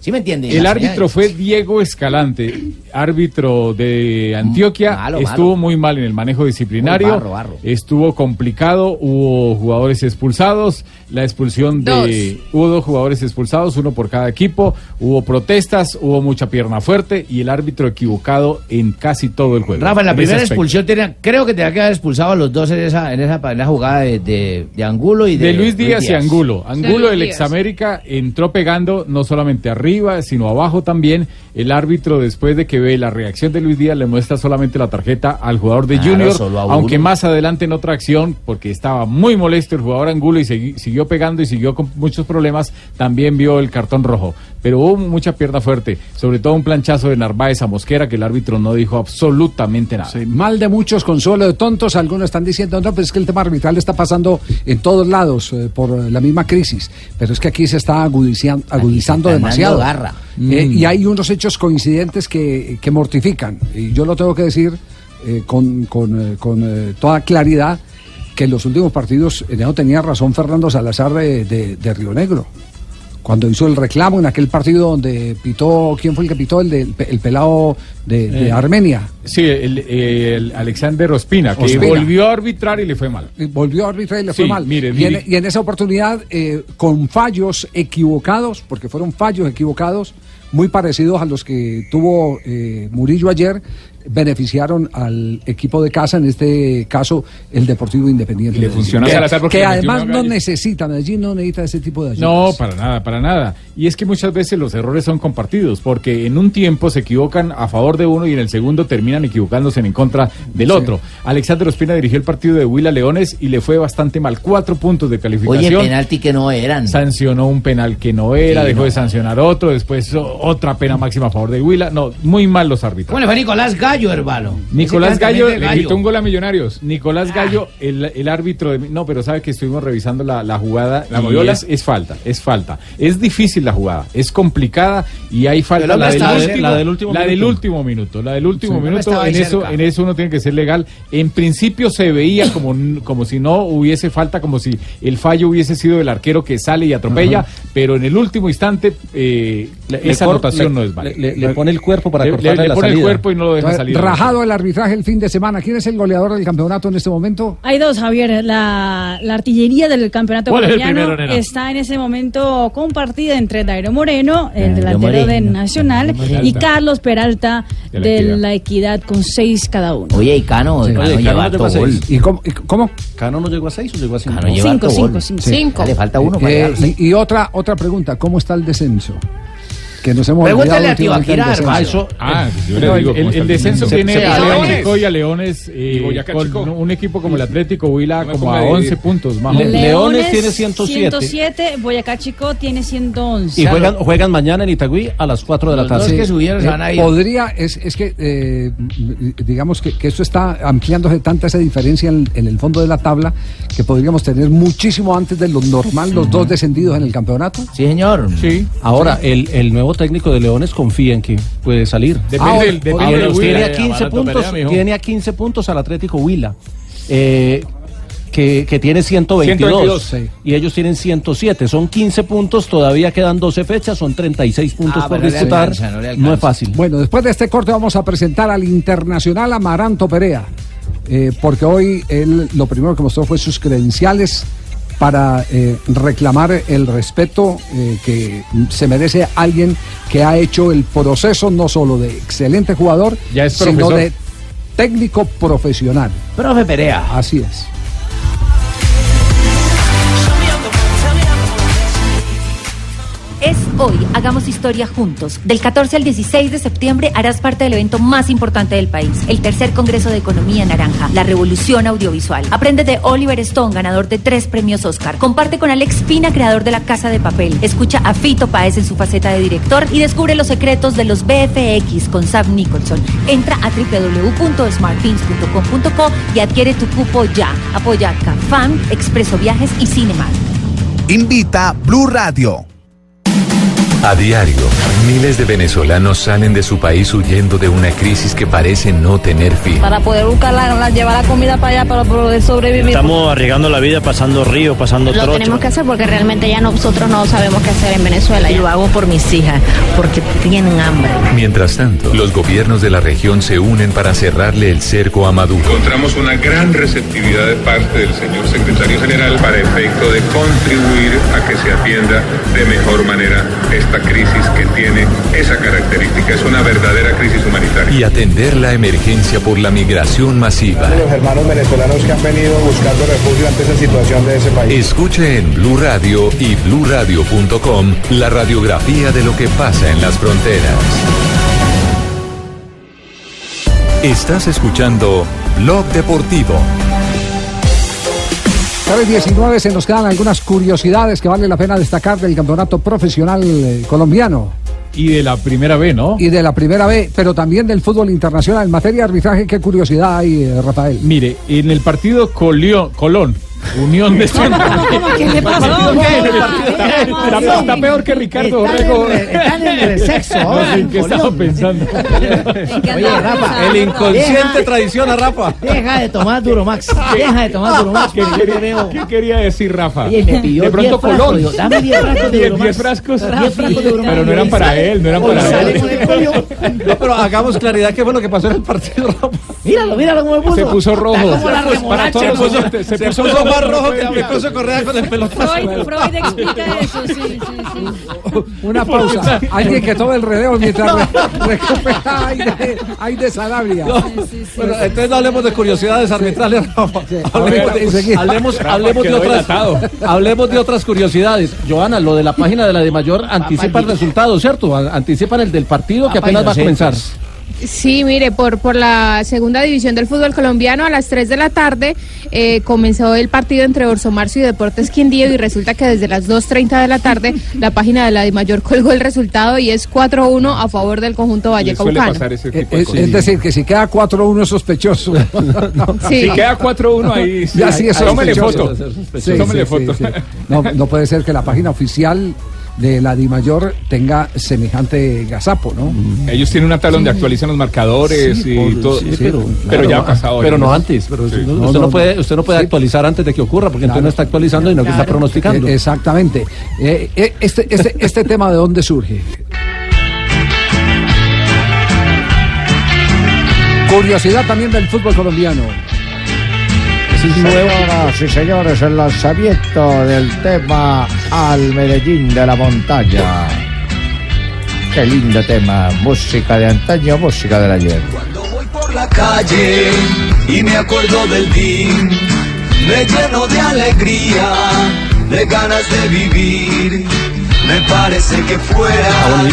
¿Sí me entiendes? El árbitro fue Diego Escalante, árbitro de Antioquia. Malo, estuvo malo. muy mal en el manejo disciplinario. Muy barro, barro. Estuvo complicado. Hubo jugadores expulsados. La expulsión de. Hubo dos jugadores expulsados, uno por cada equipo. Hubo protestas, hubo mucha pierna fuerte y el árbitro equivocado en casi todo el juego. Rafa, en la primera expulsión tenía, creo que tenía que haber expulsado a los dos en esa, en esa, en esa jugada de, de, de Angulo y de, De Luis Díaz y Angulo. Angulo, el Díaz. ex América, entró pegando no solamente arriba, sino abajo también. El árbitro, después de que ve la reacción de Luis Díaz, le muestra solamente la tarjeta al jugador de Claro, Junior. Aunque más adelante en otra acción, porque estaba muy molesto el jugador Angulo y siguió pegando y siguió con muchos problemas, también vio el cartón rojo. Pero hubo mucha pierna fuerte, sobre todo un planchazo de Narváez a Mosquera, que el árbitro no dijo absolutamente nada. Sí, mal de muchos, consuelo de tontos. Algunos están diciendo, no, pues es que el tema arbitral está pasando en todos lados eh, por eh, la misma crisis. Pero es que aquí se está agudizando están demasiado. garra. Eh, Mm. y hay unos hechos coincidentes que, que mortifican. Y yo lo tengo que decir eh, con, con, eh, con, eh, toda claridad que en los últimos partidos eso tenía razón Fernando Salazar de, de- de Río Negro. Cuando hizo el reclamo en aquel partido donde pitó, ¿quién fue el que pitó? El, el pelado de, de Eh, Armenia. Sí, el, el Alexander Ospina, que Ospina. volvió a arbitrar y le fue mal. Y volvió a arbitrar y le Sí, fue mal. mire, y, en, mire. y en esa oportunidad, eh, con fallos equivocados, porque fueron fallos equivocados, muy parecidos a los que tuvo eh, Murillo ayer, beneficiaron al equipo de casa, en este caso el Deportivo Independiente. Y le funciona a que, Salazar porque que además no necesita, Medellín no necesita ese tipo de ayudas. No, para nada, para nada. Y es que muchas veces los errores son compartidos, porque en un tiempo se equivocan a favor de uno y en el segundo terminan equivocándose en contra del otro. Alexander Ospina dirigió el partido de Huila Leones y le fue bastante mal. Cuatro puntos de calificación. Oye, penalti que no eran. Sancionó un penal que no era, Sí, dejó no. de sancionar otro, después otra pena máxima a favor de Huila. No, muy mal los árbitros. ¿Cómo le fue Nicolás Gallo? Gallo, hermano. Nicolás Gallo le quitó un gol a Millonarios. Nicolás Gallo, el, el árbitro de... No, pero sabe que estuvimos revisando la, la jugada. ¿La y moviola? Es, es falta, es falta. Es difícil la jugada, es complicada y hay falta. La del, último, la del último la del minuto. último minuto. La del último Sí. Minuto, en eso, cerca. en eso uno tiene que ser legal. En principio se veía como, como si no hubiese falta, como si el fallo hubiese sido el arquero que sale y atropella, pero en el último instante eh, esa cor- anotación le- no es válida. le- le pone el cuerpo para Le- cortarle le la pone el salida. cuerpo y no lo deja Entonces, salir. Rajado el arbitraje el fin de semana. ¿Quién es el goleador del campeonato en este momento? Hay dos, Javier. La, la artillería del campeonato ¿Cuál es el colombiano primero, nena? está en ese momento compartida entre Dairo Moreno, el Dairo delantero de. Nacional, Moreno. y Carlos Peralta De de la Equidad con seis cada uno. Oye, y Cano, Sí. Cano Oye, lleva Cano no llegó a harto seis. gol. ¿Y cómo? y cómo? ¿Cano no llegó a seis o llegó a cinco? Cano lleva harto gol. Sí. Le falta uno para Eh, llegar. y, y otra otra pregunta, ¿cómo está el descenso? Que nos hemos Pregúntale olvidado a del Tibaquirá, descenso. Ah, yo No, le el- digo, el- ¿cómo está el descenso tiene se- a. Chico y a Leones eh, Y Boyacá con Chico. un equipo como el Atlético Huila como a a dividir. 11 puntos más o Le- menos. Leones tiene 107. 107, Boyacá Chico tiene 111. Y juegan, juegan mañana en Itagüí a las 4 de la tarde. Sí, eh, Podría, es, es que, eh, digamos que, que esto está ampliándose tanta esa diferencia en, en el fondo de la tabla que podríamos tener muchísimo antes de lo normal los dos descendidos en el campeonato. Sí, señor. Sí. Ahora, el, el nuevo técnico de Leones confía en que puede salir. Depende Ahora, depende ahora, del tiene a 15 Barato puntos, pelea, mijo. tiene a 15 puntos al Atlético Huila. Eh, que, que tiene 122, 122, y ellos tienen 107, son 15 puntos, todavía quedan 12 fechas, son 36 puntos Ah, por disputar, alcanza, no es fácil. Bueno, después de este corte vamos a presentar al internacional Amaranto Perea, eh, porque hoy él lo primero que mostró fue sus credenciales para eh, reclamar el respeto eh, que se merece alguien que ha hecho el proceso no solo de excelente jugador, Ya es sino de técnico profesional. Profe Perea. Así es. Hoy, hagamos historia juntos. Del 14 al 16 de septiembre harás parte del evento más importante del país, el tercer Congreso de Economía Naranja, la revolución audiovisual. Aprende de Oliver Stone, ganador de tres premios Oscar. Comparte con Alex Pina, creador de La Casa de Papel. Escucha a Fito Páez en su faceta de director y descubre los secretos de los BFX con Sam Nicholson. Entra a www.smartthings.com.co y adquiere tu cupo ya. Apoya Cafam, Expreso Viajes y Cinemark. Invita Blue Radio. A diario, miles de venezolanos salen de su país huyendo de una crisis que parece no tener fin. para poder buscar la, la- llevar la comida para allá para poder sobrevivir. Estamos arriesgando la vida, pasando ríos, pasando Lo trochas. tenemos que hacer porque realmente ya nosotros no sabemos qué hacer en Venezuela. Y lo hago por mis hijas, porque tienen hambre. Mientras tanto, los gobiernos de la región se unen para cerrarle el cerco a Maduro. Encontramos una gran receptividad de parte del señor secretario general para efecto de contribuir a que se atienda de mejor manera esta crisis que tiene esa característica. Es una verdadera crisis humanitaria. Y atender la emergencia por la migración masiva. Los hermanos venezolanos que han venido buscando refugio ante esa situación de ese país. Escuche en Blue Radio y bluradio.com la radiografía de lo que pasa en las fronteras. Estás escuchando Blog Deportivo. 3.19 se nos quedan algunas curiosidades que vale la pena destacar del campeonato profesional eh, colombiano. Y de la primera B, ¿no? Y de la primera B, pero también del fútbol internacional. En materia de arbitraje, ¿qué curiosidad hay, eh, Rafael? Mire, en el partido Colión- Colón, Unión de Santa ¿Qué le pasó? Está, está peor que Ricardo Están Orrego. en el- están en el sexo en qué estaba pensando. Oye, Rafa. El inconsciente deja- traiciona a Rafa. Deja de tomar Duromax. Deja de tomar Duromax. ¿Qué, porque yo te quería- veo. qué quería decir Rafa? Oye, me pidió de pronto 10 frascos, Colón. digo, dame 10 frascos de frascos. 10 frascos. Pero no eran para él, no eran para él. No, pero hagamos claridad qué fue lo que pasó en el partido, Rafa. Míralo, míralo cómo me puso. Se puso rojo. Se, se puso, puso más rojo, rojo no que puede Pecoso Correa con el pelotazo. Freud, Freud explica eso, sí, sí, sí. Una pausa. Alguien que tome el redeo mientras re- recupera aire, aire Sanabria. No. Bueno, entonces no hablemos de curiosidades arbitrales. Hablemos, hablemos, de otras, hablemos de otras curiosidades. Joana, lo de la página de la de mayor anticipa el resultado, ¿cierto? Anticipan el del partido que apenas va a comenzar. Sí, mire, por, por la segunda división del fútbol colombiano a las 3 de la tarde eh, comenzó el partido entre Orso Marzo y Deportes Quindío y resulta que desde las 2.30 de la tarde la página de la Dimayor colgó el resultado y es 4-1 a favor del conjunto Vallecaucano. Eh, Es, es decir, que si queda 4-1 es sospechoso. Sí. Si queda 4-1 ahí. sí, Ya sí es Tómele sospechoso. foto. Sí, Tómele sí, foto. sí, sí. No, no puede ser que la página oficial de la Dimayor tenga semejante gazapo, ¿no? Ellos tienen una tabla donde actualizan los marcadores Sí, y por- todo. sí, pero, claro, ya ha pasado. Pero ¿no? no antes. Pero Sí. usted, no, puede, usted no puede actualizar antes de que ocurra, porque entonces no está actualizando y no que está pronosticando. Eh, Exactamente. Eh, eh, este, este, este tema de dónde surge. Curiosidad también del fútbol colombiano. Señoras y señores, el lanzamiento del tema al Medellín de la montaña. Qué lindo tema, música de antaño, música del ayer. por la calle y me acuerdo del DIN. Me lleno de alegría, de ganas de vivir. Me parece que fuera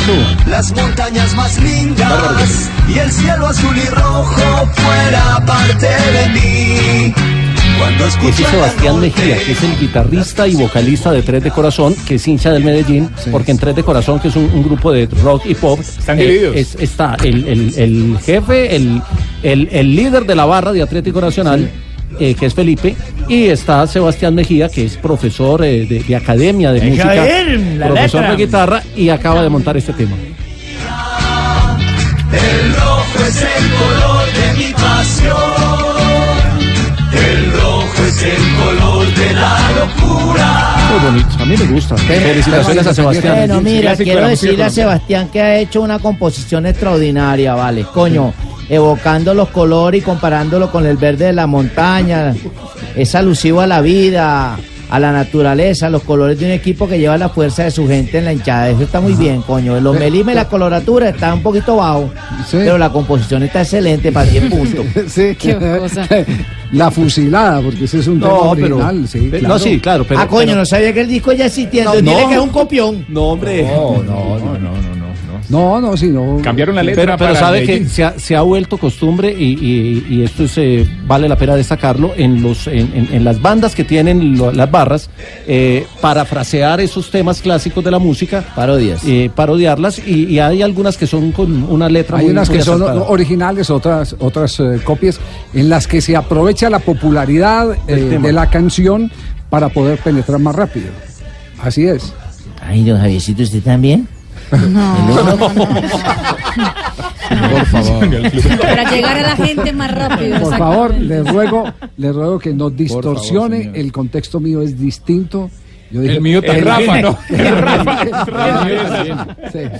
las montañas más lindas y el cielo azul y rojo fuera parte de mí. Cuando Ese escuché es Sebastián Mejía, que es el guitarrista y vocalista de Tres de Corazón, que es hincha del Medellín, porque en Tres de Corazón, que es un, un grupo de rock y pop, Están eh, es- está el, el- el jefe, el, el- el líder de la barra de Atlético Nacional, eh, que es Felipe, y está Sebastián Mejía, que es profesor eh, de, de academia de música, profesor letra. de guitarra, y acaba de montar este tema. El rojo es el color de mi pasión. El rojo es el color de la locura. Muy bonito, a mí me gusta. Felicitaciones a Sebastián. Bueno, mira, quiero decirle a. Sebastián que ha hecho una composición extraordinaria, ¿vale? Coño, evocando los colores y comparándolo con el verde de la montaña. Es alusivo a la vida, a la naturaleza, los colores de un equipo que lleva la fuerza de su gente en la hinchada. Eso está muy bien, coño. Los melimes y la coloratura está un poquito bajo, pero la composición está excelente para 10 puntos. Sí. La fusilada, porque ese es un tema No, pero- original. sí, pero- claro. no, sí, claro, pero- Ah, coño, no sabía que el disco ya existía, dile que es un copión. No, hombre. No, no, no, no, no. No, sí, no. Cambiaron la letra Pero, pero para sabe Medellín. que se ha, se ha vuelto costumbre y, y- y esto es, eh, vale la pena destacarlo en los en, en- en las bandas que tienen lo- las barras eh, parafrasear esos temas clásicos de la música parodias parodiarlas y, y hay algunas que son con una letra Hay muy, unas muy que son originales, otras otras eh, copias, en las que se aprovecha la popularidad eh, de la canción para poder penetrar más rápido. Así es. Ay, don Javiercito, ¿usted también? Por favor. Para llegar a la gente más rápido. Por favor, le ruego, le ruego que no distorsione. el contexto mío es distinto. Yo El mío el también. Rafa, ¿no? El El Rafa. Rafa. El.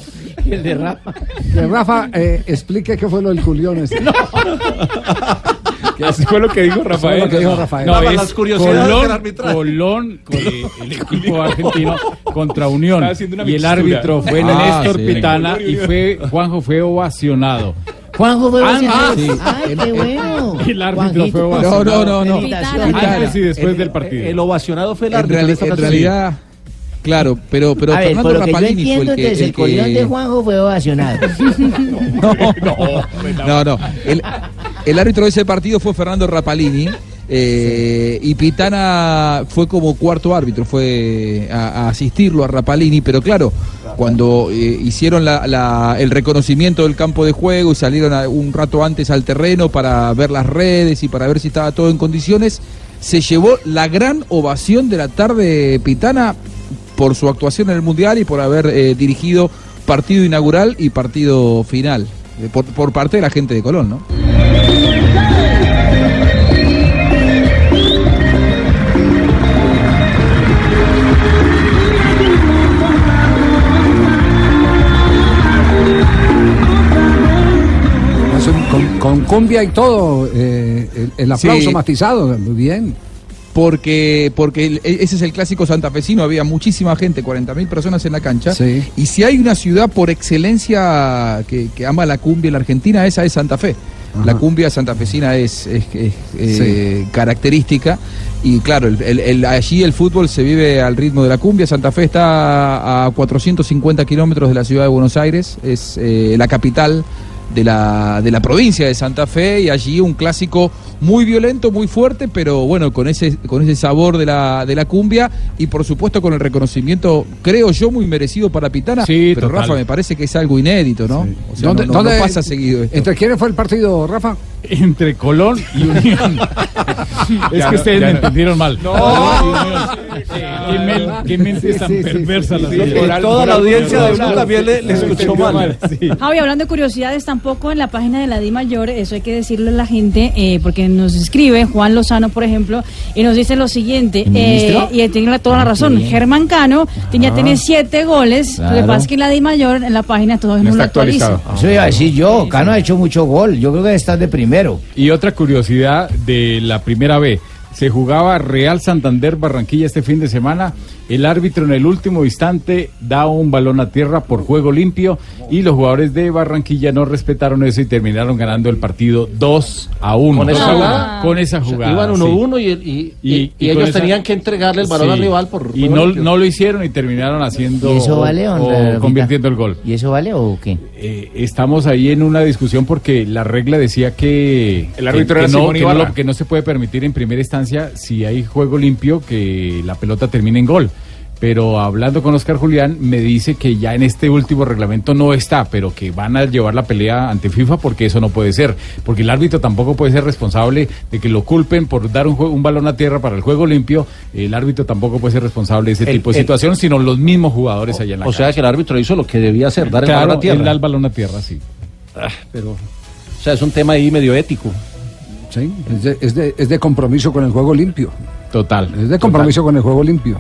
Sí. De Rafa. Que Rafa eh, explique qué fue lo del Julián. Este. Que así fue lo que dijo Rafael. lo que dijo Rafael. No, es las curiosidades del Colón, arbitraje. Colón, con el equipo argentino contra Unión. Estaba haciendo una Y el árbitro fue Ah, Néstor sí. Pitana y fue Juanjo fue ovacionado. Juanjo fue Ah, ovacionado. ah, sí. Ay, qué bueno. El árbitro Juanjito. fue ovacionado. No, no, no, no. Antes y después El- del partido. El ovacionado fue el En, árbitro. reali- de esta en ocasión. realidad, claro, pero, pero a ver, Fernando por lo que yo Rapalini fue el que. entonces el, el que- colión de Juanjo fue ovacionado. No, no. El, el árbitro de ese partido fue Fernando Rapalini. eh, y Pitana fue como cuarto árbitro, fue a, a asistirlo a Rapalini, pero claro, cuando eh, hicieron la- la- el reconocimiento del campo de juego y salieron a- un rato antes al terreno para ver las redes y para ver si estaba todo en condiciones, se llevó la gran ovación de la tarde Pitana por su actuación en el Mundial y por haber eh, dirigido partido inaugural y partido final, eh, por, por parte de la gente de Colón, ¿no? Con, con cumbia y todo, eh, el, el aplauso Sí. matizado, muy bien. Porque, porque e- ese es el clásico santafesino, había muchísima gente, 40.000 personas en la cancha. Sí. Y si hay una ciudad por excelencia que, que ama la cumbia en la Argentina, esa es Santa Fe. La cumbia santafesina es, es- es, eh, característica y claro, el- el- el- allí el fútbol se vive al ritmo de la cumbia. Santa Fe está a 450 kilómetros de la ciudad de Buenos Aires, es eh, la capital de la, de la provincia de Santa Fe y allí un clásico muy violento, muy fuerte, pero bueno, con ese, con ese sabor de la, de la cumbia y por supuesto con el reconocimiento, creo yo, muy merecido para Pitana. Sí, pero total. Rafa, me parece que es algo inédito, ¿no? O sea, ¿Dónde- no, no- no dónde- pasa seguido esto. ¿Entre quiénes fue el partido, Rafa? Entre Colón y Unión. es que no- ustedes ya me no. entendieron mal. No. Qué, men- qué mente tan perversa la suya. Toda la audiencia de Blue también le, le escuchó mal. Javi, hablando de curiosidades, tampoco en la página de la Di Mayor, eso hay que decirle a la gente, eh, nos escribe Juan Lozano, por ejemplo, y nos dice lo siguiente, eh, y tiene toda la Ah, razón. Germán Cano tenía Ah. tiene siete goles, lo que Claro. pasa es que en la Di Mayor, en la página todavía no, lo actualiza. Eso iba a decir yo. Cano ha hecho mucho gol. Yo creo que está de primero. Y otra curiosidad de la primera B. Se jugaba Real Santander Barranquilla este fin de semana. El árbitro en el último instante da un balón a tierra por juego limpio y los jugadores de Barranquilla no respetaron eso y terminaron ganando el partido 2 a 1. Con esa jugada. Con esa O sea, jugada. iban sí. 1-1 y, y, y- y con ellos esa- tenían que entregarle el balón Sí. al rival por Y no, limpio. no lo hicieron y terminaron haciendo. ¿Y eso vale, o- o convirtiendo el gol. ¿Y eso vale o qué? Eh, estamos ahí en una discusión porque la regla decía que, El árbitro que, era que no, que, no lo- que no se puede permitir en primera instancia si hay juego limpio que la pelota termine en gol. Pero hablando con Oscar Julián, me dice que ya en este último reglamento no está, pero que van a llevar la pelea ante FIFA porque eso no puede ser. Porque el árbitro tampoco puede ser responsable de que lo culpen por dar un, un balón a tierra para el juego limpio. El árbitro tampoco puede ser responsable de ese El- tipo de el- situación, sino los mismos jugadores allá en la O sea cancha. que el árbitro hizo lo que debía hacer, dar el balón a tierra. él da el balón a tierra, sí. Ah, pero, o sea, es un tema ahí medio ético. Sí, es de, es de- es de compromiso con el juego limpio. Total. Es de compromiso con el juego limpio.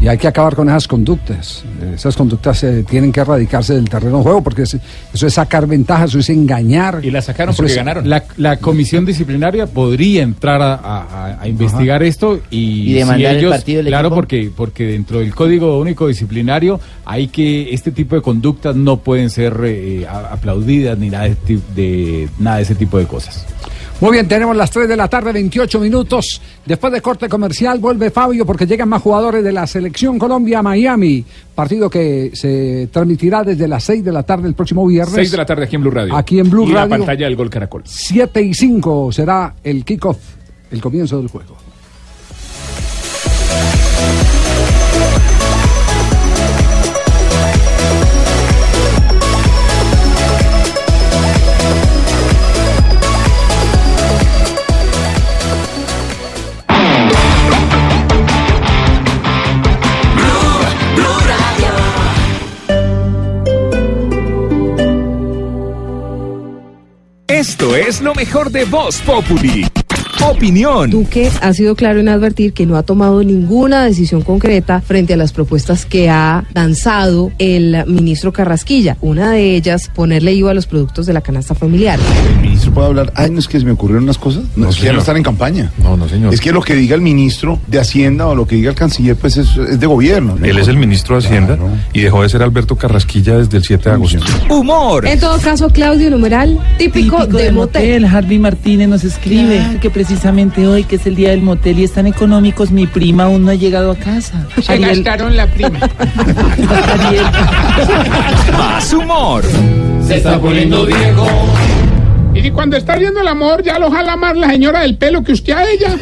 Y hay que acabar con esas conductas. Esas conductas eh, tienen que erradicarse del terreno de juego porque es- eso es sacar ventajas, eso es engañar. Y la sacaron porque es- ganaron. La, la comisión disciplinaria podría entrar a, a- a investigar esto y, Y demandar el ellos, partido del claro, equipo. porque porque dentro del código único disciplinario hay que este tipo de conductas no pueden ser eh, aplaudidas ni nada de, de nada de ese tipo de cosas. Muy bien, tenemos las 3 de la tarde, 28 minutos. Después de corte comercial vuelve Fabio porque llegan más jugadores de la Selección Colombia Miami. Partido que se transmitirá desde las 6 de la tarde el próximo viernes. 6 de la tarde aquí en Blue Radio. Aquí en Blue y Radio. la pantalla del Gol Caracol. 7 y 5 será el kickoff, el comienzo del juego. Es lo mejor de Voz Populi. Opinión. Duque ha sido claro en advertir que no ha tomado ninguna decisión concreta frente a las propuestas que ha lanzado el ministro Carrasquilla. Una de ellas, ponerle IVA a los productos de la canasta familiar. ¿El ministro puede hablar? Ay, no es que se me ocurrieron unas cosas. No, No, es que ya no están en campaña. No, no, señor. Es que lo que diga el ministro de Hacienda o lo que diga el canciller, pues es, es de gobierno. Él es el ministro de Hacienda y dejó de ser Alberto Carrasquilla desde el 7 de agosto. Humor. En todo caso, Claudio Numeral, típico, de, motel. Harvey Martínez nos escribe que precisamente hoy, que es el día del motel y están económicos, mi prima aún no ha llegado a casa. Se gastaron la prima. Más humor. Se está poniendo viejo. Y si cuando está viendo el amor ya lo jala más la señora del pelo que usted a ella.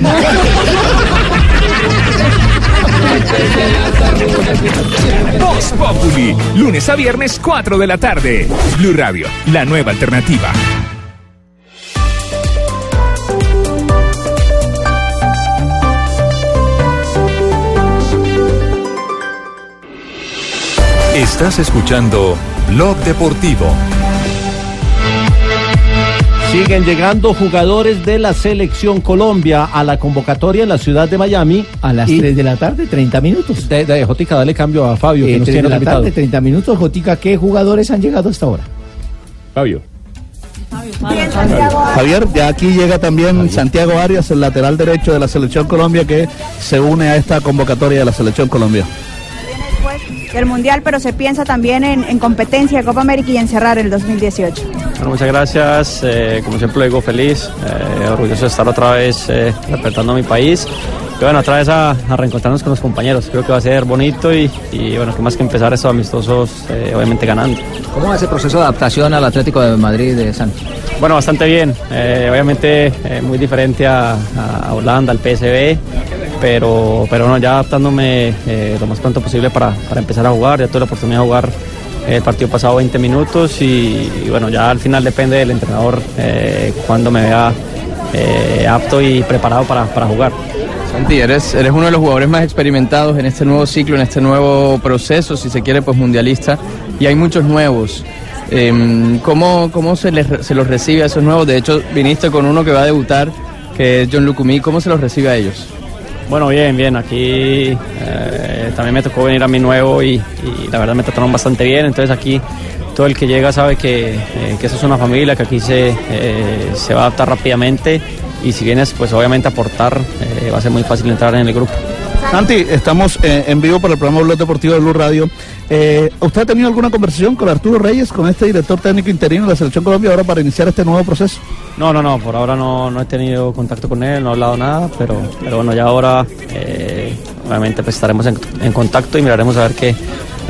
Voz Populi. Lunes a viernes, 4 de la tarde. Blue Radio, la nueva alternativa. Estás escuchando Blog Deportivo. Siguen llegando jugadores de la selección Colombia a la convocatoria en la ciudad de Miami. A las 3 de la tarde, 30 minutos. De, de Jotica, dale cambio a Fabio, que Eh, nos 3 tiene de la invitado. tarde, 30 minutos. Jotica, ¿qué jugadores han llegado hasta ahora? Fabio. Javier, ya aquí llega también Santiago Arias, el lateral derecho de la Selección Colombia, que se une a esta convocatoria de la Selección Colombia. Del Mundial, pero se piensa también en, en competencia de Copa América y en cerrar el 2018. Bueno, muchas gracias. eh, como siempre digo, feliz, eh, orgulloso de estar otra vez eh, representando a mi país que, bueno, otra vez a, a reencontrarnos con los compañeros. Creo que va a ser bonito y, y, bueno, que más que empezar estos amistosos, eh, obviamente ganando. ¿Cómo va ese proceso de adaptación al Atlético de Madrid de Santi? Bueno, bastante bien. Eh, obviamente eh, muy diferente a, a, Holanda, al PSV, pero, pero bueno, ya adaptándome eh, lo más pronto posible para, para, empezar a jugar. Ya tuve la oportunidad de jugar el partido pasado 20 minutos y, bueno, ya al final depende del entrenador cuando me vea apto y preparado para, para jugar. Santi, eres, eres uno de los jugadores más experimentados en este nuevo ciclo, en este nuevo proceso, si se quiere, pues mundialista, y hay muchos nuevos. Eh, ¿Cómo, cómo se, les, se los recibe a esos nuevos? De hecho, viniste con uno que va a debutar, que es John Lucumí. ¿Cómo se los recibe a ellos? Bueno, bien, bien. Aquí eh, también me tocó venir a mi nuevo y, la verdad me trataron bastante bien. Entonces aquí todo el que llega sabe que, eh, que eso es una familia, que aquí se, eh, se va a adaptar rápidamente y si vienes, pues obviamente aportar, eh, va a ser muy fácil entrar en el grupo. Santi, estamos eh, en vivo para el programa Blog Deportivo de Blue Radio. Eh, ¿Usted ha tenido alguna conversación con Arturo Reyes, con este director técnico interino de la Selección Colombia, ahora para iniciar este nuevo proceso? No, no, no, por ahora no, no he tenido contacto con él, no he hablado nada, pero, pero bueno, ya ahora eh, obviamente pues estaremos en, en, contacto y miraremos a ver qué,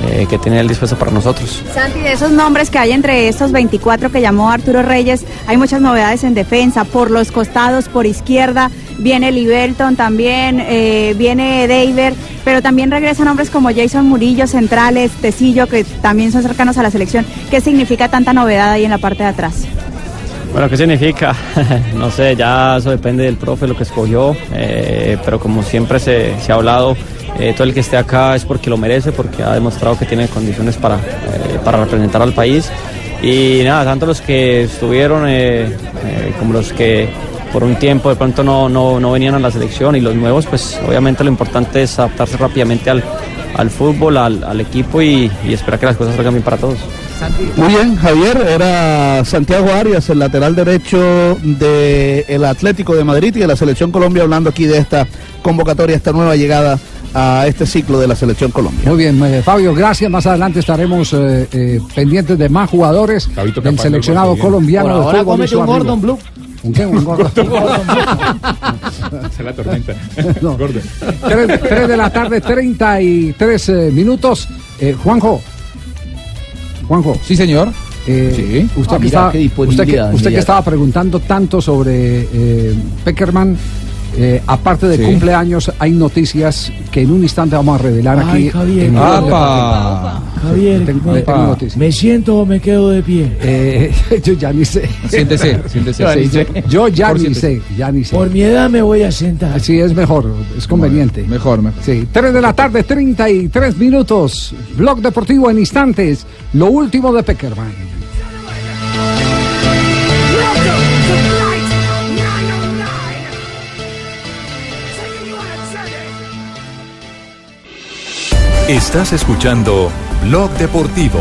eh, que tiene él dispuesto para nosotros. Santi, de esos nombres que hay entre estos 24 que llamó Arturo Reyes, hay muchas novedades en defensa, por los costados, por izquierda, viene Liberton también, eh, viene David, pero también regresan hombres como Jason Murillo, centrales, Tecillo, que también son cercanos a la selección. ¿Qué significa tanta novedad ahí en la parte de atrás? Bueno, ¿qué significa? no sé, ya eso depende del profe, lo que escogió, eh, pero como siempre se, se ha hablado, eh, todo el que esté acá es porque lo merece, porque ha demostrado que tiene condiciones para, eh, para representar al país. Y nada, tanto los que estuvieron eh, como los que por un tiempo de pronto no, no, no, venían a la selección y los nuevos, pues obviamente lo importante es adaptarse rápidamente al, al fútbol, al, al equipo y, y, esperar que las cosas salgan bien para todos. Muy bien, Javier, era Santiago Arias, el lateral derecho del Atlético de Madrid y de la Selección Colombia, hablando aquí de esta convocatoria, esta nueva llegada a este ciclo de la Selección Colombia. Muy bien, eh, Fabio, gracias. Más adelante estaremos eh, eh, pendientes de más jugadores Fabito del seleccionado colombiano. Por ahora cómete un Gordon Blue. ¿Un qué? ¿Un Gordon? Se la tormenta. no. tres, tres, de la tarde, 33 eh, minutos. Juanjo. Juanjo. Sí, señor. Eh, sí. Usted, Ah, que, mira, estaba, usted, que, usted que estaba preguntando tanto sobre eh, Peckerman, eh, aparte de Sí. cumpleaños, hay noticias que en un instante vamos a revelar Ay, aquí. Javier. en ¡Apa! Deportivo. Javier, Tengo- me, tengo noticias. ¿me siento o me quedo de pie? Eh, yo ya ni sé. Siéntese, siéntese. Sí, yo, yo ya Por ni siéntese. sé, ya ni sé. Por mi edad me voy a sentar. Sí, es mejor, es conveniente. Mejor, mejor. Sí, 3 de la tarde, 33 minutos. Blog Deportivo en instantes. Lo último de Peckerman. Estás escuchando Blog Deportivo.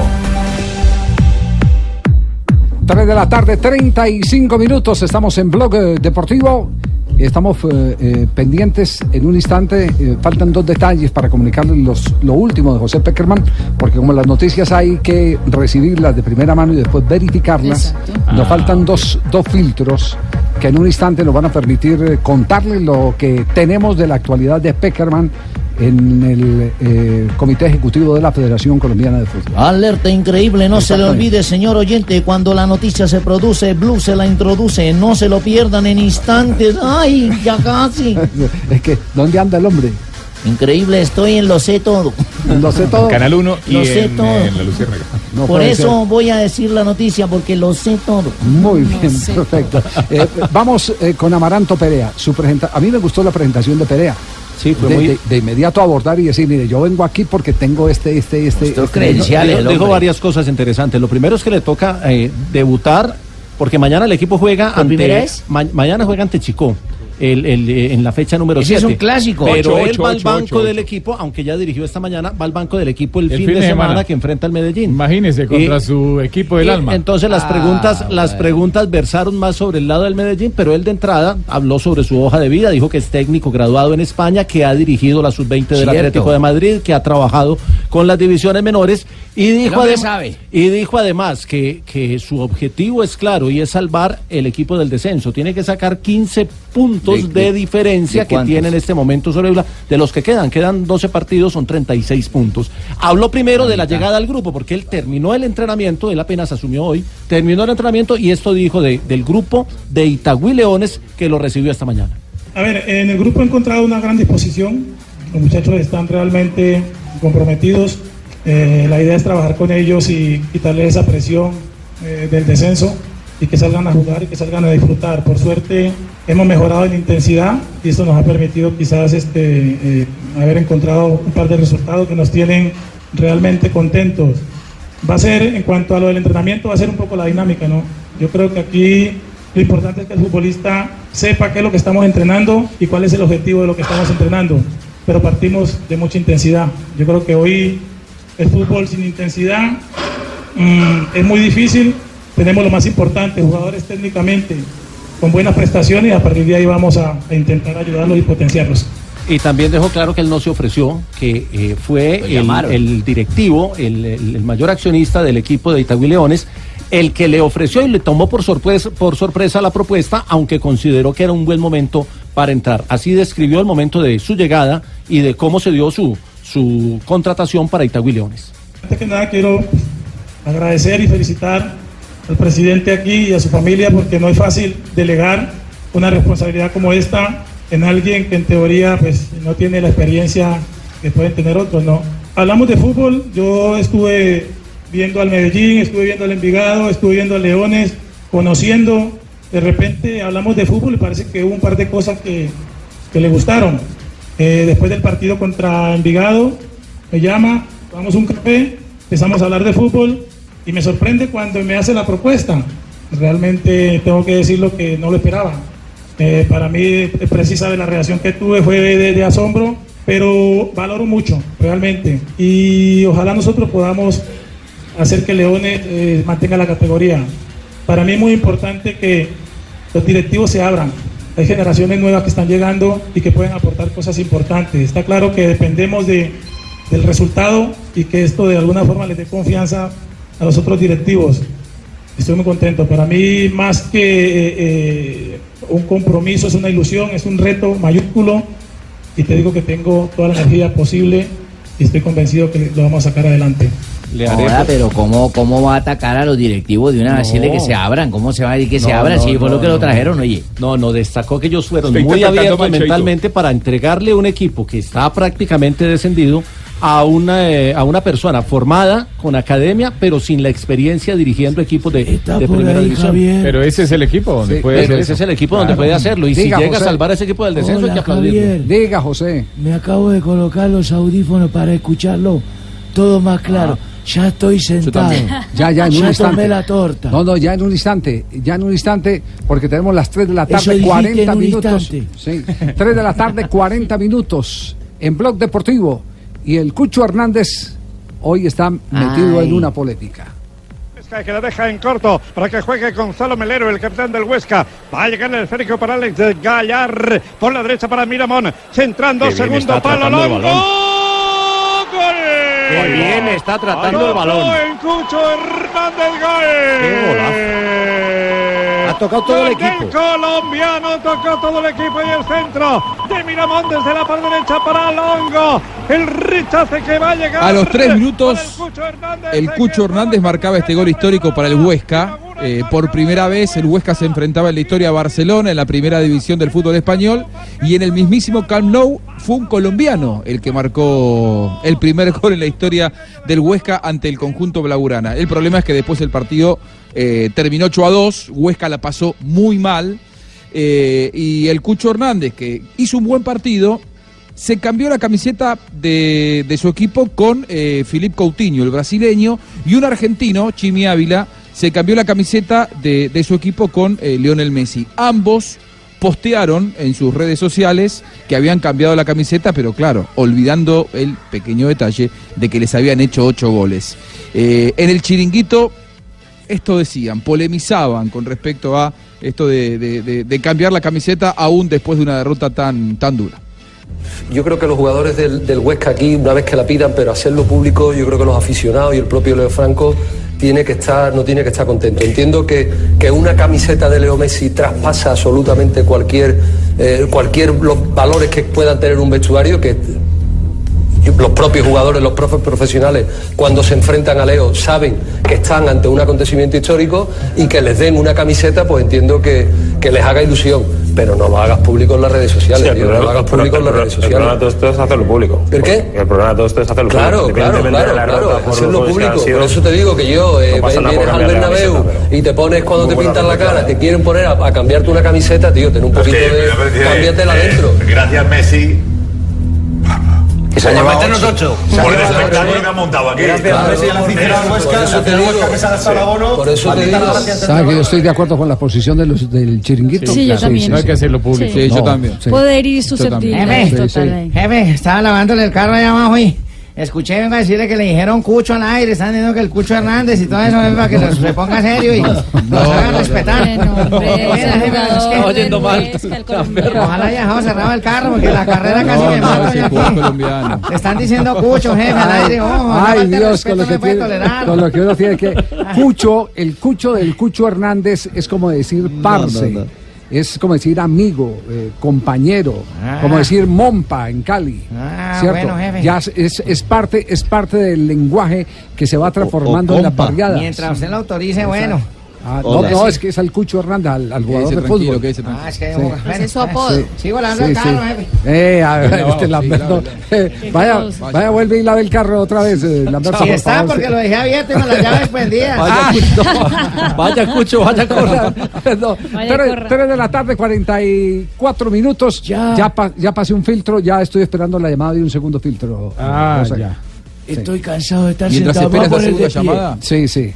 3 de la tarde, 35 minutos. Estamos en Blog eh, Deportivo. Estamos eh, eh, pendientes en un instante. eh, faltan dos detalles para comunicarles los, lo último de José Peckerman, porque como las noticias hay que recibirlas de primera mano y después verificarlas, nos faltan dos, dos filtros que en un instante nos van a permitir eh, contarles lo que tenemos de la actualidad de Peckerman en el eh, Comité Ejecutivo de la Federación Colombiana de Fútbol. Alerta increíble, no se le olvide, señor oyente, cuando la noticia se produce, Blue se la introduce, no se lo pierdan en instantes. ¡Ay, ya casi! es que, ¿dónde anda el hombre? Increíble, estoy en lo sé todo. Lo sé todo. Canal 1 y Lo sé en, todo. eh, en La Luciérnaga. No Por eso ser. voy a decir la noticia, porque lo sé todo. Muy bien, perfecto. Eh, vamos eh, con Amaranto Perea. Su presenta a mí me gustó la presentación de Perea. Sí, fue de, muy- de- de inmediato abordar y decir, mire, yo vengo aquí porque tengo este, este, este. este- Dijo, dijo varias cosas interesantes. Lo primero es que le toca eh, debutar, porque mañana el equipo juega ¿Por ante. ma- mañana juega ante Chico. El, el, eh, en la fecha número Ese 7. es un clásico. Pero Ocho, él ocho, va al banco ocho, del equipo, aunque ya dirigió esta mañana, va al banco del equipo el, fin, de, semana, que enfrenta al Medellín. Imagínese, contra Y- su equipo del y alma. Entonces las Ah, preguntas, las preguntas versaron más sobre el lado del Medellín, pero él de entrada habló sobre su hoja de vida, dijo que es técnico graduado en España, que ha dirigido la sub-20 del. Atlético de Madrid, que ha trabajado con las divisiones menores y dijo, hombre adem- sabe. y dijo además que, que su objetivo es claro y es salvar el equipo del descenso. Tiene que sacar 15 puntos ¿De- de, de- diferencia de que tiene en este momento sobre Eula. De los que quedan, quedan 12 partidos, son 36 puntos. Habló primero de la llegada al grupo porque él terminó el entrenamiento, él apenas asumió hoy, terminó el entrenamiento y esto dijo de- del grupo de Itagüí Leones que lo recibió esta mañana. A ver, en el grupo he encontrado una gran disposición. Los muchachos están realmente comprometidos. Eh, la idea es trabajar con ellos y quitarles esa presión eh, del descenso y que salgan a jugar y que salgan a disfrutar. Por suerte hemos mejorado en intensidad y esto nos ha permitido quizás este, eh, haber encontrado un par de resultados que nos tienen realmente contentos. Va a ser, en cuanto a lo del entrenamiento, va a ser un poco la dinámica, ¿no? Yo creo que aquí lo importante es que el futbolista sepa qué es lo que estamos entrenando y cuál es el objetivo de lo que estamos entrenando. Pero partimos de mucha intensidad. Yo creo que hoy el fútbol sin intensidad mm, es muy difícil. Tenemos lo más importante, jugadores técnicamente con buenas prestaciones y a partir de ahí vamos a, a intentar ayudarlos y potenciarlos. Y también dejó claro que él no se ofreció, que eh, fue el, directivo, el, el- el mayor accionista del equipo de Itagüí Leones, el que le ofreció y le tomó por sorpresa, por sorpresa la propuesta, aunque consideró que era un buen momento para entrar. Así describió el momento de su llegada y de cómo se dio su, su contratación para Itagüí Leones. Antes que nada quiero agradecer y felicitar al presidente aquí y a su familia porque no es fácil delegar una responsabilidad como esta en alguien que en teoría pues no tiene la experiencia que pueden tener otros, ¿no? Hablamos de fútbol, yo estuve viendo al Medellín, estuve viendo al Envigado, estuve viendo al Leones, conociendo, de repente hablamos de fútbol y parece que hubo un par de cosas que, que le gustaron. Eh, después del partido contra Envigado, me llama, vamos un café, empezamos a hablar de fútbol y me sorprende cuando me hace la propuesta. Realmente tengo que decirlo que no lo esperaba. Eh, para mí, eh, precisa de la reacción que tuve fue de, de asombro, pero valoro mucho, realmente. Y ojalá nosotros podamos hacer que Leones eh, mantenga la categoría. Para mí es muy importante que los directivos se abran. Hay generaciones nuevas que están llegando y que pueden aportar cosas importantes. Está claro que dependemos de, del resultado y que esto de alguna forma les dé confianza a los otros directivos. Estoy muy contento. Para mí, más que eh, eh, un compromiso, es una ilusión, es un reto mayúsculo. Y te digo que tengo toda la energía posible y estoy convencido que lo vamos a sacar adelante. Ahora, pero ¿cómo, ¿cómo va a atacar a los directivos de una vez? Decirle que se abran. ¿Cómo se va a decir que se No, abran? no, si fue no, lo que lo no. trajeron, oye. No, no, destacó que ellos fueron Está muy abiertos mentalmente para entregarle un equipo que está prácticamente descendido a una, eh, a una persona formada con academia, pero sin la experiencia dirigiendo equipos de, de primera ahí, división. Javier. Pero ese es el equipo donde puede hacer ese eso. es el equipo donde puede hacerlo. Y Diga, si llega José. a salvar a ese equipo del descenso, hay que aplaudirlo. Javier. Diga, José. Me acabo de colocar los audífonos para escucharlo todo más claro. ya estoy sentado. Ya, ya, en un instante. tomé la torta. No, no, ya en un instante, ya en un instante, porque tenemos las 3 de la tarde, dijiste 40 en un minutos. instante. Sí, 3 de la tarde, 40 minutos en Blog Deportivo. Y el Cucho Hernández hoy está metido Ay. en una polémica. Que la deja en corto para que juegue Gonzalo Melero, el capitán del Huesca. Va a llegar el esférico para Alex de Gallar. Por la derecha para Miramón. Centrando, Qué segundo palo. Longo. balón. ¡Gol! Qué bien está tratando el balón. El Cucho Hernández gol. Ha tocado todo el equipo. colombiano tocó todo el equipo y el centro de Miramón desde la parte derecha para Longo. El rechace que va a llegar. A los tres minutos, el Cucho Hernández. el Cucho Hernández marcaba este gol histórico para el Huesca. Eh, por primera vez el Huesca se enfrentaba en la historia a Barcelona en la primera división del fútbol español y en el mismísimo Camp Nou fue un colombiano el que marcó el primer gol en la historia del Huesca ante el conjunto blaugrana. El problema es que después el partido eh, terminó 8 a 2, Huesca la pasó muy mal eh, y el Cucho Hernández que hizo un buen partido se cambió la camiseta de, de su equipo con Philippe Coutinho, el brasileño, y un argentino, Chimi Ávila, se cambió la camiseta de, de su equipo con eh, Lionel Messi. Ambos postearon en sus redes sociales que habían cambiado la camiseta, pero claro, olvidando el pequeño detalle de que les habían hecho ocho goles. Eh, en el chiringuito, esto decían, polemizaban con respecto a esto de, de- de- cambiar la camiseta aún después de una derrota tan, tan dura. Yo creo que los jugadores del, del Huesca aquí, una vez que la pidan, pero hacerlo público, yo creo que los aficionados y el propio Leo Franco tiene que estar, no tiene que estar contento. Entiendo que, que una camiseta de Leo Messi traspasa absolutamente cualquier, eh, cualquier los valores que puedan tener un vestuario, que los propios jugadores, los profes profesionales, cuando se enfrentan a Leo, saben que están ante un acontecimiento histórico y que les den una camiseta, pues entiendo que, que les haga ilusión. Pero no lo hagas público en las redes sociales, Sí, tío, no lo hagas público en las redes El problema de sociales. todo esto es hacerlo público. ¿El qué? El problema de todo esto es hacerlo Claro, público. claro, claro, claro, por hacerlo público. sido, Por eso te digo que yo, eh, no vienes por al Bernabéu y te pones cuando te pintan la cara, te quieren poner a, a cambiarte una camiseta, tío, ten un poquito de... Cámbiatela adentro. Gracias, Messi. Que se ha llevado meternos ocho. ocho. Por el espectáculo que han montado aquí. Por eso te digo, Huesca que se ha gastado el abono. Por eso te Maldita digo. la gracia. ¿Sabe que yo estoy de acuerdo con la posición de los, del chiringuito? Sí, yo también. No hay que hacerlo público. Sí. Yo también. Poder ir susceptible. Jefe, estaba lavándole el carro allá abajo y escuché vengo a decirle que le dijeron Cucho al aire, están diciendo que el Cucho Hernández y todo eso es para que nos- se ponga serio y nos hagan respetar. Ojalá haya dejado cerrado el carro porque la carrera casi No, me colombiano. Le están diciendo Cucho, jefe, al aire. Oh, Ay Dios, respeto con lo, no que con lo que uno tiene que... Cucho, el Cucho del Cucho Hernández es como decir parce, no, no. Es como decir amigo, eh, compañero, Ah. como decir mompa en Cali. Ah, ¿cierto? bueno, jefe. Ya es, es, es parte, es parte del lenguaje que se va transformando en las barriadas. Mientras usted lo autorice, bueno. Ah, no, Hola. no, es que es al Cucho Hernández, al, al jugador de fútbol. quédese Ah, tranquilo. es que Sí. bueno, es su apodo. Sí. Sigo lavando Sí, el carro, sí. jefe. Eh, a ver, Venga, este Lamberto. eh, vaya, cosa. vaya, vuelve y lave el carro otra vez, eh, Lamberto. Sí por está, favor, porque sí. lo dejé abierto y con las llaves prendidas. Vaya, Cucho, vaya, Cucho, vaya, corra. No, Vaya, tres, corra. tres de la tarde, 44 minutos. Ya. Ya, pa- ya pasé un filtro, ya estoy esperando la llamada de un segundo filtro. Ah, ya. Estoy cansado de estar Mientras sentado. esperas Vamos la segunda llamada, Sí, sí.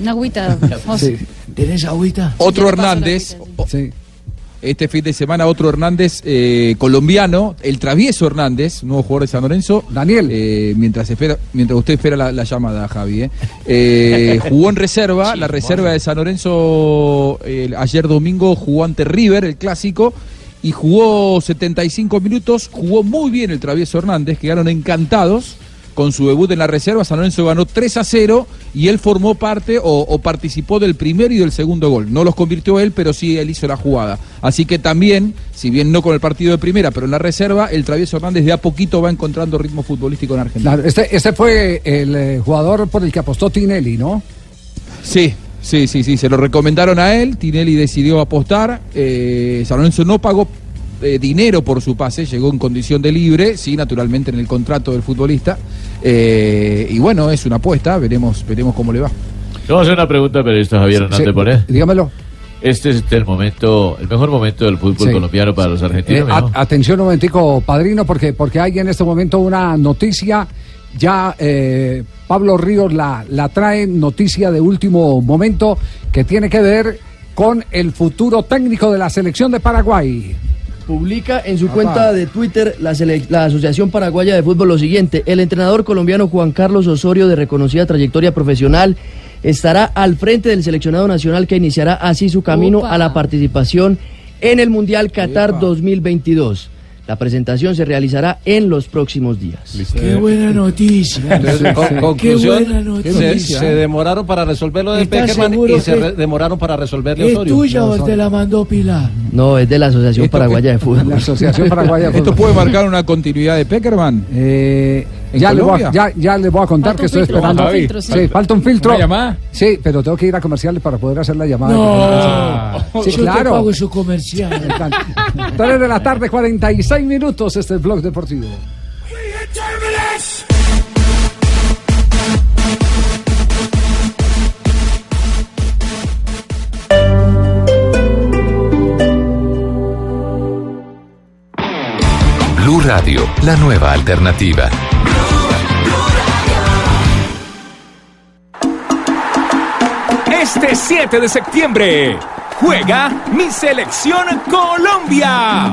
Una agüita. José. sí, ¿Tenés agüita? otro Hernández, agüita, o- sí. este fin de semana otro Hernández eh, colombiano, el travieso Hernández, nuevo jugador de San Lorenzo. Daniel. Eh, mientras espera, mientras usted espera la, la llamada, Javi. eh. Eh, jugó en reserva, la reserva de San Lorenzo eh, ayer domingo jugó ante River, el clásico, y jugó 75 minutos, jugó muy bien el travieso Hernández, quedaron encantados con su debut en la reserva. San Lorenzo ganó 3 a 0 y él formó parte o, o participó del primero y del segundo gol. No los convirtió él, pero sí él hizo la jugada. Así que también, si bien no con el partido de primera, pero en la reserva, el Travieso Hernández de a poquito va encontrando ritmo futbolístico en Argentina. Claro, este, este fue el eh, jugador por el que apostó Tinelli, ¿no? Sí, sí, sí, sí, se lo recomendaron a él, Tinelli decidió apostar, eh, San Lorenzo no pagó eh, dinero por su pase, llegó en condición de libre, sí, naturalmente en el contrato del futbolista, eh, y bueno, es una apuesta, veremos, veremos cómo le va. Vamos a hacer una pregunta al periodista Javier Hernández Bonet. dígamelo. Este es el momento, el mejor momento del fútbol Sí. colombiano para los Eh, argentinos. a- ¿no? atención un momentico, padrino, porque, porque hay en este momento una noticia, ya eh, Pablo Ríos la, la trae, noticia de último momento, que tiene que ver con el futuro técnico de la selección de Paraguay. Publica en su Papá. cuenta de Twitter la, sele- la Asociación Paraguaya de Fútbol lo siguiente. El entrenador colombiano Juan Carlos Osorio, de reconocida trayectoria profesional, estará al frente del seleccionado nacional que iniciará así su camino a la participación en el Mundial Qatar 2022. La presentación se realizará en los próximos días. Qué buena noticia. Entonces, con- Qué conclusión, buena se, noticia. se demoraron para resolver lo de ¿Estás Peckerman seguro y se que re- demoraron para resolverle a ¿Es Osorio. tuya o te la mandó Pilar? No, es de la Asociación Paraguaya de Fútbol. La Asociación Paraguaya de ¿Esto Fútbol. puede marcar una continuidad de Peckerman? Eh, ¿En ya, le voy a, ya, ya le voy a contar Falta que estoy filtro, esperando. falta un filtro, sí. Sí, falta un filtro. ¿Una llamada? Sí, pero tengo que ir a comerciales para poder hacer la llamada. Ah. Sí, Yo te claro. pago su comercial. 3 de la tarde, 46 minutos, este es Blog Deportivo. Blue Radio, la nueva alternativa. Este 7 de septiembre juega mi selección Colombia.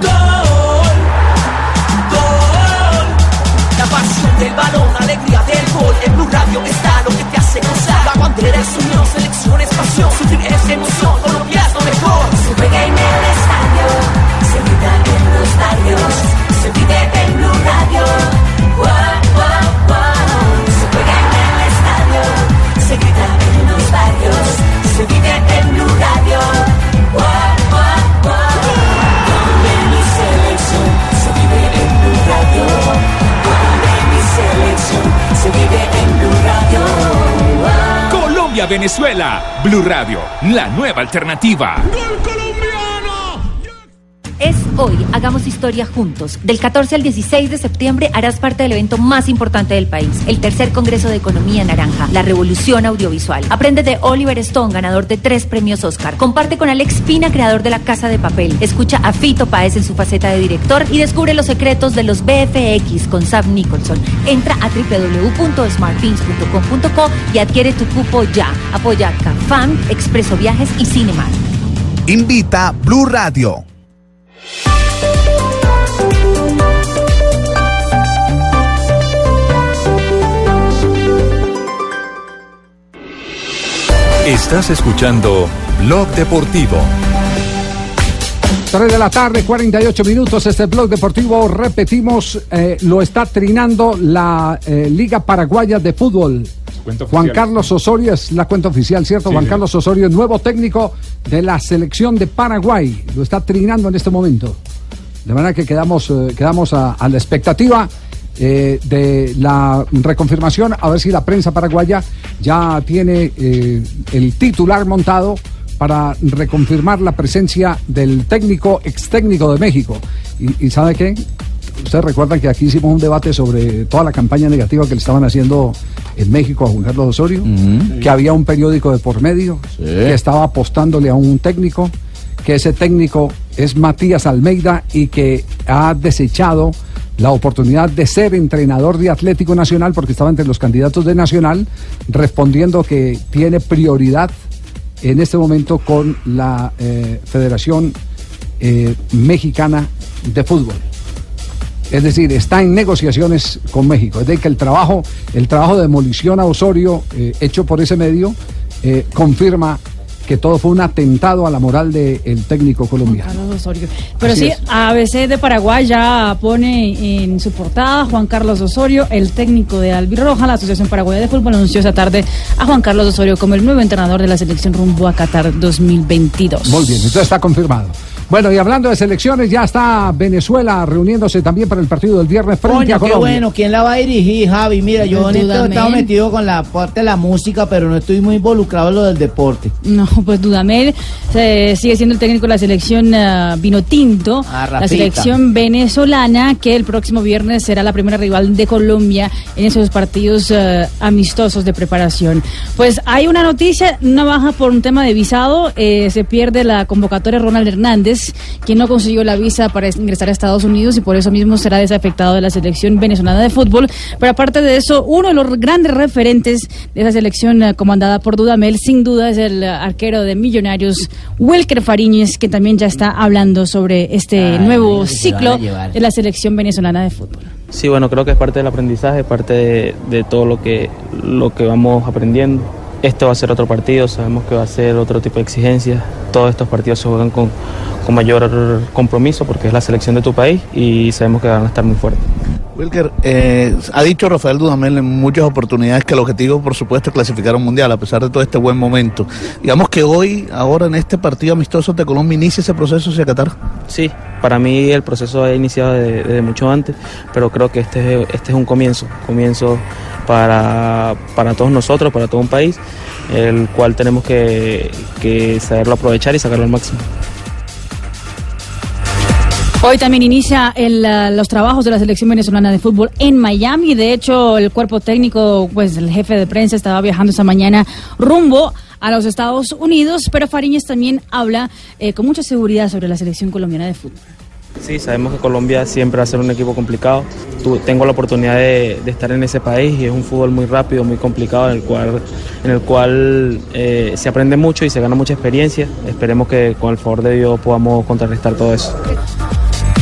La pasión del balón, alegría del gol. En Blue Radio está lo que te hace gozar. La bandera es unión, selección es pasión. Sufrir es emoción, Colombia es lo mejor. Se juega en el estadio, se grita en los barrios, se vive Colombia-Venezuela. Blue Radio, la nueva alternativa. Hoy, hagamos historia juntos. Del 14 al 16 de septiembre harás parte del evento más importante del país, el tercer Congreso de Economía Naranja, la revolución audiovisual. Aprende de Oliver Stone, ganador de tres premios Oscar. Comparte con Alex Pina, creador de La Casa de Papel. Escucha a Fito Páez en su faceta de director y descubre los secretos de los BFX con Sam Nicholson. Entra a www.smartpins.com.co y adquiere tu cupo ya. Apoya CAFAM, Expreso Viajes y Cinemark. Invita Blue Radio. Estás escuchando Blog Deportivo. 3 de la tarde, 48 minutos. Este blog deportivo, repetimos, eh, lo está trinando la eh, Liga Paraguaya de Fútbol. Juan. Carlos Osorio es la cuenta oficial, ¿cierto? Sí, Juan sí. Carlos Osorio, nuevo técnico de la selección de Paraguay. Lo está trinando en este momento. De manera que quedamos, eh, quedamos a, a la expectativa eh, de la reconfirmación, a ver si la prensa paraguaya ya tiene eh, el titular montado para reconfirmar la presencia del técnico, ex técnico de México. ¿Y, y sabe qué? Ustedes recuerdan que aquí hicimos un debate sobre toda la campaña negativa que le estaban haciendo en México a Juan Carlos Osorio, que había un periódico de por medio, que estaba apostándole a un técnico, que ese técnico es Matías Almeida y que ha desechado la oportunidad de ser entrenador de Atlético Nacional porque estaba entre los candidatos de Nacional, respondiendo que tiene prioridad en este momento con la eh, Federación eh, Mexicana de Fútbol. Es decir, está en negociaciones con México. Es decir, que el trabajo, el trabajo de demolición a Osorio eh, hecho por ese medio confirma que todo fue un atentado a la moral del técnico colombiano. Carlos Osorio. Pero Así sí, es. ABC de Paraguay ya pone en su portada Juan Carlos Osorio, el técnico de Albirroja, la Asociación Paraguaya de Fútbol, anunció esta tarde a Juan Carlos Osorio como el nuevo entrenador de la selección rumbo a Qatar 2022. Muy bien, entonces está confirmado. Bueno, y hablando de selecciones, ya está Venezuela reuniéndose también para el partido del viernes frente Coño, a qué Colombia. bueno. ¿Quién la va a dirigir, Javi? Mira, yo en esto he estado metido con la parte de la música, pero no estoy muy involucrado en lo del deporte. No, pues Dudamel eh, sigue siendo el técnico de la selección ah, Vinotinto, Ah, la selección venezolana, que el próximo viernes será la primera rival de Colombia en esos partidos eh, amistosos de preparación. Pues hay una noticia, una baja por un tema de visado, eh, se pierde la convocatoria Ronald Hernández, quien no consiguió la visa para ingresar a Estados Unidos y por eso mismo será desafectado de la selección venezolana de fútbol. Pero aparte de eso, uno de los grandes referentes de esa selección eh, comandada por Dudamel, sin duda es el eh, arquero de Millonarios, Welker Fariñez, que también ya está hablando sobre este nuevo se lo van a ciclo de la selección venezolana de fútbol. Sí, bueno, creo que es parte del aprendizaje, parte de, de todo lo que, lo que vamos aprendiendo. Este va a ser otro partido, sabemos que va a ser otro tipo de exigencias. Todos estos partidos se juegan con, con mayor compromiso porque es la selección de tu país y sabemos que van a estar muy fuertes. Wilker, eh, ha dicho Rafael Dudamel en muchas oportunidades que el objetivo, por supuesto, es clasificar un mundial, a pesar de todo este buen momento. Digamos que hoy, ahora en este partido amistoso de Colombia, inicia ese proceso hacia Qatar. Sí, para mí el proceso ha iniciado de- desde mucho antes, pero creo que este, es- este es un comienzo, comienzo para, para todos nosotros, para todo un país, el cual tenemos que, que saberlo aprovechar y sacarlo al máximo. Hoy también inicia los trabajos de la selección venezolana de fútbol en Miami. De hecho, el cuerpo técnico, pues el jefe de prensa estaba viajando esta mañana rumbo a los Estados Unidos, pero Fariñez también habla eh, con mucha seguridad sobre la selección colombiana de fútbol. Sí, sabemos que Colombia siempre va a ser un equipo complicado. Tengo la oportunidad de, de estar en ese país y es un fútbol muy rápido, muy complicado, en el cual, en el cual eh, se aprende mucho y se gana mucha experiencia. Esperemos que con el favor de Dios podamos contrarrestar todo eso.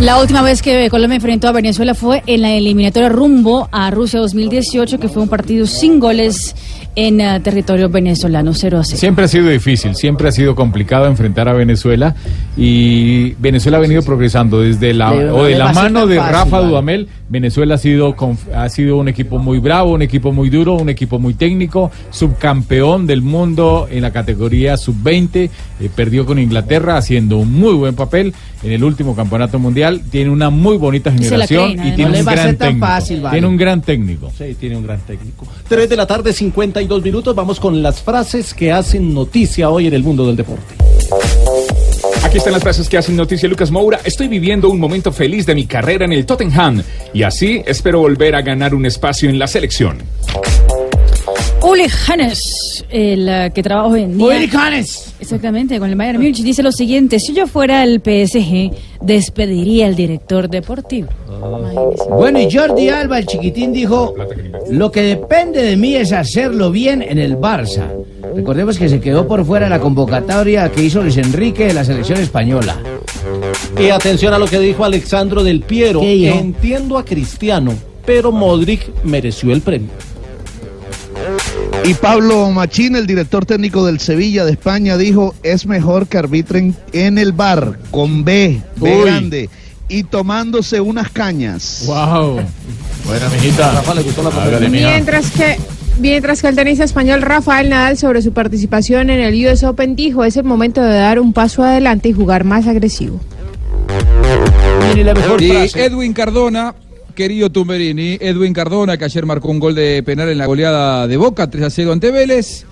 La última vez que Colombia enfrentó a Venezuela fue en la eliminatoria rumbo a Rusia 2018, que fue un partido sin goles en eh, territorio venezolano, 0 a 0. Siempre ha sido difícil, siempre ha sido complicado enfrentar a Venezuela y Venezuela ha venido progresando desde la Le- o de la mano de fácil, Rafa vale. Dudamel. Venezuela ha sido ha sido un equipo muy bravo, un equipo muy duro, un equipo muy técnico, subcampeón del mundo en la categoría sub-20, eh, perdió con Inglaterra haciendo un muy buen papel en el último campeonato mundial. Tiene una muy bonita generación creen, y tiene no un gran técnico. fácil, vale. Tiene un gran técnico. Sí, tiene un gran técnico. 3 de la tarde, 52 minutos. Vamos con las frases que hacen noticia hoy en el mundo del deporte. Aquí están las frases que hacen noticia Lucas Moura. Estoy viviendo un momento feliz de mi carrera en el Tottenham y así espero volver a ganar un espacio en la selección. Uli Hannes, el eh, que trabaja hoy en día. Uli Hannes. Exactamente, con el Bayern Múnich dice lo siguiente: si yo fuera el PSG, despediría al director deportivo. Bueno, y Jordi Alba, el chiquitín, dijo, lo que depende de mí es hacerlo bien en el Barça. Recordemos que se quedó por fuera de la convocatoria que hizo Luis Enrique de la selección española. Y atención a lo que dijo Alexandro del Piero. Entiendo a Cristiano, pero Modric mereció el premio. Y Pablo Machín, el director técnico del Sevilla de España, dijo, es mejor que arbitren en el bar, con B, B Uy. grande, y tomándose unas cañas. Wow. Buena, mijita. Rafa le gustó la Hágale. Mientras que, mientras que el tenista español Rafael Nadal sobre su participación en el US Open dijo es el momento de dar un paso adelante y jugar más agresivo. Mire la mejor Y frase. Edwin Cardona, querido Tumberini, Edwin Cardona, que ayer marcó un gol de penal en la goleada de Boca, 3 a 0 ante Vélez,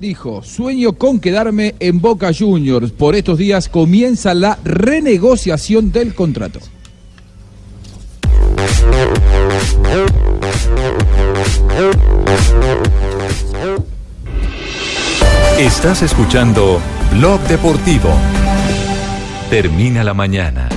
dijo, sueño con quedarme en Boca Juniors. Por estos días comienza la renegociación del contrato. Estás escuchando Blog Deportivo. Termina la mañana.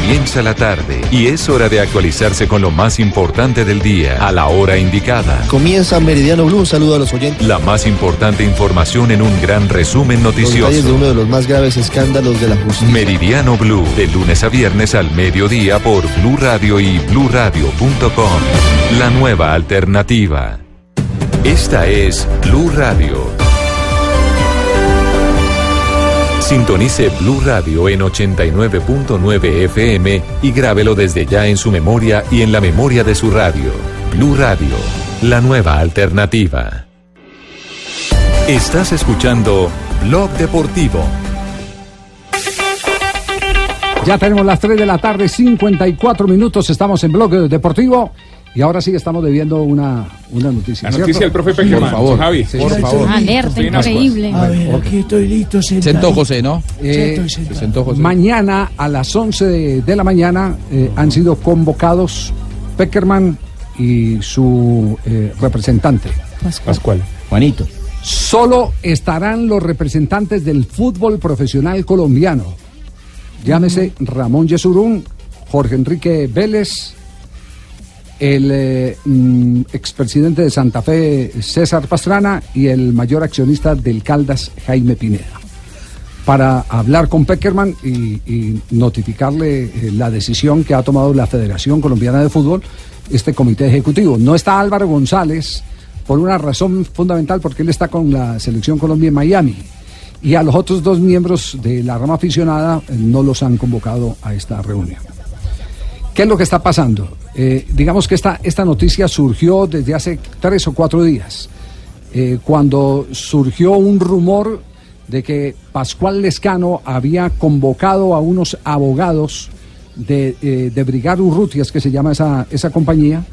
Comienza la tarde y es hora de actualizarse con lo más importante del día a la hora indicada. Comienza Meridiano Blue, un saludo a los oyentes. La más importante información en un gran resumen Los de noticioso. uno de los más graves escándalos de la justicia. Meridiano Blue, de lunes a viernes al mediodía por Blue Radio y bluradio.com. La nueva alternativa. Esta es Blue Radio. Sintonice Blue Radio en 89.9 FM y grábelo desde ya en su memoria y en la memoria de su radio. Blue Radio, la nueva alternativa. Estás escuchando Blog Deportivo. Ya tenemos las 3 de la tarde, 54 minutos, estamos en Blog Deportivo y ahora sí estamos debiendo una, una noticia. La ¿cierto? noticia del profe Sí, Peckerman. Por favor, Javi, Sí, por favor. Alerta, ascuas. increíble. A ver, aquí estoy listo, sentado. Sentó José, ¿no? Eh, sentó José. Mañana a las 11 de, de la mañana eh, han sido convocados Peckerman y su eh, representante. Pascual. Juanito. Solo estarán los representantes del fútbol profesional colombiano. Llámese Ramón Yesurún, Jorge Enrique Vélez, el eh, mm, expresidente de Santa Fe César Pastrana y el mayor accionista del Caldas Jaime Pineda. Para hablar con Peckerman y, notificarle eh, la decisión que ha tomado la Federación Colombiana de Fútbol, este comité ejecutivo. No está Álvaro González por una razón fundamental, porque él está con la Selección Colombia en Miami. Y a los otros dos miembros de la rama aficionada eh, no los han convocado a esta reunión. ¿Qué es lo que está pasando? Eh, digamos que esta, esta noticia surgió desde hace tres o cuatro días, eh, cuando surgió un rumor de que Pascual Lescano había convocado a unos abogados de, eh, de Brigar Urrutias, que se llama esa, esa compañía,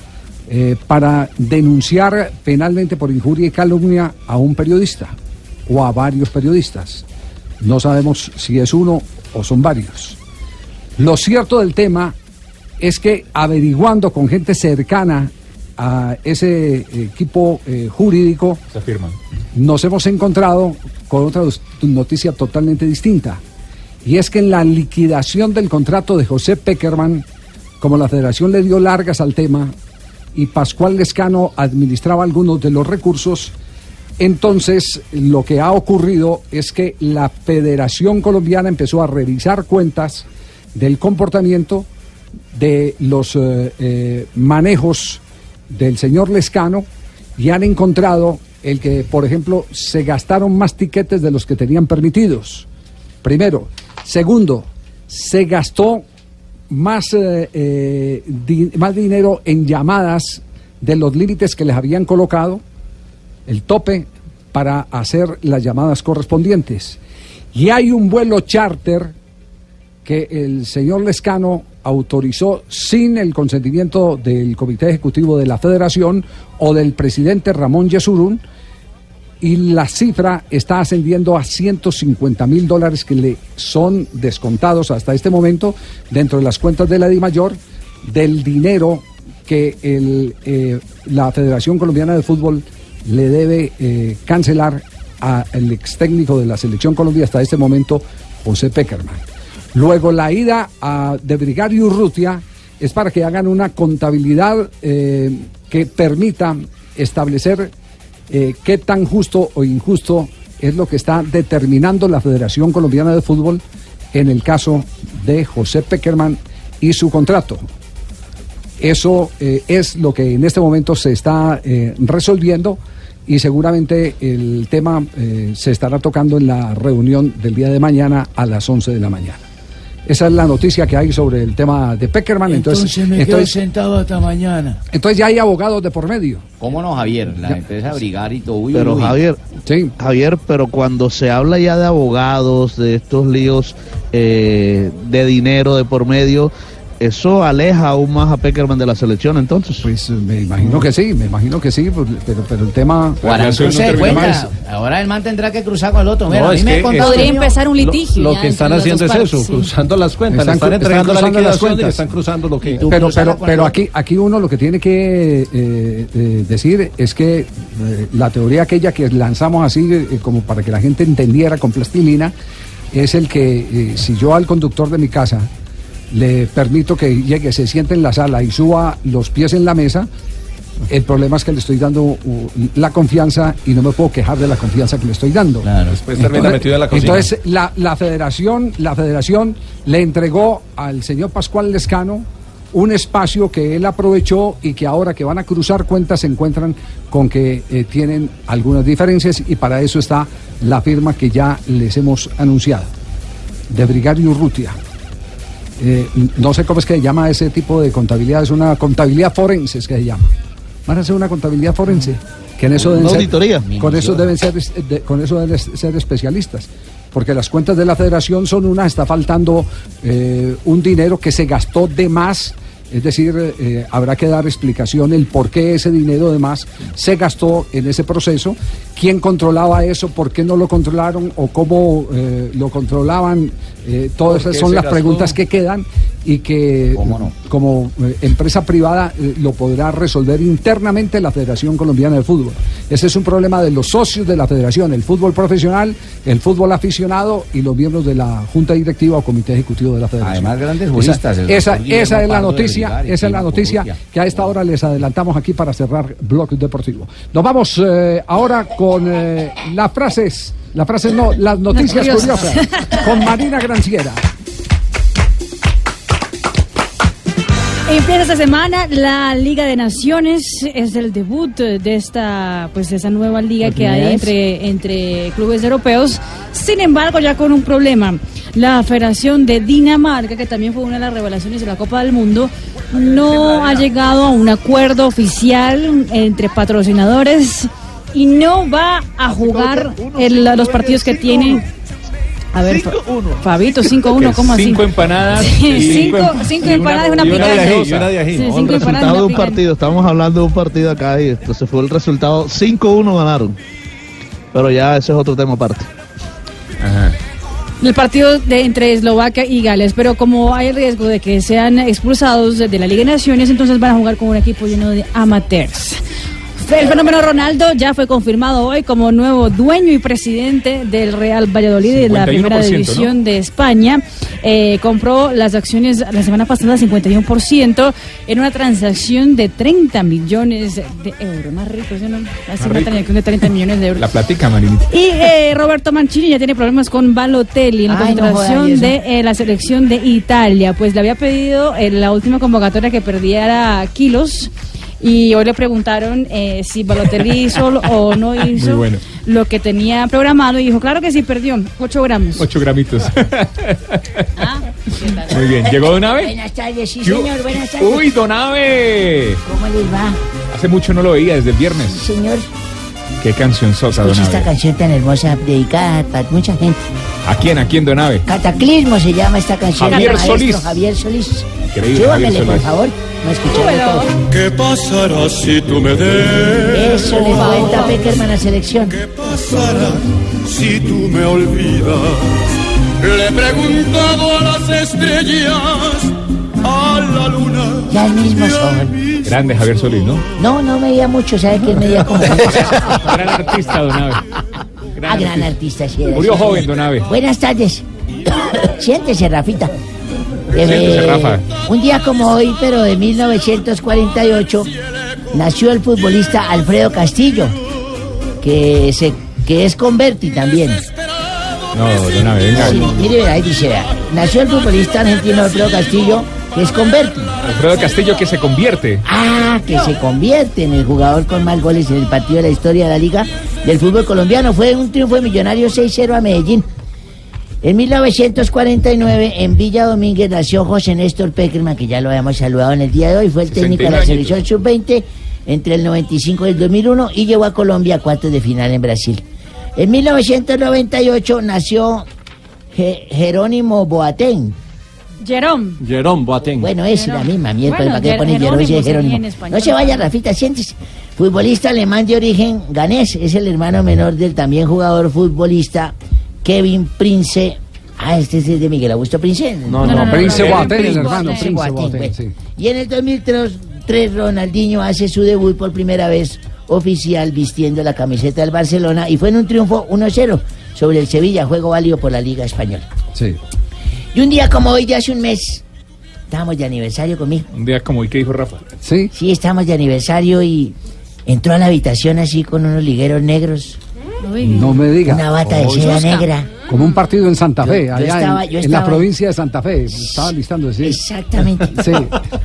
eh, para denunciar penalmente por injuria y calumnia a un periodista o a varios periodistas. No sabemos si es uno o son varios. Lo cierto del tema es que averiguando con gente cercana a ese equipo eh, jurídico, Se nos hemos encontrado con otra noticia totalmente distinta. Y es que en la liquidación del contrato de José Peckerman, como la federación le dio largas al tema y Pascual Lescano administraba algunos de los recursos, entonces lo que ha ocurrido es que la Federación Colombiana empezó a revisar cuentas del comportamiento de los eh, eh, manejos del señor Lescano y han encontrado el que, por ejemplo, se gastaron más tiquetes de los que tenían permitidos. Primero. Segundo, se gastó más, eh, más dinero en llamadas de los límites que les habían colocado, el tope, para hacer las llamadas correspondientes. Y hay un vuelo charter que el señor Lescano autorizó sin el consentimiento del Comité Ejecutivo de la Federación o del presidente Ramón Yesurún y la cifra está ascendiendo a 150 mil dólares que le son descontados hasta este momento dentro de las cuentas de la DIMAYOR del dinero que eh, la Federación Colombiana de Fútbol le debe eh, cancelar al ex técnico de la Selección Colombia hasta este momento, José Peckerman. Luego la ida a, de Brigario Urrutia es para que hagan una contabilidad eh, que permita establecer eh, qué tan justo o injusto es lo que está determinando la Federación Colombiana de Fútbol en el caso de José Peckerman y su contrato. Eso eh, es lo que en este momento se está resolviendo y seguramente el tema se estará tocando en la reunión del día de mañana a las 11 de la mañana. Esa es la noticia que hay sobre el tema de Peckerman. Entonces, Entonces me quedo sentado hasta mañana. entonces ya hay abogados de por medio. ¿Cómo no, Javier? La empresa Brigar y todo. uy, Pero uy. Javier, Javier, pero cuando se habla ya de abogados, de estos líos eh, de dinero de por medio, eso aleja aún más a Peckerman de la selección entonces. Pues me imagino que sí, me imagino que sí, pues, pero, pero el tema... Se dé cuenta. Ahora el man tendrá que cruzar con el otro. Mira, No, a mí es me Podría empezar un litigio. Lo que están haciendo es eso, sí. cruzando las cuentas. Están entregando la están las liquidación y cuentas. están cruzando lo que... Pero, pero, pero aquí, aquí uno lo que tiene que eh, eh, decir es que eh, la teoría aquella que lanzamos así eh, como para que la gente entendiera con plastilina es el que eh, si yo al conductor de mi casa le permito que llegue, se siente en la sala y suba los pies en la mesa, el problema es que le estoy dando uh, la confianza y no me puedo quejar de la confianza que le estoy dando. Después termina metido en la cocina. Entonces la, la federación, la federación le entregó al señor Pascual Lescano un espacio que él aprovechó y que ahora que van a cruzar cuentas se encuentran con que eh, tienen algunas diferencias y para eso está la firma que ya les hemos anunciado de Brigario Urrutia. Eh, no sé cómo es que se llama ese tipo de contabilidad, es una contabilidad forense es que se llama. Van a hacer una contabilidad forense, que en eso deben Una ser, auditoría. con eso deben ser, de- con eso deben ser especialistas, porque las cuentas de la Federación son unas, está faltando eh, un dinero que se gastó de más. Es decir, eh, habrá que dar explicación el por qué ese dinero de más se gastó en ese proceso, quién controlaba eso, por qué no lo controlaron o cómo eh, lo controlaban. Eh, todas ¿Por esas son las gastó? preguntas que quedan y que como eh, empresa privada eh, lo podrá resolver internamente la Federación Colombiana de Fútbol. Ese es un problema de los socios de la Federación, el fútbol profesional, el fútbol aficionado y los miembros de la Junta Directiva o Comité Ejecutivo de la Federación. Además, grandes juristas, Esa, es la noticia, Vergara esa es la noticia que a esta hora les adelantamos aquí para cerrar Blog Deportivo. Nos vamos eh, ahora con eh, las frases, las frases no, las noticias curiosas. curiosas, con Marina Granciera. Empieza esta semana la Liga de Naciones, es el debut de esta, pues de esa nueva liga ¿Por que hay entre, entre clubes europeos. Sin embargo, ya con un problema. La Federación de Dinamarca, que también fue una de las revelaciones de la Copa del Mundo, no ha llegado a un acuerdo oficial entre patrocinadores y no va a jugar el- los partidos que tiene. A ver, Fa- Fabito, 5-1, ¿cómo así? Cinco empanadas. Sí, y cinco, empanadas y una una de ají, de. Sí, el resultado de un partido, estamos hablando de un partido acá y entonces fue el resultado 5-1 ganaron. Pero ya ese es otro tema aparte. El partido de, entre Eslovaquia y Gales, pero como hay el riesgo de que sean expulsados de la Liga de Naciones, entonces van a jugar con un equipo lleno de amateurs. El fenómeno Ronaldo ya fue confirmado hoy como nuevo dueño y presidente del Real Valladolid de la 51%, primera ¿no? división de España. Eh, compró las acciones la semana pasada 51% en una transacción de 30 millones de euros. Más rico, ¿sí o no? Hace una rico. transacción de 30 millones de euros. La platica, Marinita. Y eh, Roberto Mancini ya tiene problemas con Balotelli en la de eh, la selección de Italia. Pues le había pedido en la última convocatoria que perdiera kilos. Y hoy le preguntaron eh, si Balotelli hizo o no hizo bueno. lo que tenía programado. Y dijo, claro que sí, perdió 8 gramos. Ocho gramitos. Ah, Muy bien. ¿Llegó Donave? Buenas tardes, sí señor, buenas tardes. Uy, Donave. ¿Cómo les va? Hace mucho no lo veía, desde el viernes. Sí, señor. Qué canción sota, don Escucha esta canción tan hermosa, dedicada para mucha gente. ¿A quién? ¿A quién, don Abe? Cataclismo se llama esta canción. Javier maestro Solís. Javier Solís. Increíble, Javier por favor. No escucharlo todo. ¿Qué pasará si tú me des? Eso le cuenta Peckerman a selección. pasará si tú me olvidas? Le he preguntado a las estrellas, a la luna. Ya el mismo sol. Grande Javier Solís, ¿no? No, no medía mucho, ¿sabe que él medía como... Gran artista, don Abe. ah, gran artista, sí era, Murió sí. joven, don Abe. Buenas tardes. Siéntese, Rafita. Siéntese, Eh, Rafa. Un día como hoy, pero de 1948, nació el futbolista Alfredo Castillo, que, se, que es converti también. No, don Abe, venga. Sí, mire, ahí dice, nació el futbolista argentino Alfredo Castillo, que es converti. Alfredo Castillo que se convierte. Ah, que se convierte en el jugador con más goles en el partido de la historia de la liga del fútbol colombiano. Fue un triunfo de Millonario 6-0 a Medellín. En 1949, en Villa Domínguez, nació José Néstor Peckerman, que ya lo habíamos saludado en el día de hoy. Fue el técnico de la 69 selección sub-20 entre el 95 y el 2001 y llevó a Colombia a cuartos de final en Brasil. En 1998 nació Je- Jerónimo Boateng. Jerome. Jerón Boateng. Bueno, es la misma mierda, Bueno, ¿para qué ponen y Jerónimo. No se vaya, Rafita, siéntese. Futbolista alemán de origen ganés, es el hermano menor del también jugador futbolista Kevin Prince. Ah, este es de Miguel Augusto Prince. No, no, No, no, no, Prince no, Boateng, el hermano, Prince Prince Boateng, Boateng, sí. Y en el 2003, tres, Ronaldinho hace su debut por primera vez oficial vistiendo la camiseta del Barcelona y fue en un triunfo 1-0 sobre el Sevilla, juego válido por la Liga Española. Sí. Y un día como hoy de hace un mes, estábamos de aniversario conmigo. Un día como hoy que dijo Rafa. Sí. Sí, estábamos de aniversario y entró a la habitación así con unos ligueros negros. No me diga. Una bata de seda negra. Como un partido en Santa Fe, yo allá estaba- en, yo en la provincia de Santa Fe. Estaba listando, sí. Exactamente. Sí,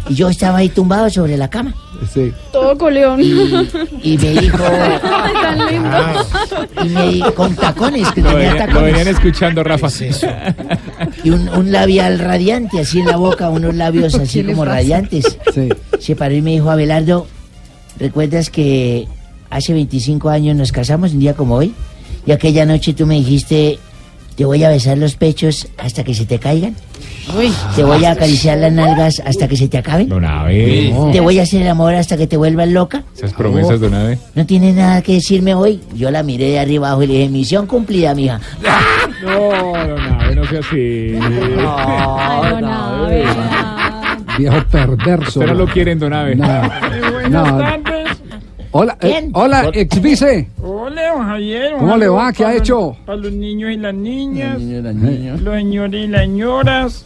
Y yo estaba ahí tumbado sobre la cama. sí. Todo coleón. Y me dijo. Ay, tan lindo. Y me dijo, con tacones, que Lo, tenía venía- lo venían tacones. escuchando, Rafa. Y un, un labial radiante, así en la boca, unos labios así ¿Qué le como radiantes. Sí. Se paró y me dijo, Abelardo, ¿recuerdas que hace 25 años nos casamos un día como hoy? Y aquella noche tú me dijiste, te voy a besar los pechos hasta que se te caigan. Te voy a acariciar las nalgas hasta que se te acaben. Don Abe. Te voy a hacer el amor hasta que te vuelvas loca. Esas promesas, don Abe. ¿No tienes nada que decirme hoy? Yo la miré de arriba abajo y le dije, misión cumplida, mija. No, don Abe, no sea así. Ay, don Abe. Viejo perverso. No lo quieren, don Abe. No. No. Hola, eh, hola, ex vice. Hola, don Javier. ¿Cómo le va? ¿Qué ha para los- hecho? Para los niños y las niñas, los señores y las señoras,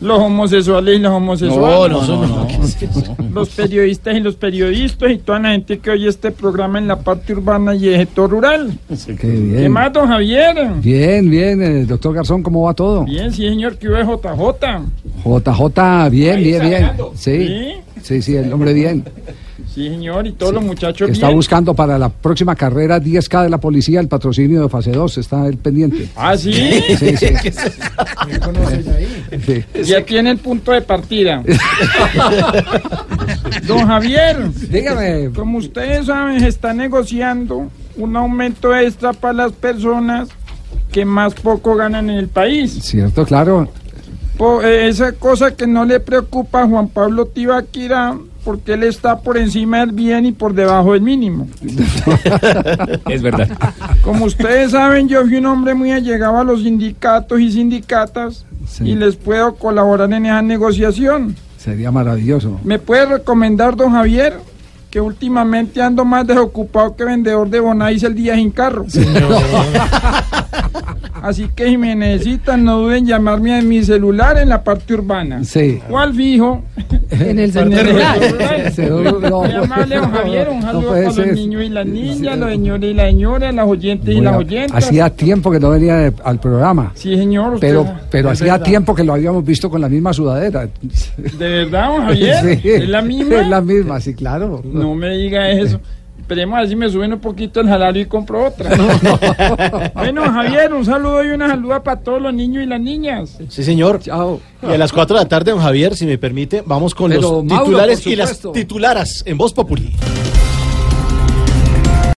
los homosexuales y las homosexuales. No, no, no, no. Los periodistas y los periodistas y toda la gente que oye este programa en la parte urbana y el sector rural. Qué ¿Qué bien. más, don Javier? Bien, bien, eh, doctor Garzón, ¿cómo va todo? Bien, sí, señor, que hubo JJ. JJ, bien, bien, bien. Sí, ¿Sí? sí, sí, el hombre bien. Sí, señor, y todos los muchachos Está bien. buscando para la próxima carrera 10K de la policía el patrocinio de fase 2, está el pendiente. Ah, sí. Sí, sí. Sí. Ya tiene el punto de partida. Don Javier, Dígame. como ustedes saben, se está negociando un aumento extra para las personas que más poco ganan en el país. Cierto, claro. Eh, esa cosa que no le preocupa a Juan Pablo Tibaquira, porque él está por encima del bien y por debajo del mínimo. Es verdad. Como ustedes saben, yo fui un hombre muy allegado a los sindicatos y sindicatas Sí. y les puedo colaborar en esa negociación. Sería maravilloso. ¿Me puede recomendar, don Javier, que últimamente ando más desocupado que vendedor de bonais el día sin carro? Así que si me necesitan, no duden en llamarme a mi celular en la parte urbana. Sí. Al fijo. En el En el celular. amable, don Javier. Un no saludo para los niños y las niñas, los señores y las señoras, las oyentes y las a- oyentas. Hacía tiempo que no venía de- al programa. Sí, señor. usted- Pero, pero hacía verdad. tiempo que lo habíamos visto con la misma sudadera. ¿De verdad, don Javier? Sí. ¿Es la misma? Es la misma, sí, claro. No me diga eso. Esperemos a ver si me suben un poquito el salario y compro otra. bueno, Javier, un saludo y una saluda para todos los niños y las niñas. Sí, señor. Chao. Y a las 4 de la tarde, don Javier, si me permite, vamos con Pero, los titulares y las titularas en Voz Populi.